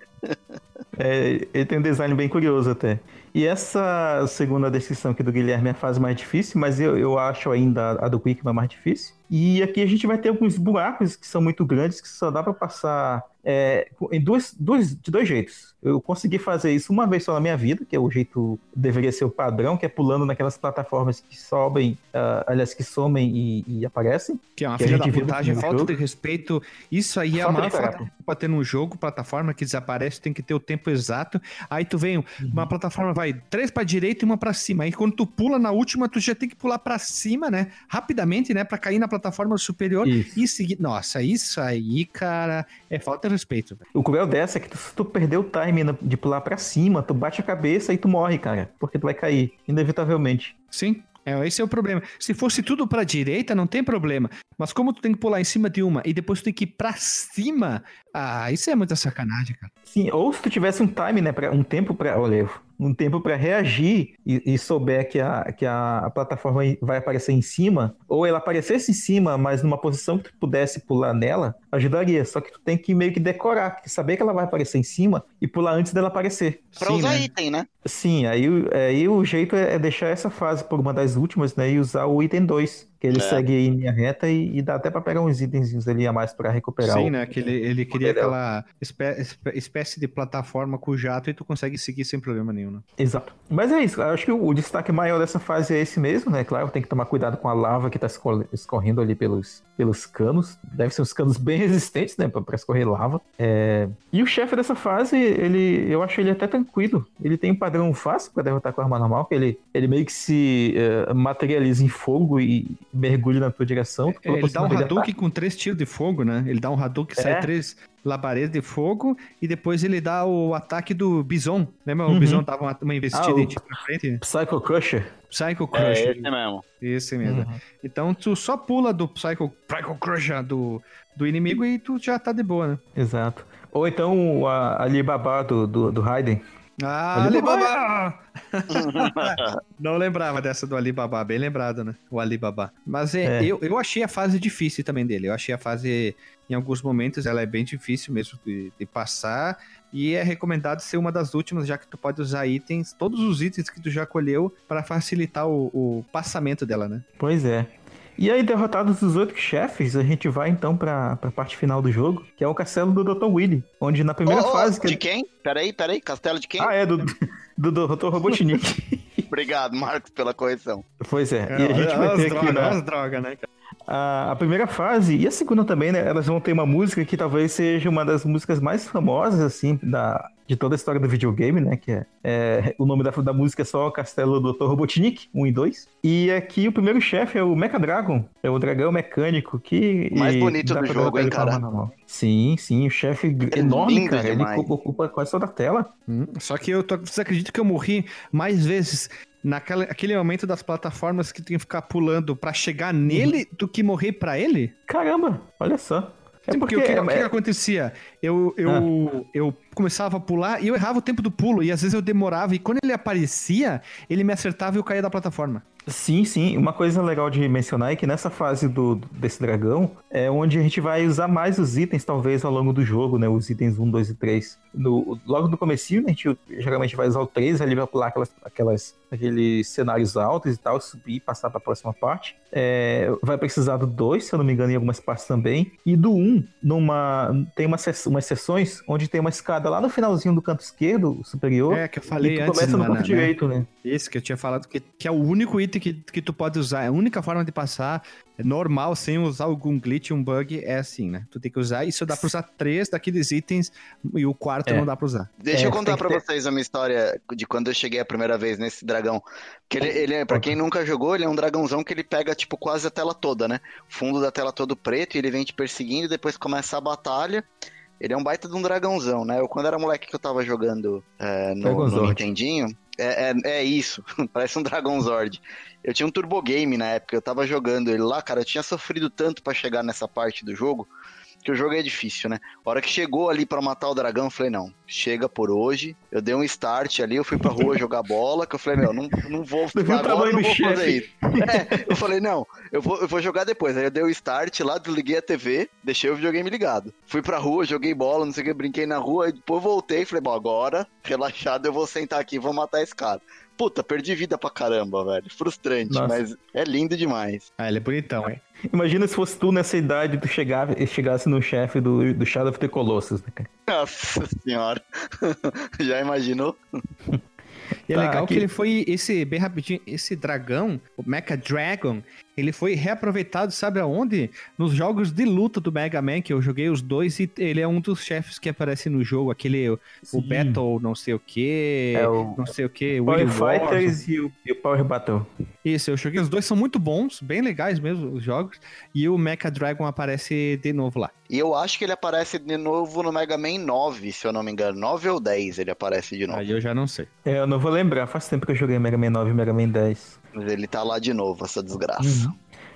Speaker 3: É, ele tem um design bem curioso até. E essa segunda descrição aqui do Guilherme é a fase mais difícil, mas eu, eu acho ainda a do Quickman mais difícil. E aqui a gente vai ter alguns buracos que são muito grandes, que só dá pra passar é, em duas, duas, de dois jeitos. Eu consegui fazer isso uma vez só na minha vida, que é o jeito deveria ser o padrão, que é pulando naquelas plataformas que sobem, ah, aliás, que somem e, e aparecem.
Speaker 1: Que é uma
Speaker 3: Que a
Speaker 1: filha da putagem, falta
Speaker 3: jogo.
Speaker 1: de respeito. Isso aí é a maior falta pra ter num jogo, plataforma que desaparece, tem que ter o tempo exato. Aí tu vem,
Speaker 3: Uhum.
Speaker 1: uma plataforma vai três pra direita e uma pra cima. Aí quando tu pula na última, tu já tem que pular pra cima, né? Rapidamente, né? Pra cair na plataforma superior
Speaker 3: Isso.
Speaker 1: e seguir. Nossa, isso aí, cara, é falta de respeito.
Speaker 3: O cruel dessa é que tu, se tu perder o time de pular pra cima, tu bate a cabeça e tu morre, cara. Porque tu vai cair, inevitavelmente.
Speaker 1: Sim. É, esse é o problema. Se fosse tudo pra direita, não tem problema. Mas como tu tem que pular em cima de uma e depois tu tem que ir pra cima, ah, isso é muita sacanagem, cara.
Speaker 3: Sim, ou se tu tivesse um time, né, pra, um tempo pra. Olha, um tempo para reagir e, e souber que, a, que a, plataforma vai aparecer em cima, ou ela aparecesse em cima, mas numa posição que tu pudesse pular nela, ajudaria. Só que tu tem que meio que decorar, saber que ela vai aparecer em cima e pular antes dela aparecer.
Speaker 2: Pra
Speaker 1: Sim,
Speaker 2: usar
Speaker 1: né?
Speaker 2: item, né?
Speaker 3: Sim, aí, aí o jeito é deixar essa fase por uma das últimas, né, e usar o item 2. Que ele
Speaker 2: É.
Speaker 3: segue em linha reta e, e dá até pra pegar uns itens ali a mais pra recuperar.
Speaker 1: Sim,
Speaker 3: o-
Speaker 1: né? Que ele, ele
Speaker 3: dela.
Speaker 1: aquela espé- espé- espécie de plataforma com jato e tu consegue seguir sem problema nenhum, né?
Speaker 3: Exato. Mas é isso, eu acho que o, o destaque maior dessa fase é esse mesmo, né? Claro, tem que tomar cuidado com a lava que tá escor- escorrendo ali pelos, pelos canos. Deve ser uns canos bem resistentes, né? Pra, escorrer lava. É, E o chefe dessa fase, ele, eu acho ele até tranquilo. Ele tem um padrão fácil pra derrotar com a arma normal, que ele, ele meio que se eh, materializa em fogo e mergulha na tua direção. Tu
Speaker 1: É, ele dá um Hadouken com três tiros de fogo, né? Ele dá um Hadouken
Speaker 3: É.
Speaker 1: sai três, labareda de fogo e depois ele dá o ataque do Bison. Lembra? O
Speaker 3: Uhum.
Speaker 1: Bison dava uma, uma investida
Speaker 3: Ah, o-
Speaker 1: e tira pra frente.
Speaker 3: Psycho Crusher.
Speaker 1: Psycho
Speaker 2: É
Speaker 1: Crusher.
Speaker 2: esse mesmo.
Speaker 1: Esse mesmo.
Speaker 3: Uhum.
Speaker 1: Então tu só pula do Psycho, Psycho Crusher do, do inimigo e tu já tá de boa, né?
Speaker 3: Exato. Ou então o a- Alibaba do, do, do Raiden.
Speaker 1: Ah,
Speaker 3: Alibaba!
Speaker 1: Alibaba! Não lembrava dessa do Alibaba, bem lembrado, né? O Alibaba. Mas é,
Speaker 3: É.
Speaker 1: Eu, eu achei a fase difícil também dele. Eu achei a fase, em alguns momentos, ela é bem difícil mesmo de, de passar. E é recomendado ser uma das últimas, já que tu pode usar itens, todos os itens que tu já colheu, para facilitar o, o passamento dela, né?
Speaker 3: Pois é. E aí, derrotados os oito chefes, a gente vai então pra, pra parte final do jogo, que é o castelo do Dr. Willy. Onde na primeira
Speaker 2: Ô, ô,
Speaker 3: fase. Que...
Speaker 2: De quem? Peraí, peraí. Castelo de quem?
Speaker 3: Ah, é, do, do, do Dr. Robotnik.
Speaker 2: Obrigado, Marcos, pela correção.
Speaker 3: pois é. E a gente vai ter aqui na,
Speaker 1: drogas, né, cara?
Speaker 3: A, a primeira fase e a segunda também, né? Elas vão ter uma música que talvez seja uma das músicas mais famosas, assim, da, de toda a história do videogame, né? Que é, é- o nome da, da música é só Castelo do Dr. Robotnik, 1 e 2. E aqui o primeiro chefe é o Mecha Dragon, é o dragão mecânico que.
Speaker 2: O mais
Speaker 3: e
Speaker 2: bonito do jogo, hein,
Speaker 3: ele
Speaker 2: cara?
Speaker 3: Sim, sim, o chefe
Speaker 2: É
Speaker 3: enorme, cara. Ele
Speaker 2: demais.
Speaker 3: ocupa, ocupa quase toda a tela.
Speaker 1: Hum, Só que eu tô, vocês acreditam que eu morri mais vezes naquele aquele momento das plataformas que tem que ficar pulando pra chegar nele do que morrer pra ele?
Speaker 3: Caramba, olha só. É
Speaker 1: Sim, porque, o, que,
Speaker 3: é-
Speaker 1: o que que acontecia? Eu, eu, eu começava a pular e eu errava o tempo do pulo. E às vezes eu demorava. E quando ele aparecia, ele me acertava e eu caía da plataforma.
Speaker 3: Sim, sim. Uma coisa legal de mencionar é que nessa fase do, desse dragão é onde a gente vai usar mais os itens, talvez, ao longo do jogo, né? Os itens 1, 2 e 3. No, logo no comecinho, né, a gente geralmente vai usar o 3, ali vai pular aquelas, aquelas, aqueles cenários altos e tal, subir e passar para a próxima parte. É, vai precisar do 2, se eu não me engano, em algumas partes também. E do 1, numa, tem uma, sess- umas sessões onde tem uma escada lá no finalzinho do canto esquerdo, superior.
Speaker 1: É, que eu falei
Speaker 3: e tu
Speaker 1: antes.
Speaker 3: começa no
Speaker 1: mano,
Speaker 3: canto
Speaker 1: né?
Speaker 3: direito, né?
Speaker 1: Esse que eu tinha falado, que, que é o único item que, que tu pode usar. É a única forma de passar é normal, sem usar algum glitch, um bug, é assim, né? Tu tem que usar. Isso dá pra usar três daqueles itens e o quarto
Speaker 3: É.
Speaker 1: não dá pra usar.
Speaker 2: Deixa
Speaker 3: É,
Speaker 2: eu contar pra
Speaker 3: ter-
Speaker 2: vocês uma história de quando eu cheguei a primeira vez nesse dragão. Que ele, ele é, pra quem nunca jogou, ele é um dragãozão que ele pega, tipo, quase a tela toda, né? O fundo da tela todo preto e ele vem te perseguindo e depois começa a batalha. Ele é um baita de um dragãozão, né? Eu, quando era moleque que eu tava jogando é, no, no. Nintendinho, é, é, é isso, parece um Dragonzord. Eu tinha um Turbo Game na época, eu tava jogando ele lá, cara, eu tinha sofrido tanto pra chegar nessa parte do jogo, que o jogo é difícil, né? A hora que chegou ali pra matar o dragão, eu falei, não, chega por hoje. Eu dei um start ali, eu fui pra rua jogar bola, que eu falei, meu, não, não vou, agora
Speaker 3: tamanho
Speaker 2: não vou fazer
Speaker 3: chefe?
Speaker 2: isso. É, eu falei, não, eu vou, eu vou jogar depois. Aí eu dei o start lá, desliguei a TV, deixei o videogame ligado. Fui pra rua, joguei bola, não sei o que, brinquei na rua, e depois voltei e falei, bom, agora, relaxado, eu vou sentar aqui e vou matar esse cara. Puta, perdi vida pra caramba, velho. Frustrante,
Speaker 3: Nossa.
Speaker 2: mas é lindo demais.
Speaker 1: Ah, ele é bonitão, hein?
Speaker 3: Imagina se fosse tu nessa idade, tu chegava, chegasse no chefe do, do Shadow of the Colossus, né, cara?
Speaker 2: Nossa senhora. Já imaginou?
Speaker 1: E é
Speaker 3: Tá,
Speaker 1: legal
Speaker 3: aqui.
Speaker 1: que ele foi, esse, bem rapidinho, esse dragão, o Mecha Dragon, ele foi reaproveitado, sabe aonde? Nos jogos de luta do Mega Man, que eu joguei os dois, e ele é um dos chefes que aparece no jogo, aquele, o
Speaker 3: Sim.
Speaker 1: Battle não sei o que,
Speaker 3: É o
Speaker 1: não sei o que,
Speaker 3: Power Fighters e o, e o Power Battle.
Speaker 1: Isso, eu joguei, os dois são muito bons, bem legais mesmo, os jogos, e o Mecha Dragon aparece de novo lá.
Speaker 2: E eu acho que ele aparece de novo no Mega Man 9, se eu não me engano. 9 ou 10 ele aparece de novo.
Speaker 1: Aí eu já não sei.
Speaker 3: É, eu não vou lembrar, faz tempo que eu joguei Mega Man 9 e Mega Man 10.
Speaker 2: Mas ele tá lá de novo, essa desgraça.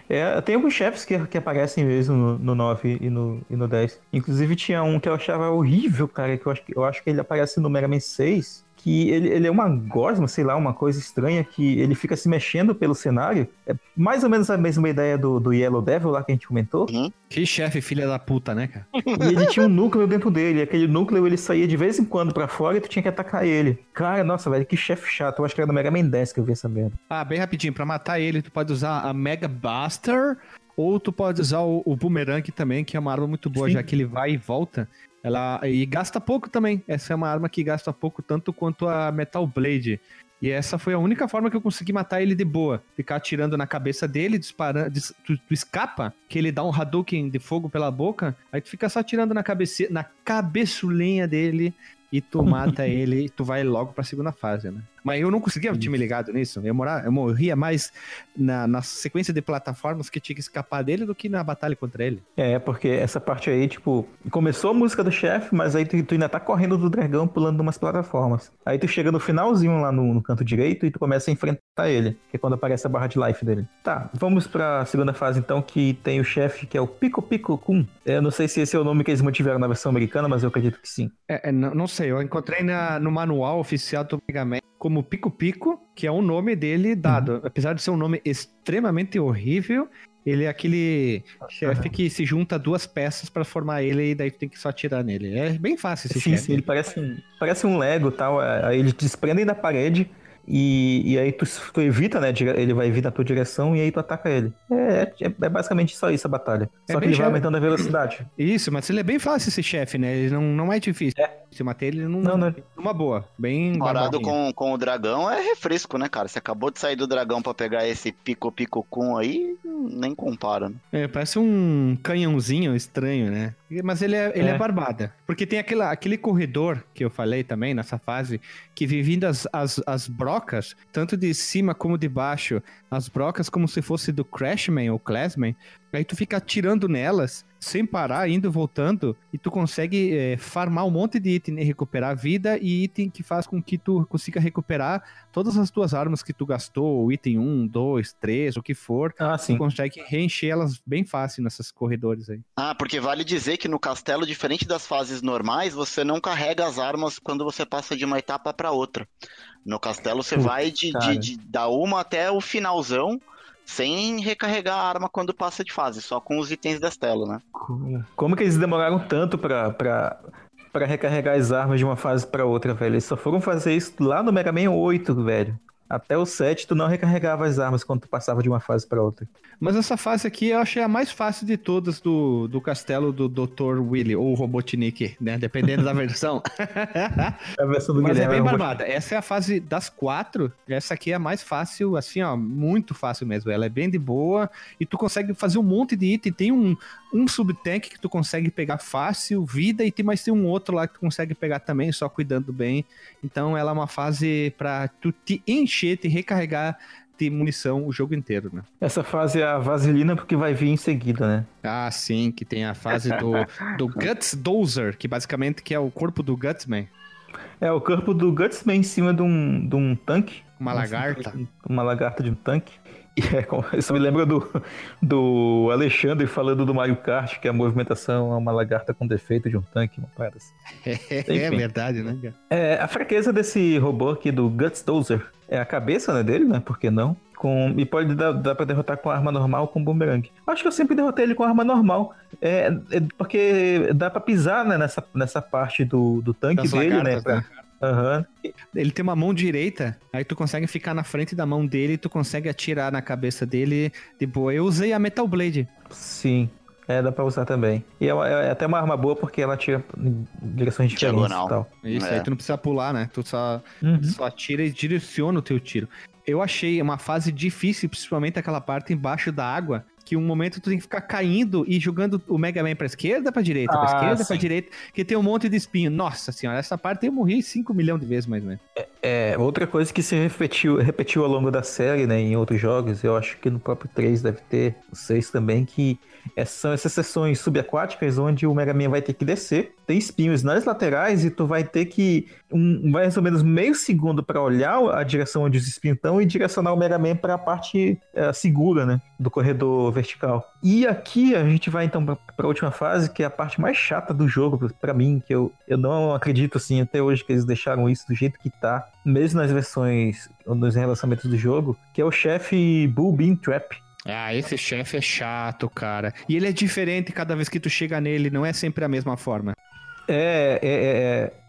Speaker 3: É, tem alguns chefes que, que aparecem mesmo no, no 9 e no, e no 10. Inclusive tinha um que eu achava horrível, cara, que eu acho que, eu acho que ele aparece no Mega Man 6. Que ele, ele é uma gosma, sei lá, uma coisa estranha, que ele fica se mexendo pelo cenário. É mais ou menos a mesma ideia do, do Yellow Devil lá que a gente comentou.
Speaker 1: Que chefe filha da puta, né, cara?
Speaker 3: E ele tinha um núcleo dentro dele. e Aquele núcleo ele saía de vez em quando pra fora e tu tinha que atacar ele. Cara, nossa, velho, que chefe chato. Eu acho que era no Mega Man 10 que eu vi essa merda.
Speaker 1: Ah, bem rapidinho, pra matar ele, tu pode usar a Mega Buster, ou tu pode usar o, o Boomerang também, que é uma arma muito boa,
Speaker 3: Sim.
Speaker 1: já que ele vai e volta. Ela, e gasta pouco também. Essa é uma arma que gasta pouco, tanto quanto a Metal Blade. E essa foi a única forma que eu consegui matar ele de boa. Ficar atirando na cabeça dele, disparando. dis- Tu, tu escapa, que ele dá um Hadouken de fogo pela boca. Aí tu fica só atirando na, cabece, na cabeçulinha dele e tu mata ele e tu vai logo pra segunda fase, né? Mas eu não conseguia ter me ligado nisso. Eu, morava, eu morria mais na, na sequência de plataformas que tinha que escapar dele do que na batalha contra ele.
Speaker 3: É, porque essa parte aí, tipo, começou a música do chefe, mas aí tu, tu ainda tá correndo do dragão pulando umas plataformas. Aí tu chega no finalzinho lá no, no canto direito e tu começa a enfrentar ele, que é quando aparece a barra de life dele. Tá, vamos pra segunda fase então, que tem o chefe que é o Pico Pico Kun. Eu não sei se esse é o nome que eles mantiveram na versão americana, mas eu acredito que sim.
Speaker 1: É, é, não, não sei, eu encontrei na- no manual oficial do Mega Man como Pico Pico, que é o nome dele dado. Apesar de ser um nome extremamente horrível, ele é aquele chefe que se junta duas peças pra formar ele e daí tu tem que só atirar nele. É bem fácil esse
Speaker 3: Sim,
Speaker 1: chefe.
Speaker 3: sim, ele parece um, parece um Lego tal. é, Aí eles desprendem da parede e, e aí tu, tu evita, né? Ele vai vir na tua direção e aí tu ataca ele. É, é, é basicamente só isso a batalha.
Speaker 1: É
Speaker 3: Só que ele vai
Speaker 1: chefe.
Speaker 3: aumentando a velocidade.
Speaker 1: Isso, mas ele é bem fácil esse chefe, né? Ele não, não é difícil. Se matar ele não,
Speaker 3: Não, não.
Speaker 1: numa boa. Bem
Speaker 2: Comparado com, com o dragão é refresco, né, cara? Você acabou de sair do dragão pra pegar esse pico pico cum aí, nem compara, né?
Speaker 1: É, parece um canhãozinho estranho, né? Mas ele é, ele é.
Speaker 3: É.
Speaker 1: barbada. Porque tem aquela, aquele corredor que eu falei também nessa fase, que vem vindo as, as, as brocas, tanto de cima como de baixo, as brocas como se fosse do Crashman ou Classman. Aí tu fica atirando nelas, sem parar, indo e voltando, e tu consegue é, farmar um monte de item e recuperar vida, e item que faz com que tu consiga recuperar todas as tuas armas que tu gastou, o item 1, 2, 3, o que for,
Speaker 3: Ah,
Speaker 1: tu
Speaker 3: sim.
Speaker 1: consegue reencher elas bem fácil nesses corredores aí.
Speaker 2: Ah, porque vale dizer que no castelo, diferente das fases normais, você não carrega as armas quando você passa de uma etapa pra outra. No castelo você
Speaker 3: Putz,
Speaker 2: vai de, de, de da uma até o finalzão, sem recarregar a arma quando passa de fase, só com os itens da tela, né?
Speaker 3: Como que eles demoraram tanto pra, pra, pra recarregar as armas de uma fase pra outra, velho? Eles só foram fazer isso lá no Mega Man 8, velho. Até o 7, tu não recarregava as armas quando tu passava de uma fase pra outra.
Speaker 1: Mas essa fase aqui eu achei a mais fácil de todas do, do castelo do Dr. Willy, ou Robotnik, né? Dependendo da versão.
Speaker 3: A versão do
Speaker 1: Mas é
Speaker 3: Guilherme
Speaker 1: bem
Speaker 3: um robô-
Speaker 1: barbada. Essa é a fase das quatro. Essa aqui é a mais fácil, assim, ó, muito fácil mesmo. Ela é bem de boa e tu consegue fazer um monte de item. Tem um, um subtank que tu consegue pegar fácil, vida, e tem mais tem um outro lá que tu consegue pegar também, só cuidando bem. Então ela é uma fase pra tu te encher, te recarregar de munição o jogo inteiro, né?
Speaker 3: Essa fase é a vaselina porque vai vir em seguida, né?
Speaker 1: Ah, sim, que tem a fase do, do Guts Dozer, que basicamente que é o corpo do Gutsman.
Speaker 3: É o corpo do Gutsman em cima de um, de um tanque.
Speaker 1: Uma lagarta.
Speaker 3: Uma lagarta de um tanque. E é, isso me lembra do, do Alexandre falando do Mario Kart, que a movimentação é uma lagarta com defeito de um tanque, uma parada assim.
Speaker 1: É,
Speaker 3: Enfim.
Speaker 1: verdade, né?
Speaker 3: É, a fraqueza desse robô aqui do Guts Dozer é a cabeça né, dele, né? Por que não? Com, e pode dar, dar pra derrotar com arma normal ou com boomerang. Acho que eu sempre derrotei ele com arma normal. É, é porque dá pra pisar né, nessa, nessa parte do, do tanque
Speaker 1: Das
Speaker 3: dele, né? pra-
Speaker 1: né?
Speaker 3: Aham.
Speaker 1: Ele tem uma mão direita, aí tu consegue ficar na frente da mão dele e tu consegue atirar na cabeça dele de boa. Eu usei a Metal Blade.
Speaker 3: Sim. É, dá pra usar também. E é, uma- é até uma arma boa porque ela tira em direções diferentes
Speaker 2: Diagonal.
Speaker 3: e tal.
Speaker 1: Isso,
Speaker 2: É.
Speaker 1: aí tu não precisa pular, né? Tu só,
Speaker 3: Uhum.
Speaker 1: só atira e direciona o teu tiro. Eu achei uma fase difícil, principalmente aquela parte embaixo da água, que um momento tu tem que ficar caindo e jogando o Mega Man pra esquerda, pra direita, pra
Speaker 3: Ah,
Speaker 1: esquerda, pra
Speaker 3: sim.
Speaker 1: direita, que tem um monte de espinho. Nossa senhora, essa parte eu morri 5 milhões de vezes mais ou menos.
Speaker 3: É, outra coisa que se repetiu, repetiu ao longo da série, né, em outros jogos, eu acho que no próprio 3 deve ter, o 6 também, que é- são essas seções subaquáticas onde o Mega Man vai ter que descer, tem espinhos nas laterais e tu vai ter que, um, mais ou menos meio segundo pra olhar a direção onde os espinhos estão e direcionar o Mega Man pra parte é, segura, né, do corredor vertical. E aqui a gente vai então pra, pra última fase, que é a parte mais chata do jogo pra mim, que eu, eu não acredito assim até hoje que eles deixaram isso do jeito que tá, mesmo nas versões, nos relançamentos do jogo, que é o chefe Bull Bean Trap.
Speaker 1: Ah, esse chefe é chato, cara. E ele é diferente cada vez que tu chega nele, não é sempre a mesma forma.
Speaker 3: É,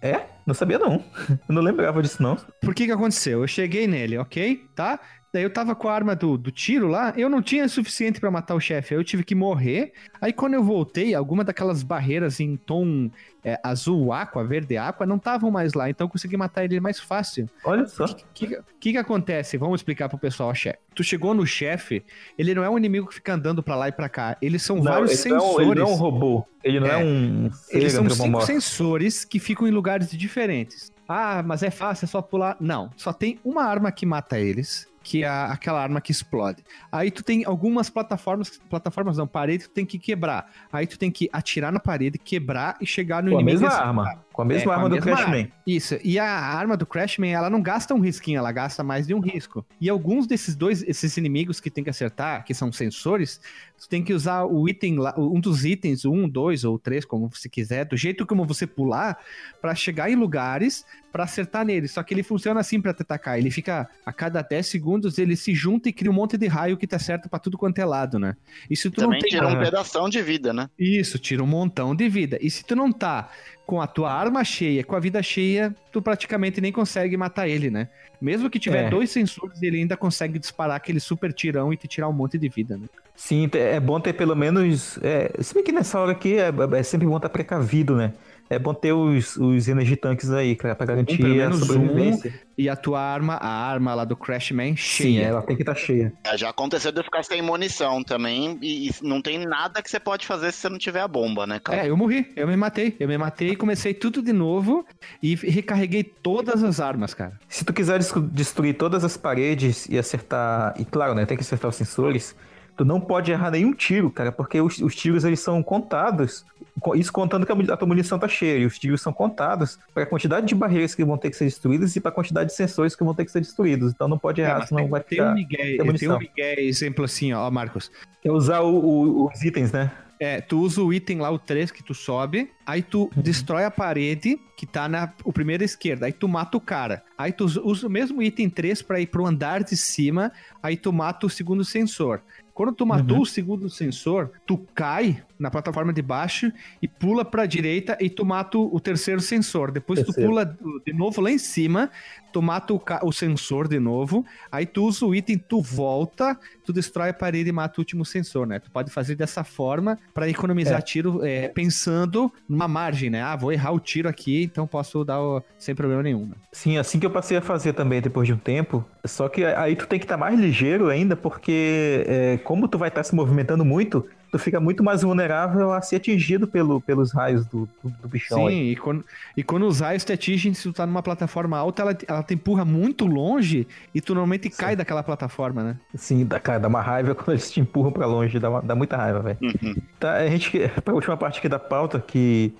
Speaker 3: é, é, é? Não sabia não. Eu não lembrava disso não.
Speaker 1: Por que que aconteceu? Eu cheguei nele, ok? Tá? Daí eu tava com a arma do, do tiro lá, eu não tinha suficiente pra matar o chefe, aí eu tive que morrer. Aí quando eu voltei, alguma daquelas barreiras em tom é, azul aqua, verde aqua, não estavam mais lá, então eu consegui matar ele mais fácil.
Speaker 3: Olha só.
Speaker 1: O que, que, que, que acontece? Vamos explicar pro pessoal, chefe. Tu chegou no chefe, ele não é um inimigo que fica andando pra lá e pra cá. Eles são
Speaker 3: Não,
Speaker 1: vários
Speaker 3: ele, não,
Speaker 1: sensores.
Speaker 3: ele não é um robô. Ele não é,
Speaker 1: É.
Speaker 3: um
Speaker 1: Eles são cinco sensores que ficam em lugares diferentes. Ah, mas é fácil, é só pular. Não, só tem uma arma que mata eles, que é a- aquela arma que explode. Aí tu tem algumas plataformas, plataformas não, parede que tu tem que quebrar. Aí tu tem que atirar na parede, quebrar e chegar no
Speaker 3: Com a
Speaker 1: inimigo.
Speaker 3: mesma
Speaker 1: e
Speaker 3: arma. Com a
Speaker 1: É,
Speaker 3: mesma
Speaker 1: a
Speaker 3: arma do
Speaker 1: mesma
Speaker 3: Crashman.
Speaker 1: arma. Isso, e a arma do Crashman, ela não gasta um risquinho, ela gasta mais de um risco. E alguns desses dois, esses inimigos que tem que acertar, que são sensores, tu tem que usar o item lá, um dos itens, um, dois ou três, como você quiser, do jeito como você pular, pra chegar em lugares pra acertar nele. Só que ele funciona assim pra te atacar. Ele fica, a cada 10 segundos, ele se junta e cria um monte de raio que te acerta pra tudo quanto é lado, né? E se tu
Speaker 2: Também
Speaker 1: não tem
Speaker 2: tira um pedação de vida, né?
Speaker 1: isso, tira um montão de vida. E se tu não tá com a tua arma cheia, com a vida cheia, tu praticamente nem consegue matar ele, né? Mesmo que tiver
Speaker 3: É.
Speaker 1: dois sensores, ele ainda consegue disparar aquele super tirão e te tirar um monte de vida, né?
Speaker 3: Sim, é bom ter pelo menos. É, se bem que nessa hora aqui é, é sempre bom estar precavido, né? É bom ter os, os energy tanks aí, cara, pra garantir
Speaker 1: pelo
Speaker 3: a sobrevivência.
Speaker 1: E a tua arma, a arma lá do Crashman,
Speaker 3: Sim,
Speaker 1: cheia.
Speaker 3: ela tem que estar cheia.
Speaker 2: É, Já aconteceu de eu ficar sem munição também, e, e não tem nada que você pode fazer se você não tiver a bomba, né, cara?
Speaker 1: É, eu morri, eu me matei. Eu me matei e comecei tudo de novo e recarreguei todas as armas, cara.
Speaker 3: Se tu quiser des- destruir todas as paredes e acertar. E claro, né? Tem que acertar os sensores. Tu não pode errar nenhum tiro, cara, porque os, os tiros eles são contados. co- Isso contando que a, tua munição tá cheia. E os tiros são contados para a quantidade de barreiras que vão ter que ser destruídas e para a quantidade de sensores que vão ter que ser destruídos. Então não pode
Speaker 1: É,
Speaker 3: errar,
Speaker 1: mas
Speaker 3: senão
Speaker 1: tem,
Speaker 3: vai
Speaker 1: tem um
Speaker 3: ficar.
Speaker 1: Miguel,
Speaker 3: tem
Speaker 1: um Miguel exemplo assim, ó, Marcos.
Speaker 3: É usar o- o- os itens, né?
Speaker 1: É, tu usa o item lá, o 3, que tu sobe, aí tu destrói a parede, que tá na o primeiro esquerda, aí tu mata o cara. Aí tu usa o mesmo item 3 pra ir pro andar de cima, aí tu mata o segundo sensor. Quando tu matou
Speaker 3: Uhum.
Speaker 1: o segundo sensor, tu cai na plataforma de baixo e pula pra direita e tu mata o terceiro sensor. Depois tu
Speaker 3: Terceiro.
Speaker 1: pula de novo lá em cima, tu mata o, o sensor de novo, aí tu usa o item, tu volta, tu destrói a parede e mata o último sensor, né? Tu pode fazer dessa forma pra economizar
Speaker 3: É.
Speaker 1: tiro é, pensando numa margem, né? Ah, vou errar o tiro aqui, então posso dar o- sem problema nenhum. né?
Speaker 3: Sim, assim que eu passei a fazer também depois de um tempo. Só que aí tu tem que estar mais ligeiro ainda, porque é, como tu vai estar se movimentando muito, tu fica muito mais vulnerável a ser atingido pelo, pelos raios do, do, do bichão
Speaker 1: Sim,
Speaker 3: aí.
Speaker 1: e quando, e quando os raios te atingem, se tu tá numa plataforma alta, ela, ela te empurra muito longe e tu normalmente cai daquela plataforma, né?
Speaker 3: Sim, dá, cara, dá uma raiva quando eles te empurram pra longe, dá, uma- dá muita raiva, velho.
Speaker 2: Uhum.
Speaker 3: Tá, a gente, pra última parte aqui da pauta, que,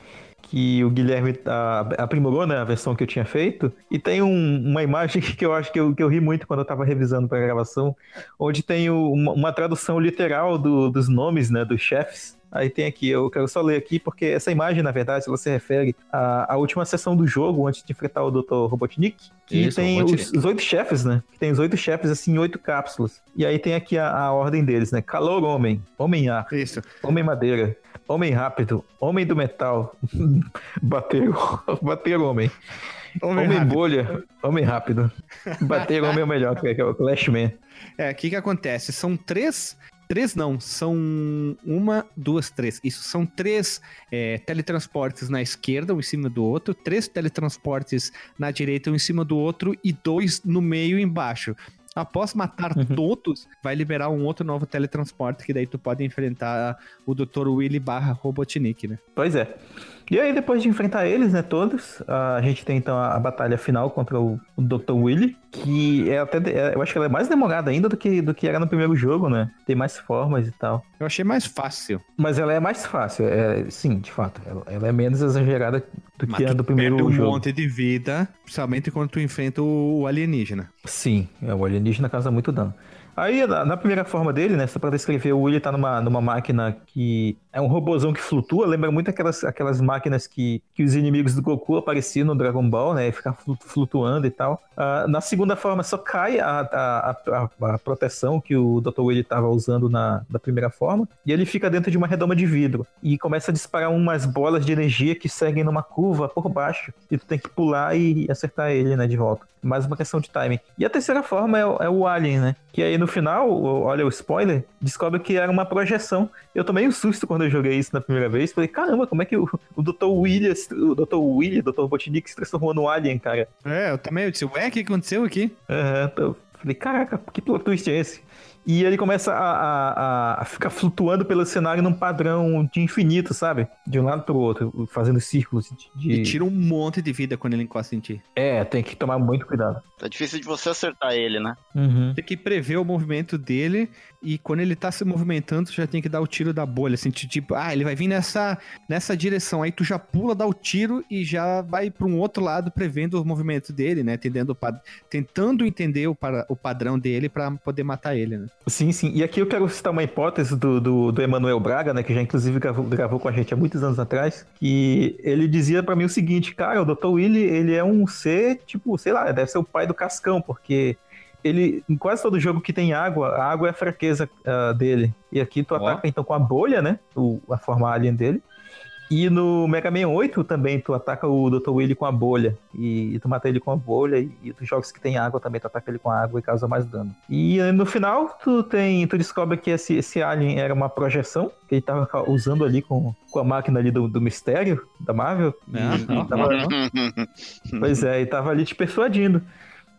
Speaker 3: que o Guilherme tá, aprimorou, né, a versão que eu tinha feito, e tem um- uma imagem que eu acho que eu, que eu ri muito quando eu tava revisando pra gravação, onde tem o- uma, uma tradução literal do- dos nomes, né, dos chefes. Aí tem aqui, eu quero só ler aqui, porque essa imagem, na verdade, ela se refere à, à última sessão do jogo, antes de enfrentar o Dr. Robotnik, que
Speaker 1: Isso,
Speaker 3: tem os, os oito chefes, né? Que tem os oito chefes, assim, em oito cápsulas. E aí tem aqui a, a ordem deles, né? Calor Homem, Homem Ar,
Speaker 1: Isso.
Speaker 3: Homem Madeira, Homem Rápido, Homem do Metal, Bater, bater Homem, Homem,
Speaker 1: rápido.
Speaker 3: Bolha, Homem Rápido, Bater Homem é o melhor, que é o Clash Man.
Speaker 1: É, o que que acontece? São três. Três não, são uma, duas, três. Isso, são três é, teletransportes na esquerda, um em cima do outro, três teletransportes na direita, um em cima do outro, e dois no meio e embaixo. Após matar
Speaker 3: Uhum.
Speaker 1: todos, vai liberar um outro novo teletransporte, que daí tu pode enfrentar o Dr. Willy barra Robotnik, né?
Speaker 3: Pois é. E aí, depois de enfrentar eles, né, todos, a gente tem então a, a batalha final contra o, o Dr. Willy, que é até, é- eu acho que ela é mais demorada ainda do que, do que era no primeiro jogo, né? Tem mais formas e tal.
Speaker 1: Eu achei mais fácil.
Speaker 3: Mas ela é mais fácil, é, sim, de fato. Ela, ela é menos exagerada do
Speaker 1: Mas
Speaker 3: que a do primeiro
Speaker 1: perde um
Speaker 3: jogo.
Speaker 1: monte de vida, principalmente quando tu enfrenta o alienígena.
Speaker 3: Sim, é, o alienígena causa muito dano. Aí, na, na primeira forma dele, né, só pra descrever, o Willy tá numa, numa máquina que é um robozão que flutua, lembra muito aquelas, aquelas máquinas que, que os inimigos do Goku apareciam no Dragon Ball, né, ficar flu- flutuando e tal. Ah, na segunda forma, só cai a, a, a, a proteção que o Dr. Willy tava usando na, na primeira forma, e ele fica dentro de uma redoma de vidro, e começa a disparar umas bolas de energia que seguem numa curva por baixo, e tu tem que pular e acertar ele, né, de volta. Mais uma questão de timing. E a terceira forma é, é o Alien, né? Que aí no final, olha o spoiler, descobre que era uma projeção. Eu tomei um susto quando eu joguei isso na primeira vez. Falei, caramba, como é que o, o Dr. Williams, o Dr. William, o Dr. Robotnik se transformou no Alien, cara?
Speaker 1: É, eu também eu disse, ué, o que aconteceu aqui?
Speaker 3: Aham, eu falei, caraca, que plot twist é esse? E ele começa a, a- a ficar flutuando pelo cenário num padrão de infinito, sabe? De um lado pro outro, fazendo círculos de...
Speaker 1: E tira um monte de vida quando ele encosta em ti.
Speaker 3: É, tem que tomar muito cuidado.
Speaker 2: Tá difícil de você acertar ele, né?
Speaker 3: Uhum.
Speaker 1: Tem que prever o movimento dele e quando ele tá se movimentando, tu já tem que dar o tiro da bolha, assim, ti- tipo, ah, ele vai vir nessa, nessa direção, aí tu já pula, dá o tiro e já vai pra um outro lado prevendo o movimento dele, né, entendendo tentando entender o, para- o padrão dele pra poder matar ele, né.
Speaker 3: Sim, sim. E aqui eu quero citar uma hipótese do, do, do Emanuel Braga, né? Que já inclusive gravou, gravou com a gente há muitos anos atrás. Que ele dizia pra mim o seguinte, cara, o Dr. Willy, ele é um ser, tipo, sei lá, deve ser o pai do Cascão, porque ele, em quase todo jogo que tem água, a água é a fraqueza ah, dele. E aqui tu
Speaker 1: Ó.
Speaker 3: ataca então com a bolha, né? O, a forma alien dele. E no Mega Man 8 também tu ataca o Dr. Willy com a bolha. E, e tu mata ele com a bolha. E, e dos jogos que tem água também tu ataca ele com a água e causa mais dano. E eh, no final tu tem. Tu descobre que esse, esse alien era uma projeção que ele tava usando ali com, com a máquina ali do, do mistério da Marvel. E-
Speaker 1: Ah,
Speaker 3: e
Speaker 1: não,
Speaker 3: tava- Pois é, e tava ali te persuadindo.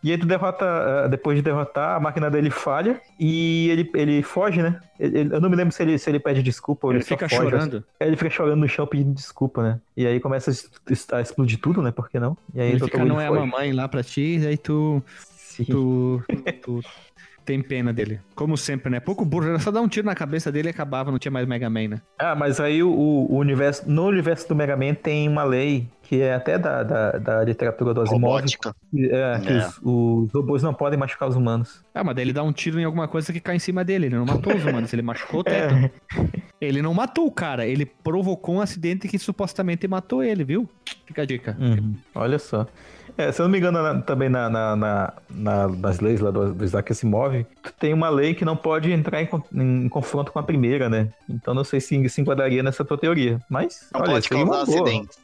Speaker 3: E aí tu derrota, ah, depois de derrotar, a máquina dele falha e ele, ele foge, né? Ele- eu não me lembro se ele, se ele pede desculpa ou
Speaker 1: Ele
Speaker 3: ele, só
Speaker 1: fica
Speaker 3: foge,
Speaker 1: chorando.
Speaker 3: é, Ele fica chorando no chão pedindo desculpa, né? E aí começa a a explodir tudo, né? Por que não? E aí
Speaker 1: Ele fica, não é a
Speaker 3: foge.
Speaker 1: mamãe lá pra ti, aí tu,
Speaker 3: Sim.
Speaker 1: tu, tu tem pena dele. Como sempre, né? Pouco burro, era só dar um tiro na cabeça dele e acabava, não tinha mais Mega Man, né?
Speaker 3: Ah, mas aí o, o universo, no universo do Mega Man tem uma lei que é até da, da, da literatura do Asimov,
Speaker 2: Robótica.
Speaker 3: que, é, que
Speaker 2: É.
Speaker 3: Os, os robôs não podem machucar os humanos.
Speaker 1: Ah, mas daí ele dá um tiro em alguma coisa que cai em cima dele. Ele não matou os humanos, ele machucou o teto.
Speaker 3: É,
Speaker 1: Ele não matou o cara, ele provocou um acidente que supostamente matou ele, viu? Fica a dica.
Speaker 3: Uhum, Olha só. É, se eu não me engano, na- também na, na, na- na- nas leis lá do, do Isaac Asimov, tem uma lei que não pode entrar em, em confronto com a primeira, né? Então não sei se se enquadraria nessa tua teoria. Mas,
Speaker 2: Não
Speaker 3: olha,
Speaker 2: pode causar
Speaker 3: boa.
Speaker 2: acidentes.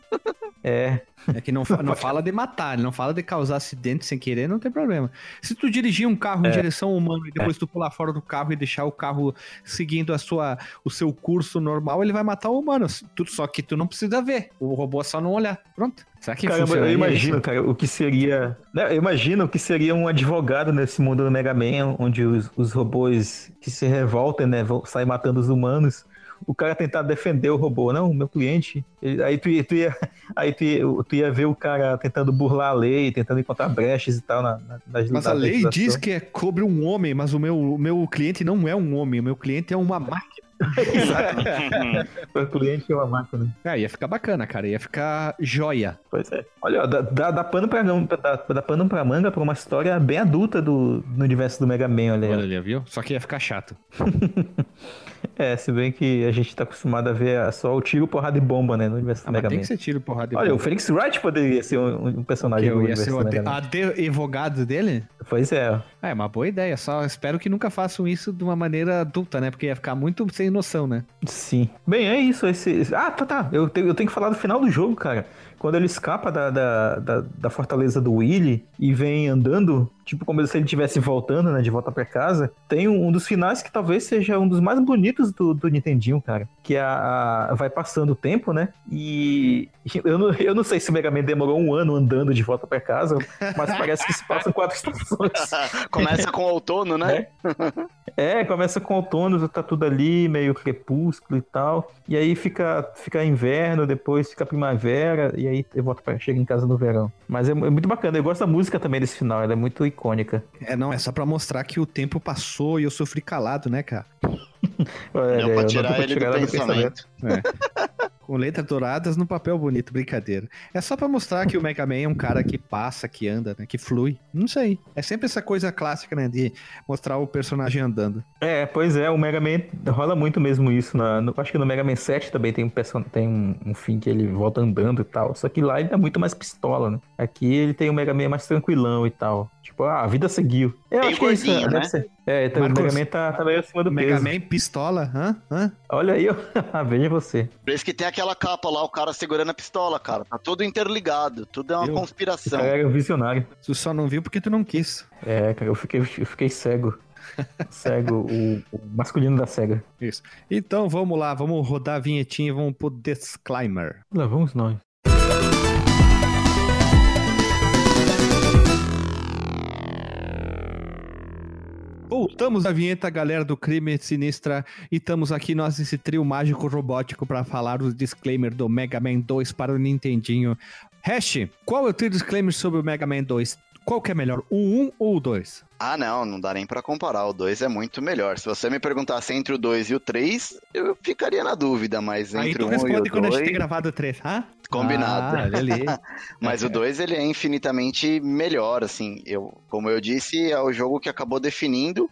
Speaker 3: É,
Speaker 1: É que não, fa- não fala de matar, ele não fala de causar acidente sem querer, não tem problema. Se tu dirigir um carro em direção ao humano e depois tu pular fora do carro e deixar o carro seguindo a sua, o seu curso normal, ele vai matar o humano. Só que tu não precisa ver. O robô é só não olhar. Pronto. Será que
Speaker 3: Caramba, eu imagino,
Speaker 1: isso?
Speaker 3: cara, o que seria. né, Eu imagino o que seria um advogado nesse mundo do Mega Man, onde os, os robôs que se revoltam, né, vão sair matando os humanos. O cara tentar defender o robô, não, meu cliente. ele- aí tu ia, tu ia- aí tu ia, tu ia ver o cara tentando burlar a lei, tentando encontrar brechas e tal na, na, nas
Speaker 1: Mas a lei diz que é cobre um homem, mas o meu, o meu cliente não é um homem, o meu cliente é uma máquina.
Speaker 3: O cliente é uma máquina.
Speaker 1: É, ia ficar bacana, cara, ia ficar joia.
Speaker 3: Pois é. Olha, ó, dá, dá, dá pano pra, dá, dá pano pra manga pra uma história bem adulta do, do universo do Mega Man, olha aí.
Speaker 1: Olha ali, viu? Só que ia ficar chato.
Speaker 3: É, se bem que a gente tá acostumado a ver só o tiro, porrada e bomba, né, no universo
Speaker 1: Ah,
Speaker 3: Mega
Speaker 1: tem
Speaker 3: Man.
Speaker 1: que ser tiro, porrada e
Speaker 3: Olha, o
Speaker 1: bomba.
Speaker 3: Felix Wright poderia ser um, um
Speaker 1: Que
Speaker 3: personagem do universo
Speaker 1: ser o
Speaker 3: Mega
Speaker 1: advogado dele?
Speaker 3: Pois é.
Speaker 1: É, uma boa ideia. Só espero que nunca façam isso de uma maneira adulta, né? Porque ia ficar muito sem noção, né?
Speaker 3: Sim. Bem, é isso. Esse- Ah, tá, tá. Eu tenho, eu tenho que falar do final do jogo, cara. Quando ele escapa da, da, da, da fortaleza do Willy e vem andando, tipo como se ele estivesse voltando, né, de volta pra casa, tem um, um dos finais que talvez seja um dos mais bonitos do, do Nintendinho, cara. Que é a, a- vai passando o tempo, né? E eu não, eu não sei se o Mega Man demorou um ano andando de volta pra casa, mas parece que se passam quatro estações.
Speaker 2: Começa com outono, né?
Speaker 3: É, começa com outono, tá tudo ali, meio crepúsculo e tal. E aí fica, fica inverno, depois fica primavera, e aí eu volto pra chega em casa no verão. Mas é, é muito bacana, eu gosto da música também desse final, ela é muito icônica.
Speaker 1: É, não, é só pra mostrar que o tempo passou e eu sofri calado, né, cara?
Speaker 3: É, é,
Speaker 2: pra tirar
Speaker 3: pra
Speaker 2: ele
Speaker 3: tirar
Speaker 2: do
Speaker 3: ela
Speaker 2: pensamento.
Speaker 1: Com letras douradas no papel bonito, brincadeira. É só pra mostrar que o Mega Man é um cara que passa, que anda, né? Que flui. Não sei. É sempre essa coisa clássica, né? De mostrar o personagem andando.
Speaker 3: É, pois é, o Mega Man rola muito mesmo isso. Na, no- acho que no Mega Man 7 também tem um, person- tem um, um fim que ele volta andando e tal. Só que lá ele é muito mais pistola, né? Aqui ele tem o Mega Man mais tranquilão e tal. Tipo, ah, a vida seguiu. Eu
Speaker 2: Bem
Speaker 3: acho que é isso,
Speaker 2: gordinho,
Speaker 3: deve
Speaker 2: né?
Speaker 3: ser. É, então
Speaker 1: Marcos,
Speaker 3: o Mega Man tá, tá meio acima do
Speaker 1: Mega
Speaker 3: peso.
Speaker 1: Man pistola, hã? Hã?
Speaker 3: Olha aí, ó. veja você.
Speaker 2: Por isso que tem aquela capa lá, o cara segurando a pistola, cara. Tá tudo interligado, tudo é uma
Speaker 1: Eu-
Speaker 2: conspiração.
Speaker 3: É um visionário.
Speaker 1: Tu só não viu porque tu não quis.
Speaker 3: É, cara, eu fiquei, eu fiquei cego. Cego, o, o masculino da SEGA.
Speaker 1: Isso. Então vamos lá, vamos rodar a vinhetinha e vamos pro disclaimer.
Speaker 3: Lá vamos nós.
Speaker 1: Voltamos à vinheta, galera do Crime Sinistra, e estamos aqui nós, esse trio mágico robótico, para falar o disclaimer do Mega Man 2 para o Nintendinho. Hash, qual é o teu disclaimer sobre o Mega Man 2? Qual que é melhor, o 1 ou o 2?
Speaker 2: Ah, não, não dá nem pra comparar. O 2 é muito melhor. Se você me perguntasse entre o 2 e o 3, eu ficaria na dúvida, mas
Speaker 1: Aí
Speaker 2: entre
Speaker 1: tu
Speaker 2: o 1 e o
Speaker 1: responde quando a gente tem
Speaker 2: 2,
Speaker 1: gravado o 3, hã?
Speaker 2: combinado.
Speaker 1: Ah, olha ali.
Speaker 2: Mas o 2 ele é infinitamente melhor, assim. Eu, como eu disse, é o jogo que acabou definindo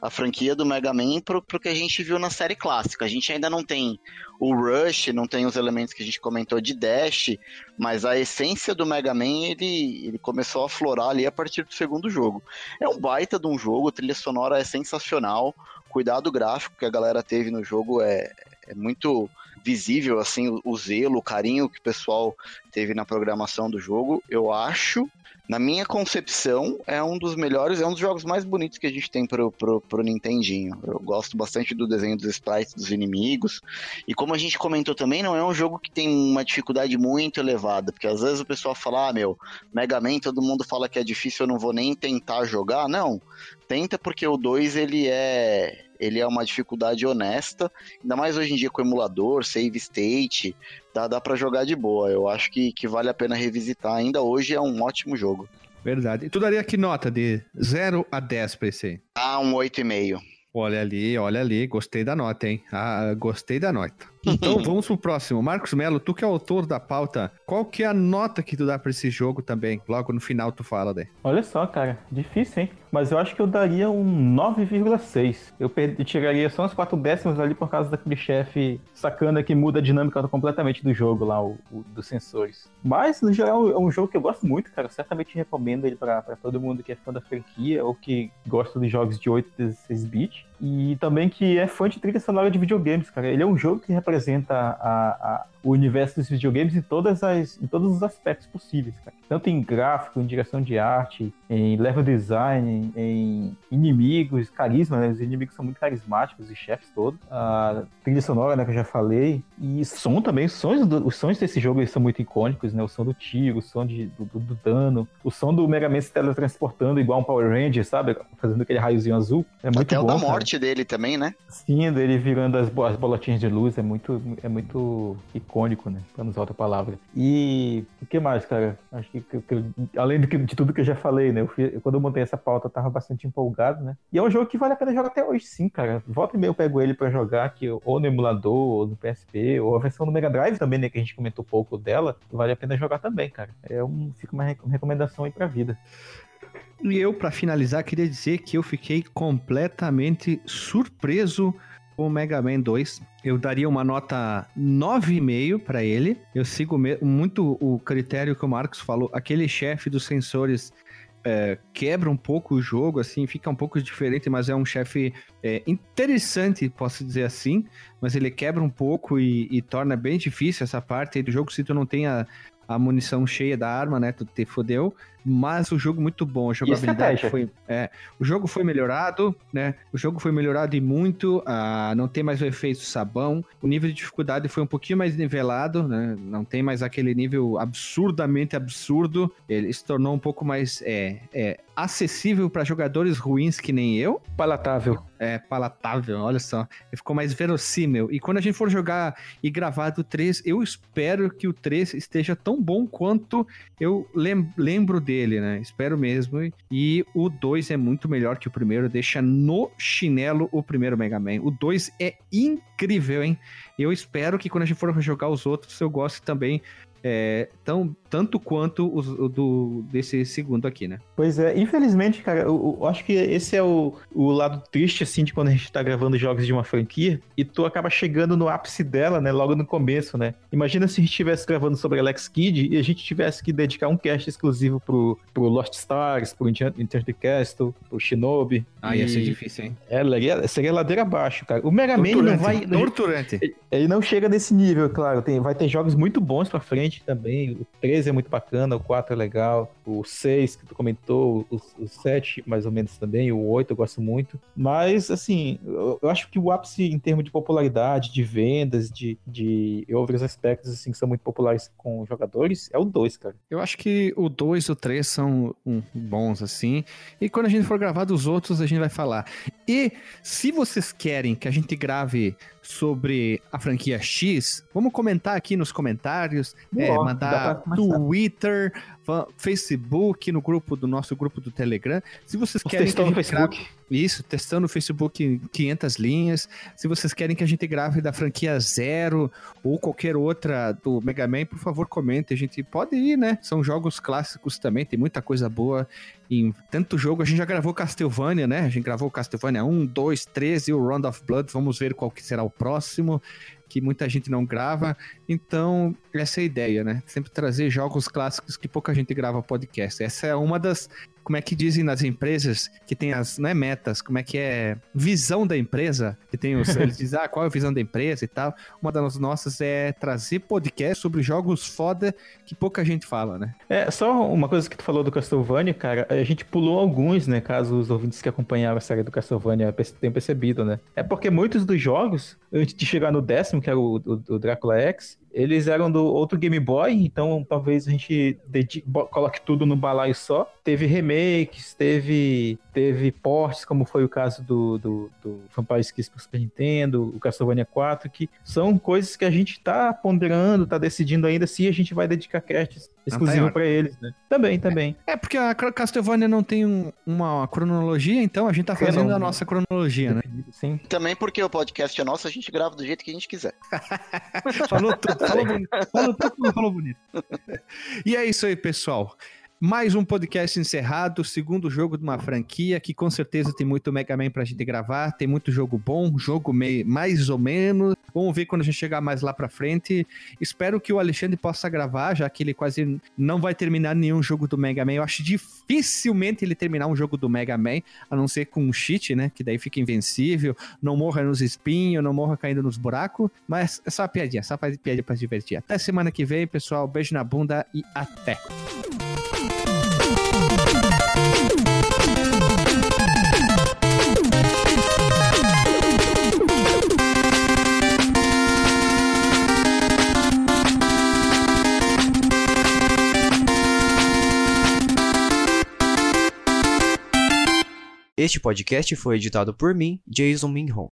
Speaker 2: a franquia do Mega Man pro, pro que a gente viu na série clássica. A gente ainda não tem o Rush, não tem os elementos que a gente comentou de Dash, mas a essência do Mega Man ele, ele começou a aflorar ali a partir do segundo jogo. É um baita de um jogo, a trilha sonora é sensacional, o cuidado gráfico que a galera teve no jogo é, é muito visível, assim, o, o zelo, o carinho que o pessoal teve na programação do jogo. Eu acho na minha concepção, é um dos melhores, é um dos jogos mais bonitos que a gente tem pro, pro, pro Nintendinho. Eu gosto bastante do desenho dos sprites dos inimigos. E como a gente comentou também, não é um jogo que tem uma dificuldade muito elevada. Porque às vezes o pessoal fala, ah, meu, Mega Man, todo mundo fala que é difícil, eu não vou nem tentar jogar. Não, tenta porque o 2 ele é. Ele é uma dificuldade honesta, ainda mais hoje em dia com emulador, save state, dá, dá para jogar de boa. Eu acho que, que vale a pena revisitar. Ainda hoje é um ótimo jogo.
Speaker 1: Verdade. E tu daria que nota de 0 a 10 pra esse aí?
Speaker 2: Ah, um 8,5.
Speaker 1: Olha ali, olha ali, gostei da nota, hein? Ah, gostei da nota. Então vamos pro próximo. Marcos Melo, tu que é autor da pauta, qual que é a nota que tu dá pra esse jogo também? Logo no final tu fala daí.
Speaker 3: Olha só, cara, difícil, hein? Mas eu acho que eu daria um 9,6. Eu, eu tiraria só uns 4 décimos ali por causa daquele chefe sacana que muda a dinâmica completamente do jogo lá, o, o- dos sensores. Mas, no geral, é um jogo que eu gosto muito, cara. Eu certamente recomendo ele pra, pra todo mundo que é fã da franquia ou que gosta de jogos de 8 e 16 bits. E também que é fã de trilha sonora de videogames, cara. Ele é um jogo que representa a- o universo dos videogames em, todas as, em todos os aspectos possíveis, cara. Tanto em gráfico, em direção de arte, em level design, em inimigos, carisma, né? Os inimigos são muito carismáticos, os chefes todos. A trilha sonora, né, que eu já falei. E som também, os sons, do- os sons desse jogo eles são muito icônicos, né? O som do tiro, o som de, do, do- do dano, o som do Mega Man se teletransportando igual um Power Ranger, sabe? Fazendo aquele raiozinho azul. É muito
Speaker 2: Até
Speaker 3: bom,
Speaker 2: o da
Speaker 3: cara.
Speaker 2: morte dele também, né?
Speaker 3: Sim, dele virando as, as bolotinhas de luz é muito, é muito icônico, né? Pra não usar outra palavra. E o que mais, cara? Acho que, que- que- além que- de tudo que eu já falei, né? Eu fui- quando eu montei essa pauta, eu tava bastante empolgado, né? E é um jogo que vale a pena jogar até hoje, sim, cara. Volta e meia eu pego ele pra jogar aqui, ou no emulador, ou no PSP, ou a versão do Mega Drive também, né? Que a gente comentou pouco dela. Vale a pena jogar também, cara. É um, fica uma rec- recomendação aí pra vida.
Speaker 1: E eu, pra finalizar, queria dizer que eu fiquei completamente surpreso o Mega Man 2. Eu daria uma nota 9,5 pra ele. Eu sigo muito o critério que o Marcos falou. Aquele chefe dos sensores é, quebra um pouco o jogo, assim, fica um pouco diferente, mas é um chefe é, interessante, posso dizer assim. Mas ele quebra um pouco e, e torna bem difícil essa parte do jogo se tu não tem a, a munição cheia da arma, né? Tu te fodeu. Mas o jogo muito bom, a jogabilidade foi. É, o jogo foi melhorado, né? O jogo foi melhorado e muito. ah, não tem mais o efeito sabão. O nível de dificuldade foi um pouquinho mais nivelado, né? Não tem mais aquele nível absurdamente absurdo. Ele se tornou um pouco mais é, é, acessível para jogadores ruins que nem eu.
Speaker 3: Palatável.
Speaker 1: É palatável, olha só. Ele ficou mais verossímil. E quando a gente for jogar e gravar do 3, eu espero que o 3 esteja tão bom quanto eu lem- lembro dele, né? Espero mesmo. E o 2 é muito melhor que o primeiro, deixa no chinelo o primeiro Mega Man. O 2 é incrível, hein? Eu espero que quando a gente for jogar os outros, eu goste também é, tão tanto quanto o, do, desse segundo aqui, né?
Speaker 3: Pois é, infelizmente, cara, eu, eu acho que esse é o, o lado triste, assim, de quando a gente tá gravando jogos de uma franquia e tu acaba chegando no ápice dela, né, logo no começo, né? Imagina se a gente estivesse gravando sobre Alex Kidd e a gente tivesse que dedicar um cast exclusivo pro, pro Lost Stars, pro Enchanted Castle, pro Shinobi.
Speaker 1: Ah, ia ser difícil, hein?
Speaker 3: É, seria, seria ladeira abaixo, cara. O Mega Man não vai...
Speaker 1: Torturante.
Speaker 3: Ele não chega nesse nível, claro. Tem, vai ter jogos muito bons pra frente também. O 13 é muito bacana, o 4 é legal, o 6 que tu comentou, o, o 7 mais ou menos também, o 8 eu gosto muito. Mas, assim, eu, eu acho que o ápice em termos de popularidade, de vendas, de, de outros aspectos, assim, que são muito populares com jogadores, é o 2, cara.
Speaker 1: Eu acho que o 2 e o 3 são um, bons, assim. E quando a gente for gravar dos outros, a gente vai falar. E se vocês querem que a gente grave sobre a franquia X, vamos comentar aqui nos comentários, Boa, é, mandar Twitter, Facebook, no grupo do nosso grupo do Telegram. Se vocês Os querem que a gente Facebook. Grave, isso, testando o Facebook 500 linhas. Se vocês querem que a gente grave da franquia Zero ou qualquer outra do Mega Man, por favor, comente. A gente pode ir, né? São jogos clássicos também, tem muita coisa boa em tanto jogo. A gente já gravou Castlevania, né? A gente gravou Castlevania 1, 2, 3 e o Round of Blood. Vamos ver qual que será o próximo que muita gente não grava. Então, essa é a ideia, né? Sempre trazer jogos clássicos que pouca gente grava podcast. Essa é uma das como é que dizem nas empresas que tem as, não é metas, como é que é visão da empresa, que tem os, eles dizem, ah, qual é a visão da empresa e tal. Uma das nossas é trazer podcast sobre jogos foda que pouca gente fala, né?
Speaker 3: É, só uma coisa que tu falou do Castlevania, cara, a gente pulou alguns, né, caso os ouvintes que acompanharam a série do Castlevania tenham percebido, né? É porque muitos dos jogos, antes de chegar no décimo, que era o, o, o Drácula X, eles eram do outro Game Boy, então talvez a gente coloque tudo no balaio só. Teve remakes, teve, teve ports, como foi o caso do, do, do Vampire Kiss pro Super Nintendo, o Castlevania 4, que são coisas que a gente tá ponderando, tá decidindo ainda se a gente vai dedicar casts exclusivo para eles, né? Também, também.
Speaker 1: É, é, porque a Castlevania não tem um, uma cronologia, então a gente tá fazendo a nossa cronologia, né?
Speaker 2: Sim. Também porque o podcast é nosso, a gente grava do jeito que a gente quiser.
Speaker 1: falou tudo, falou bonito. Falou falou bonito. e é isso aí, pessoal. Mais um podcast encerrado, segundo jogo de uma franquia que com certeza tem muito Mega Man pra gente gravar, tem muito jogo bom, jogo meio, mais ou menos. Vamos ver quando a gente chegar mais lá pra frente. Espero que o Alexandre possa gravar, já que ele quase não vai terminar nenhum jogo do Mega Man. Eu acho dificilmente ele terminar um jogo do Mega Man, a não ser com um cheat, né? Que daí fica invencível, não morra nos espinhos, não morra caindo nos buracos. Mas é só uma piadinha, só faz piadinha pra se divertir. Até semana que vem, pessoal. Beijo na bunda e até.
Speaker 4: Este podcast foi editado por mim, Jason Minhon.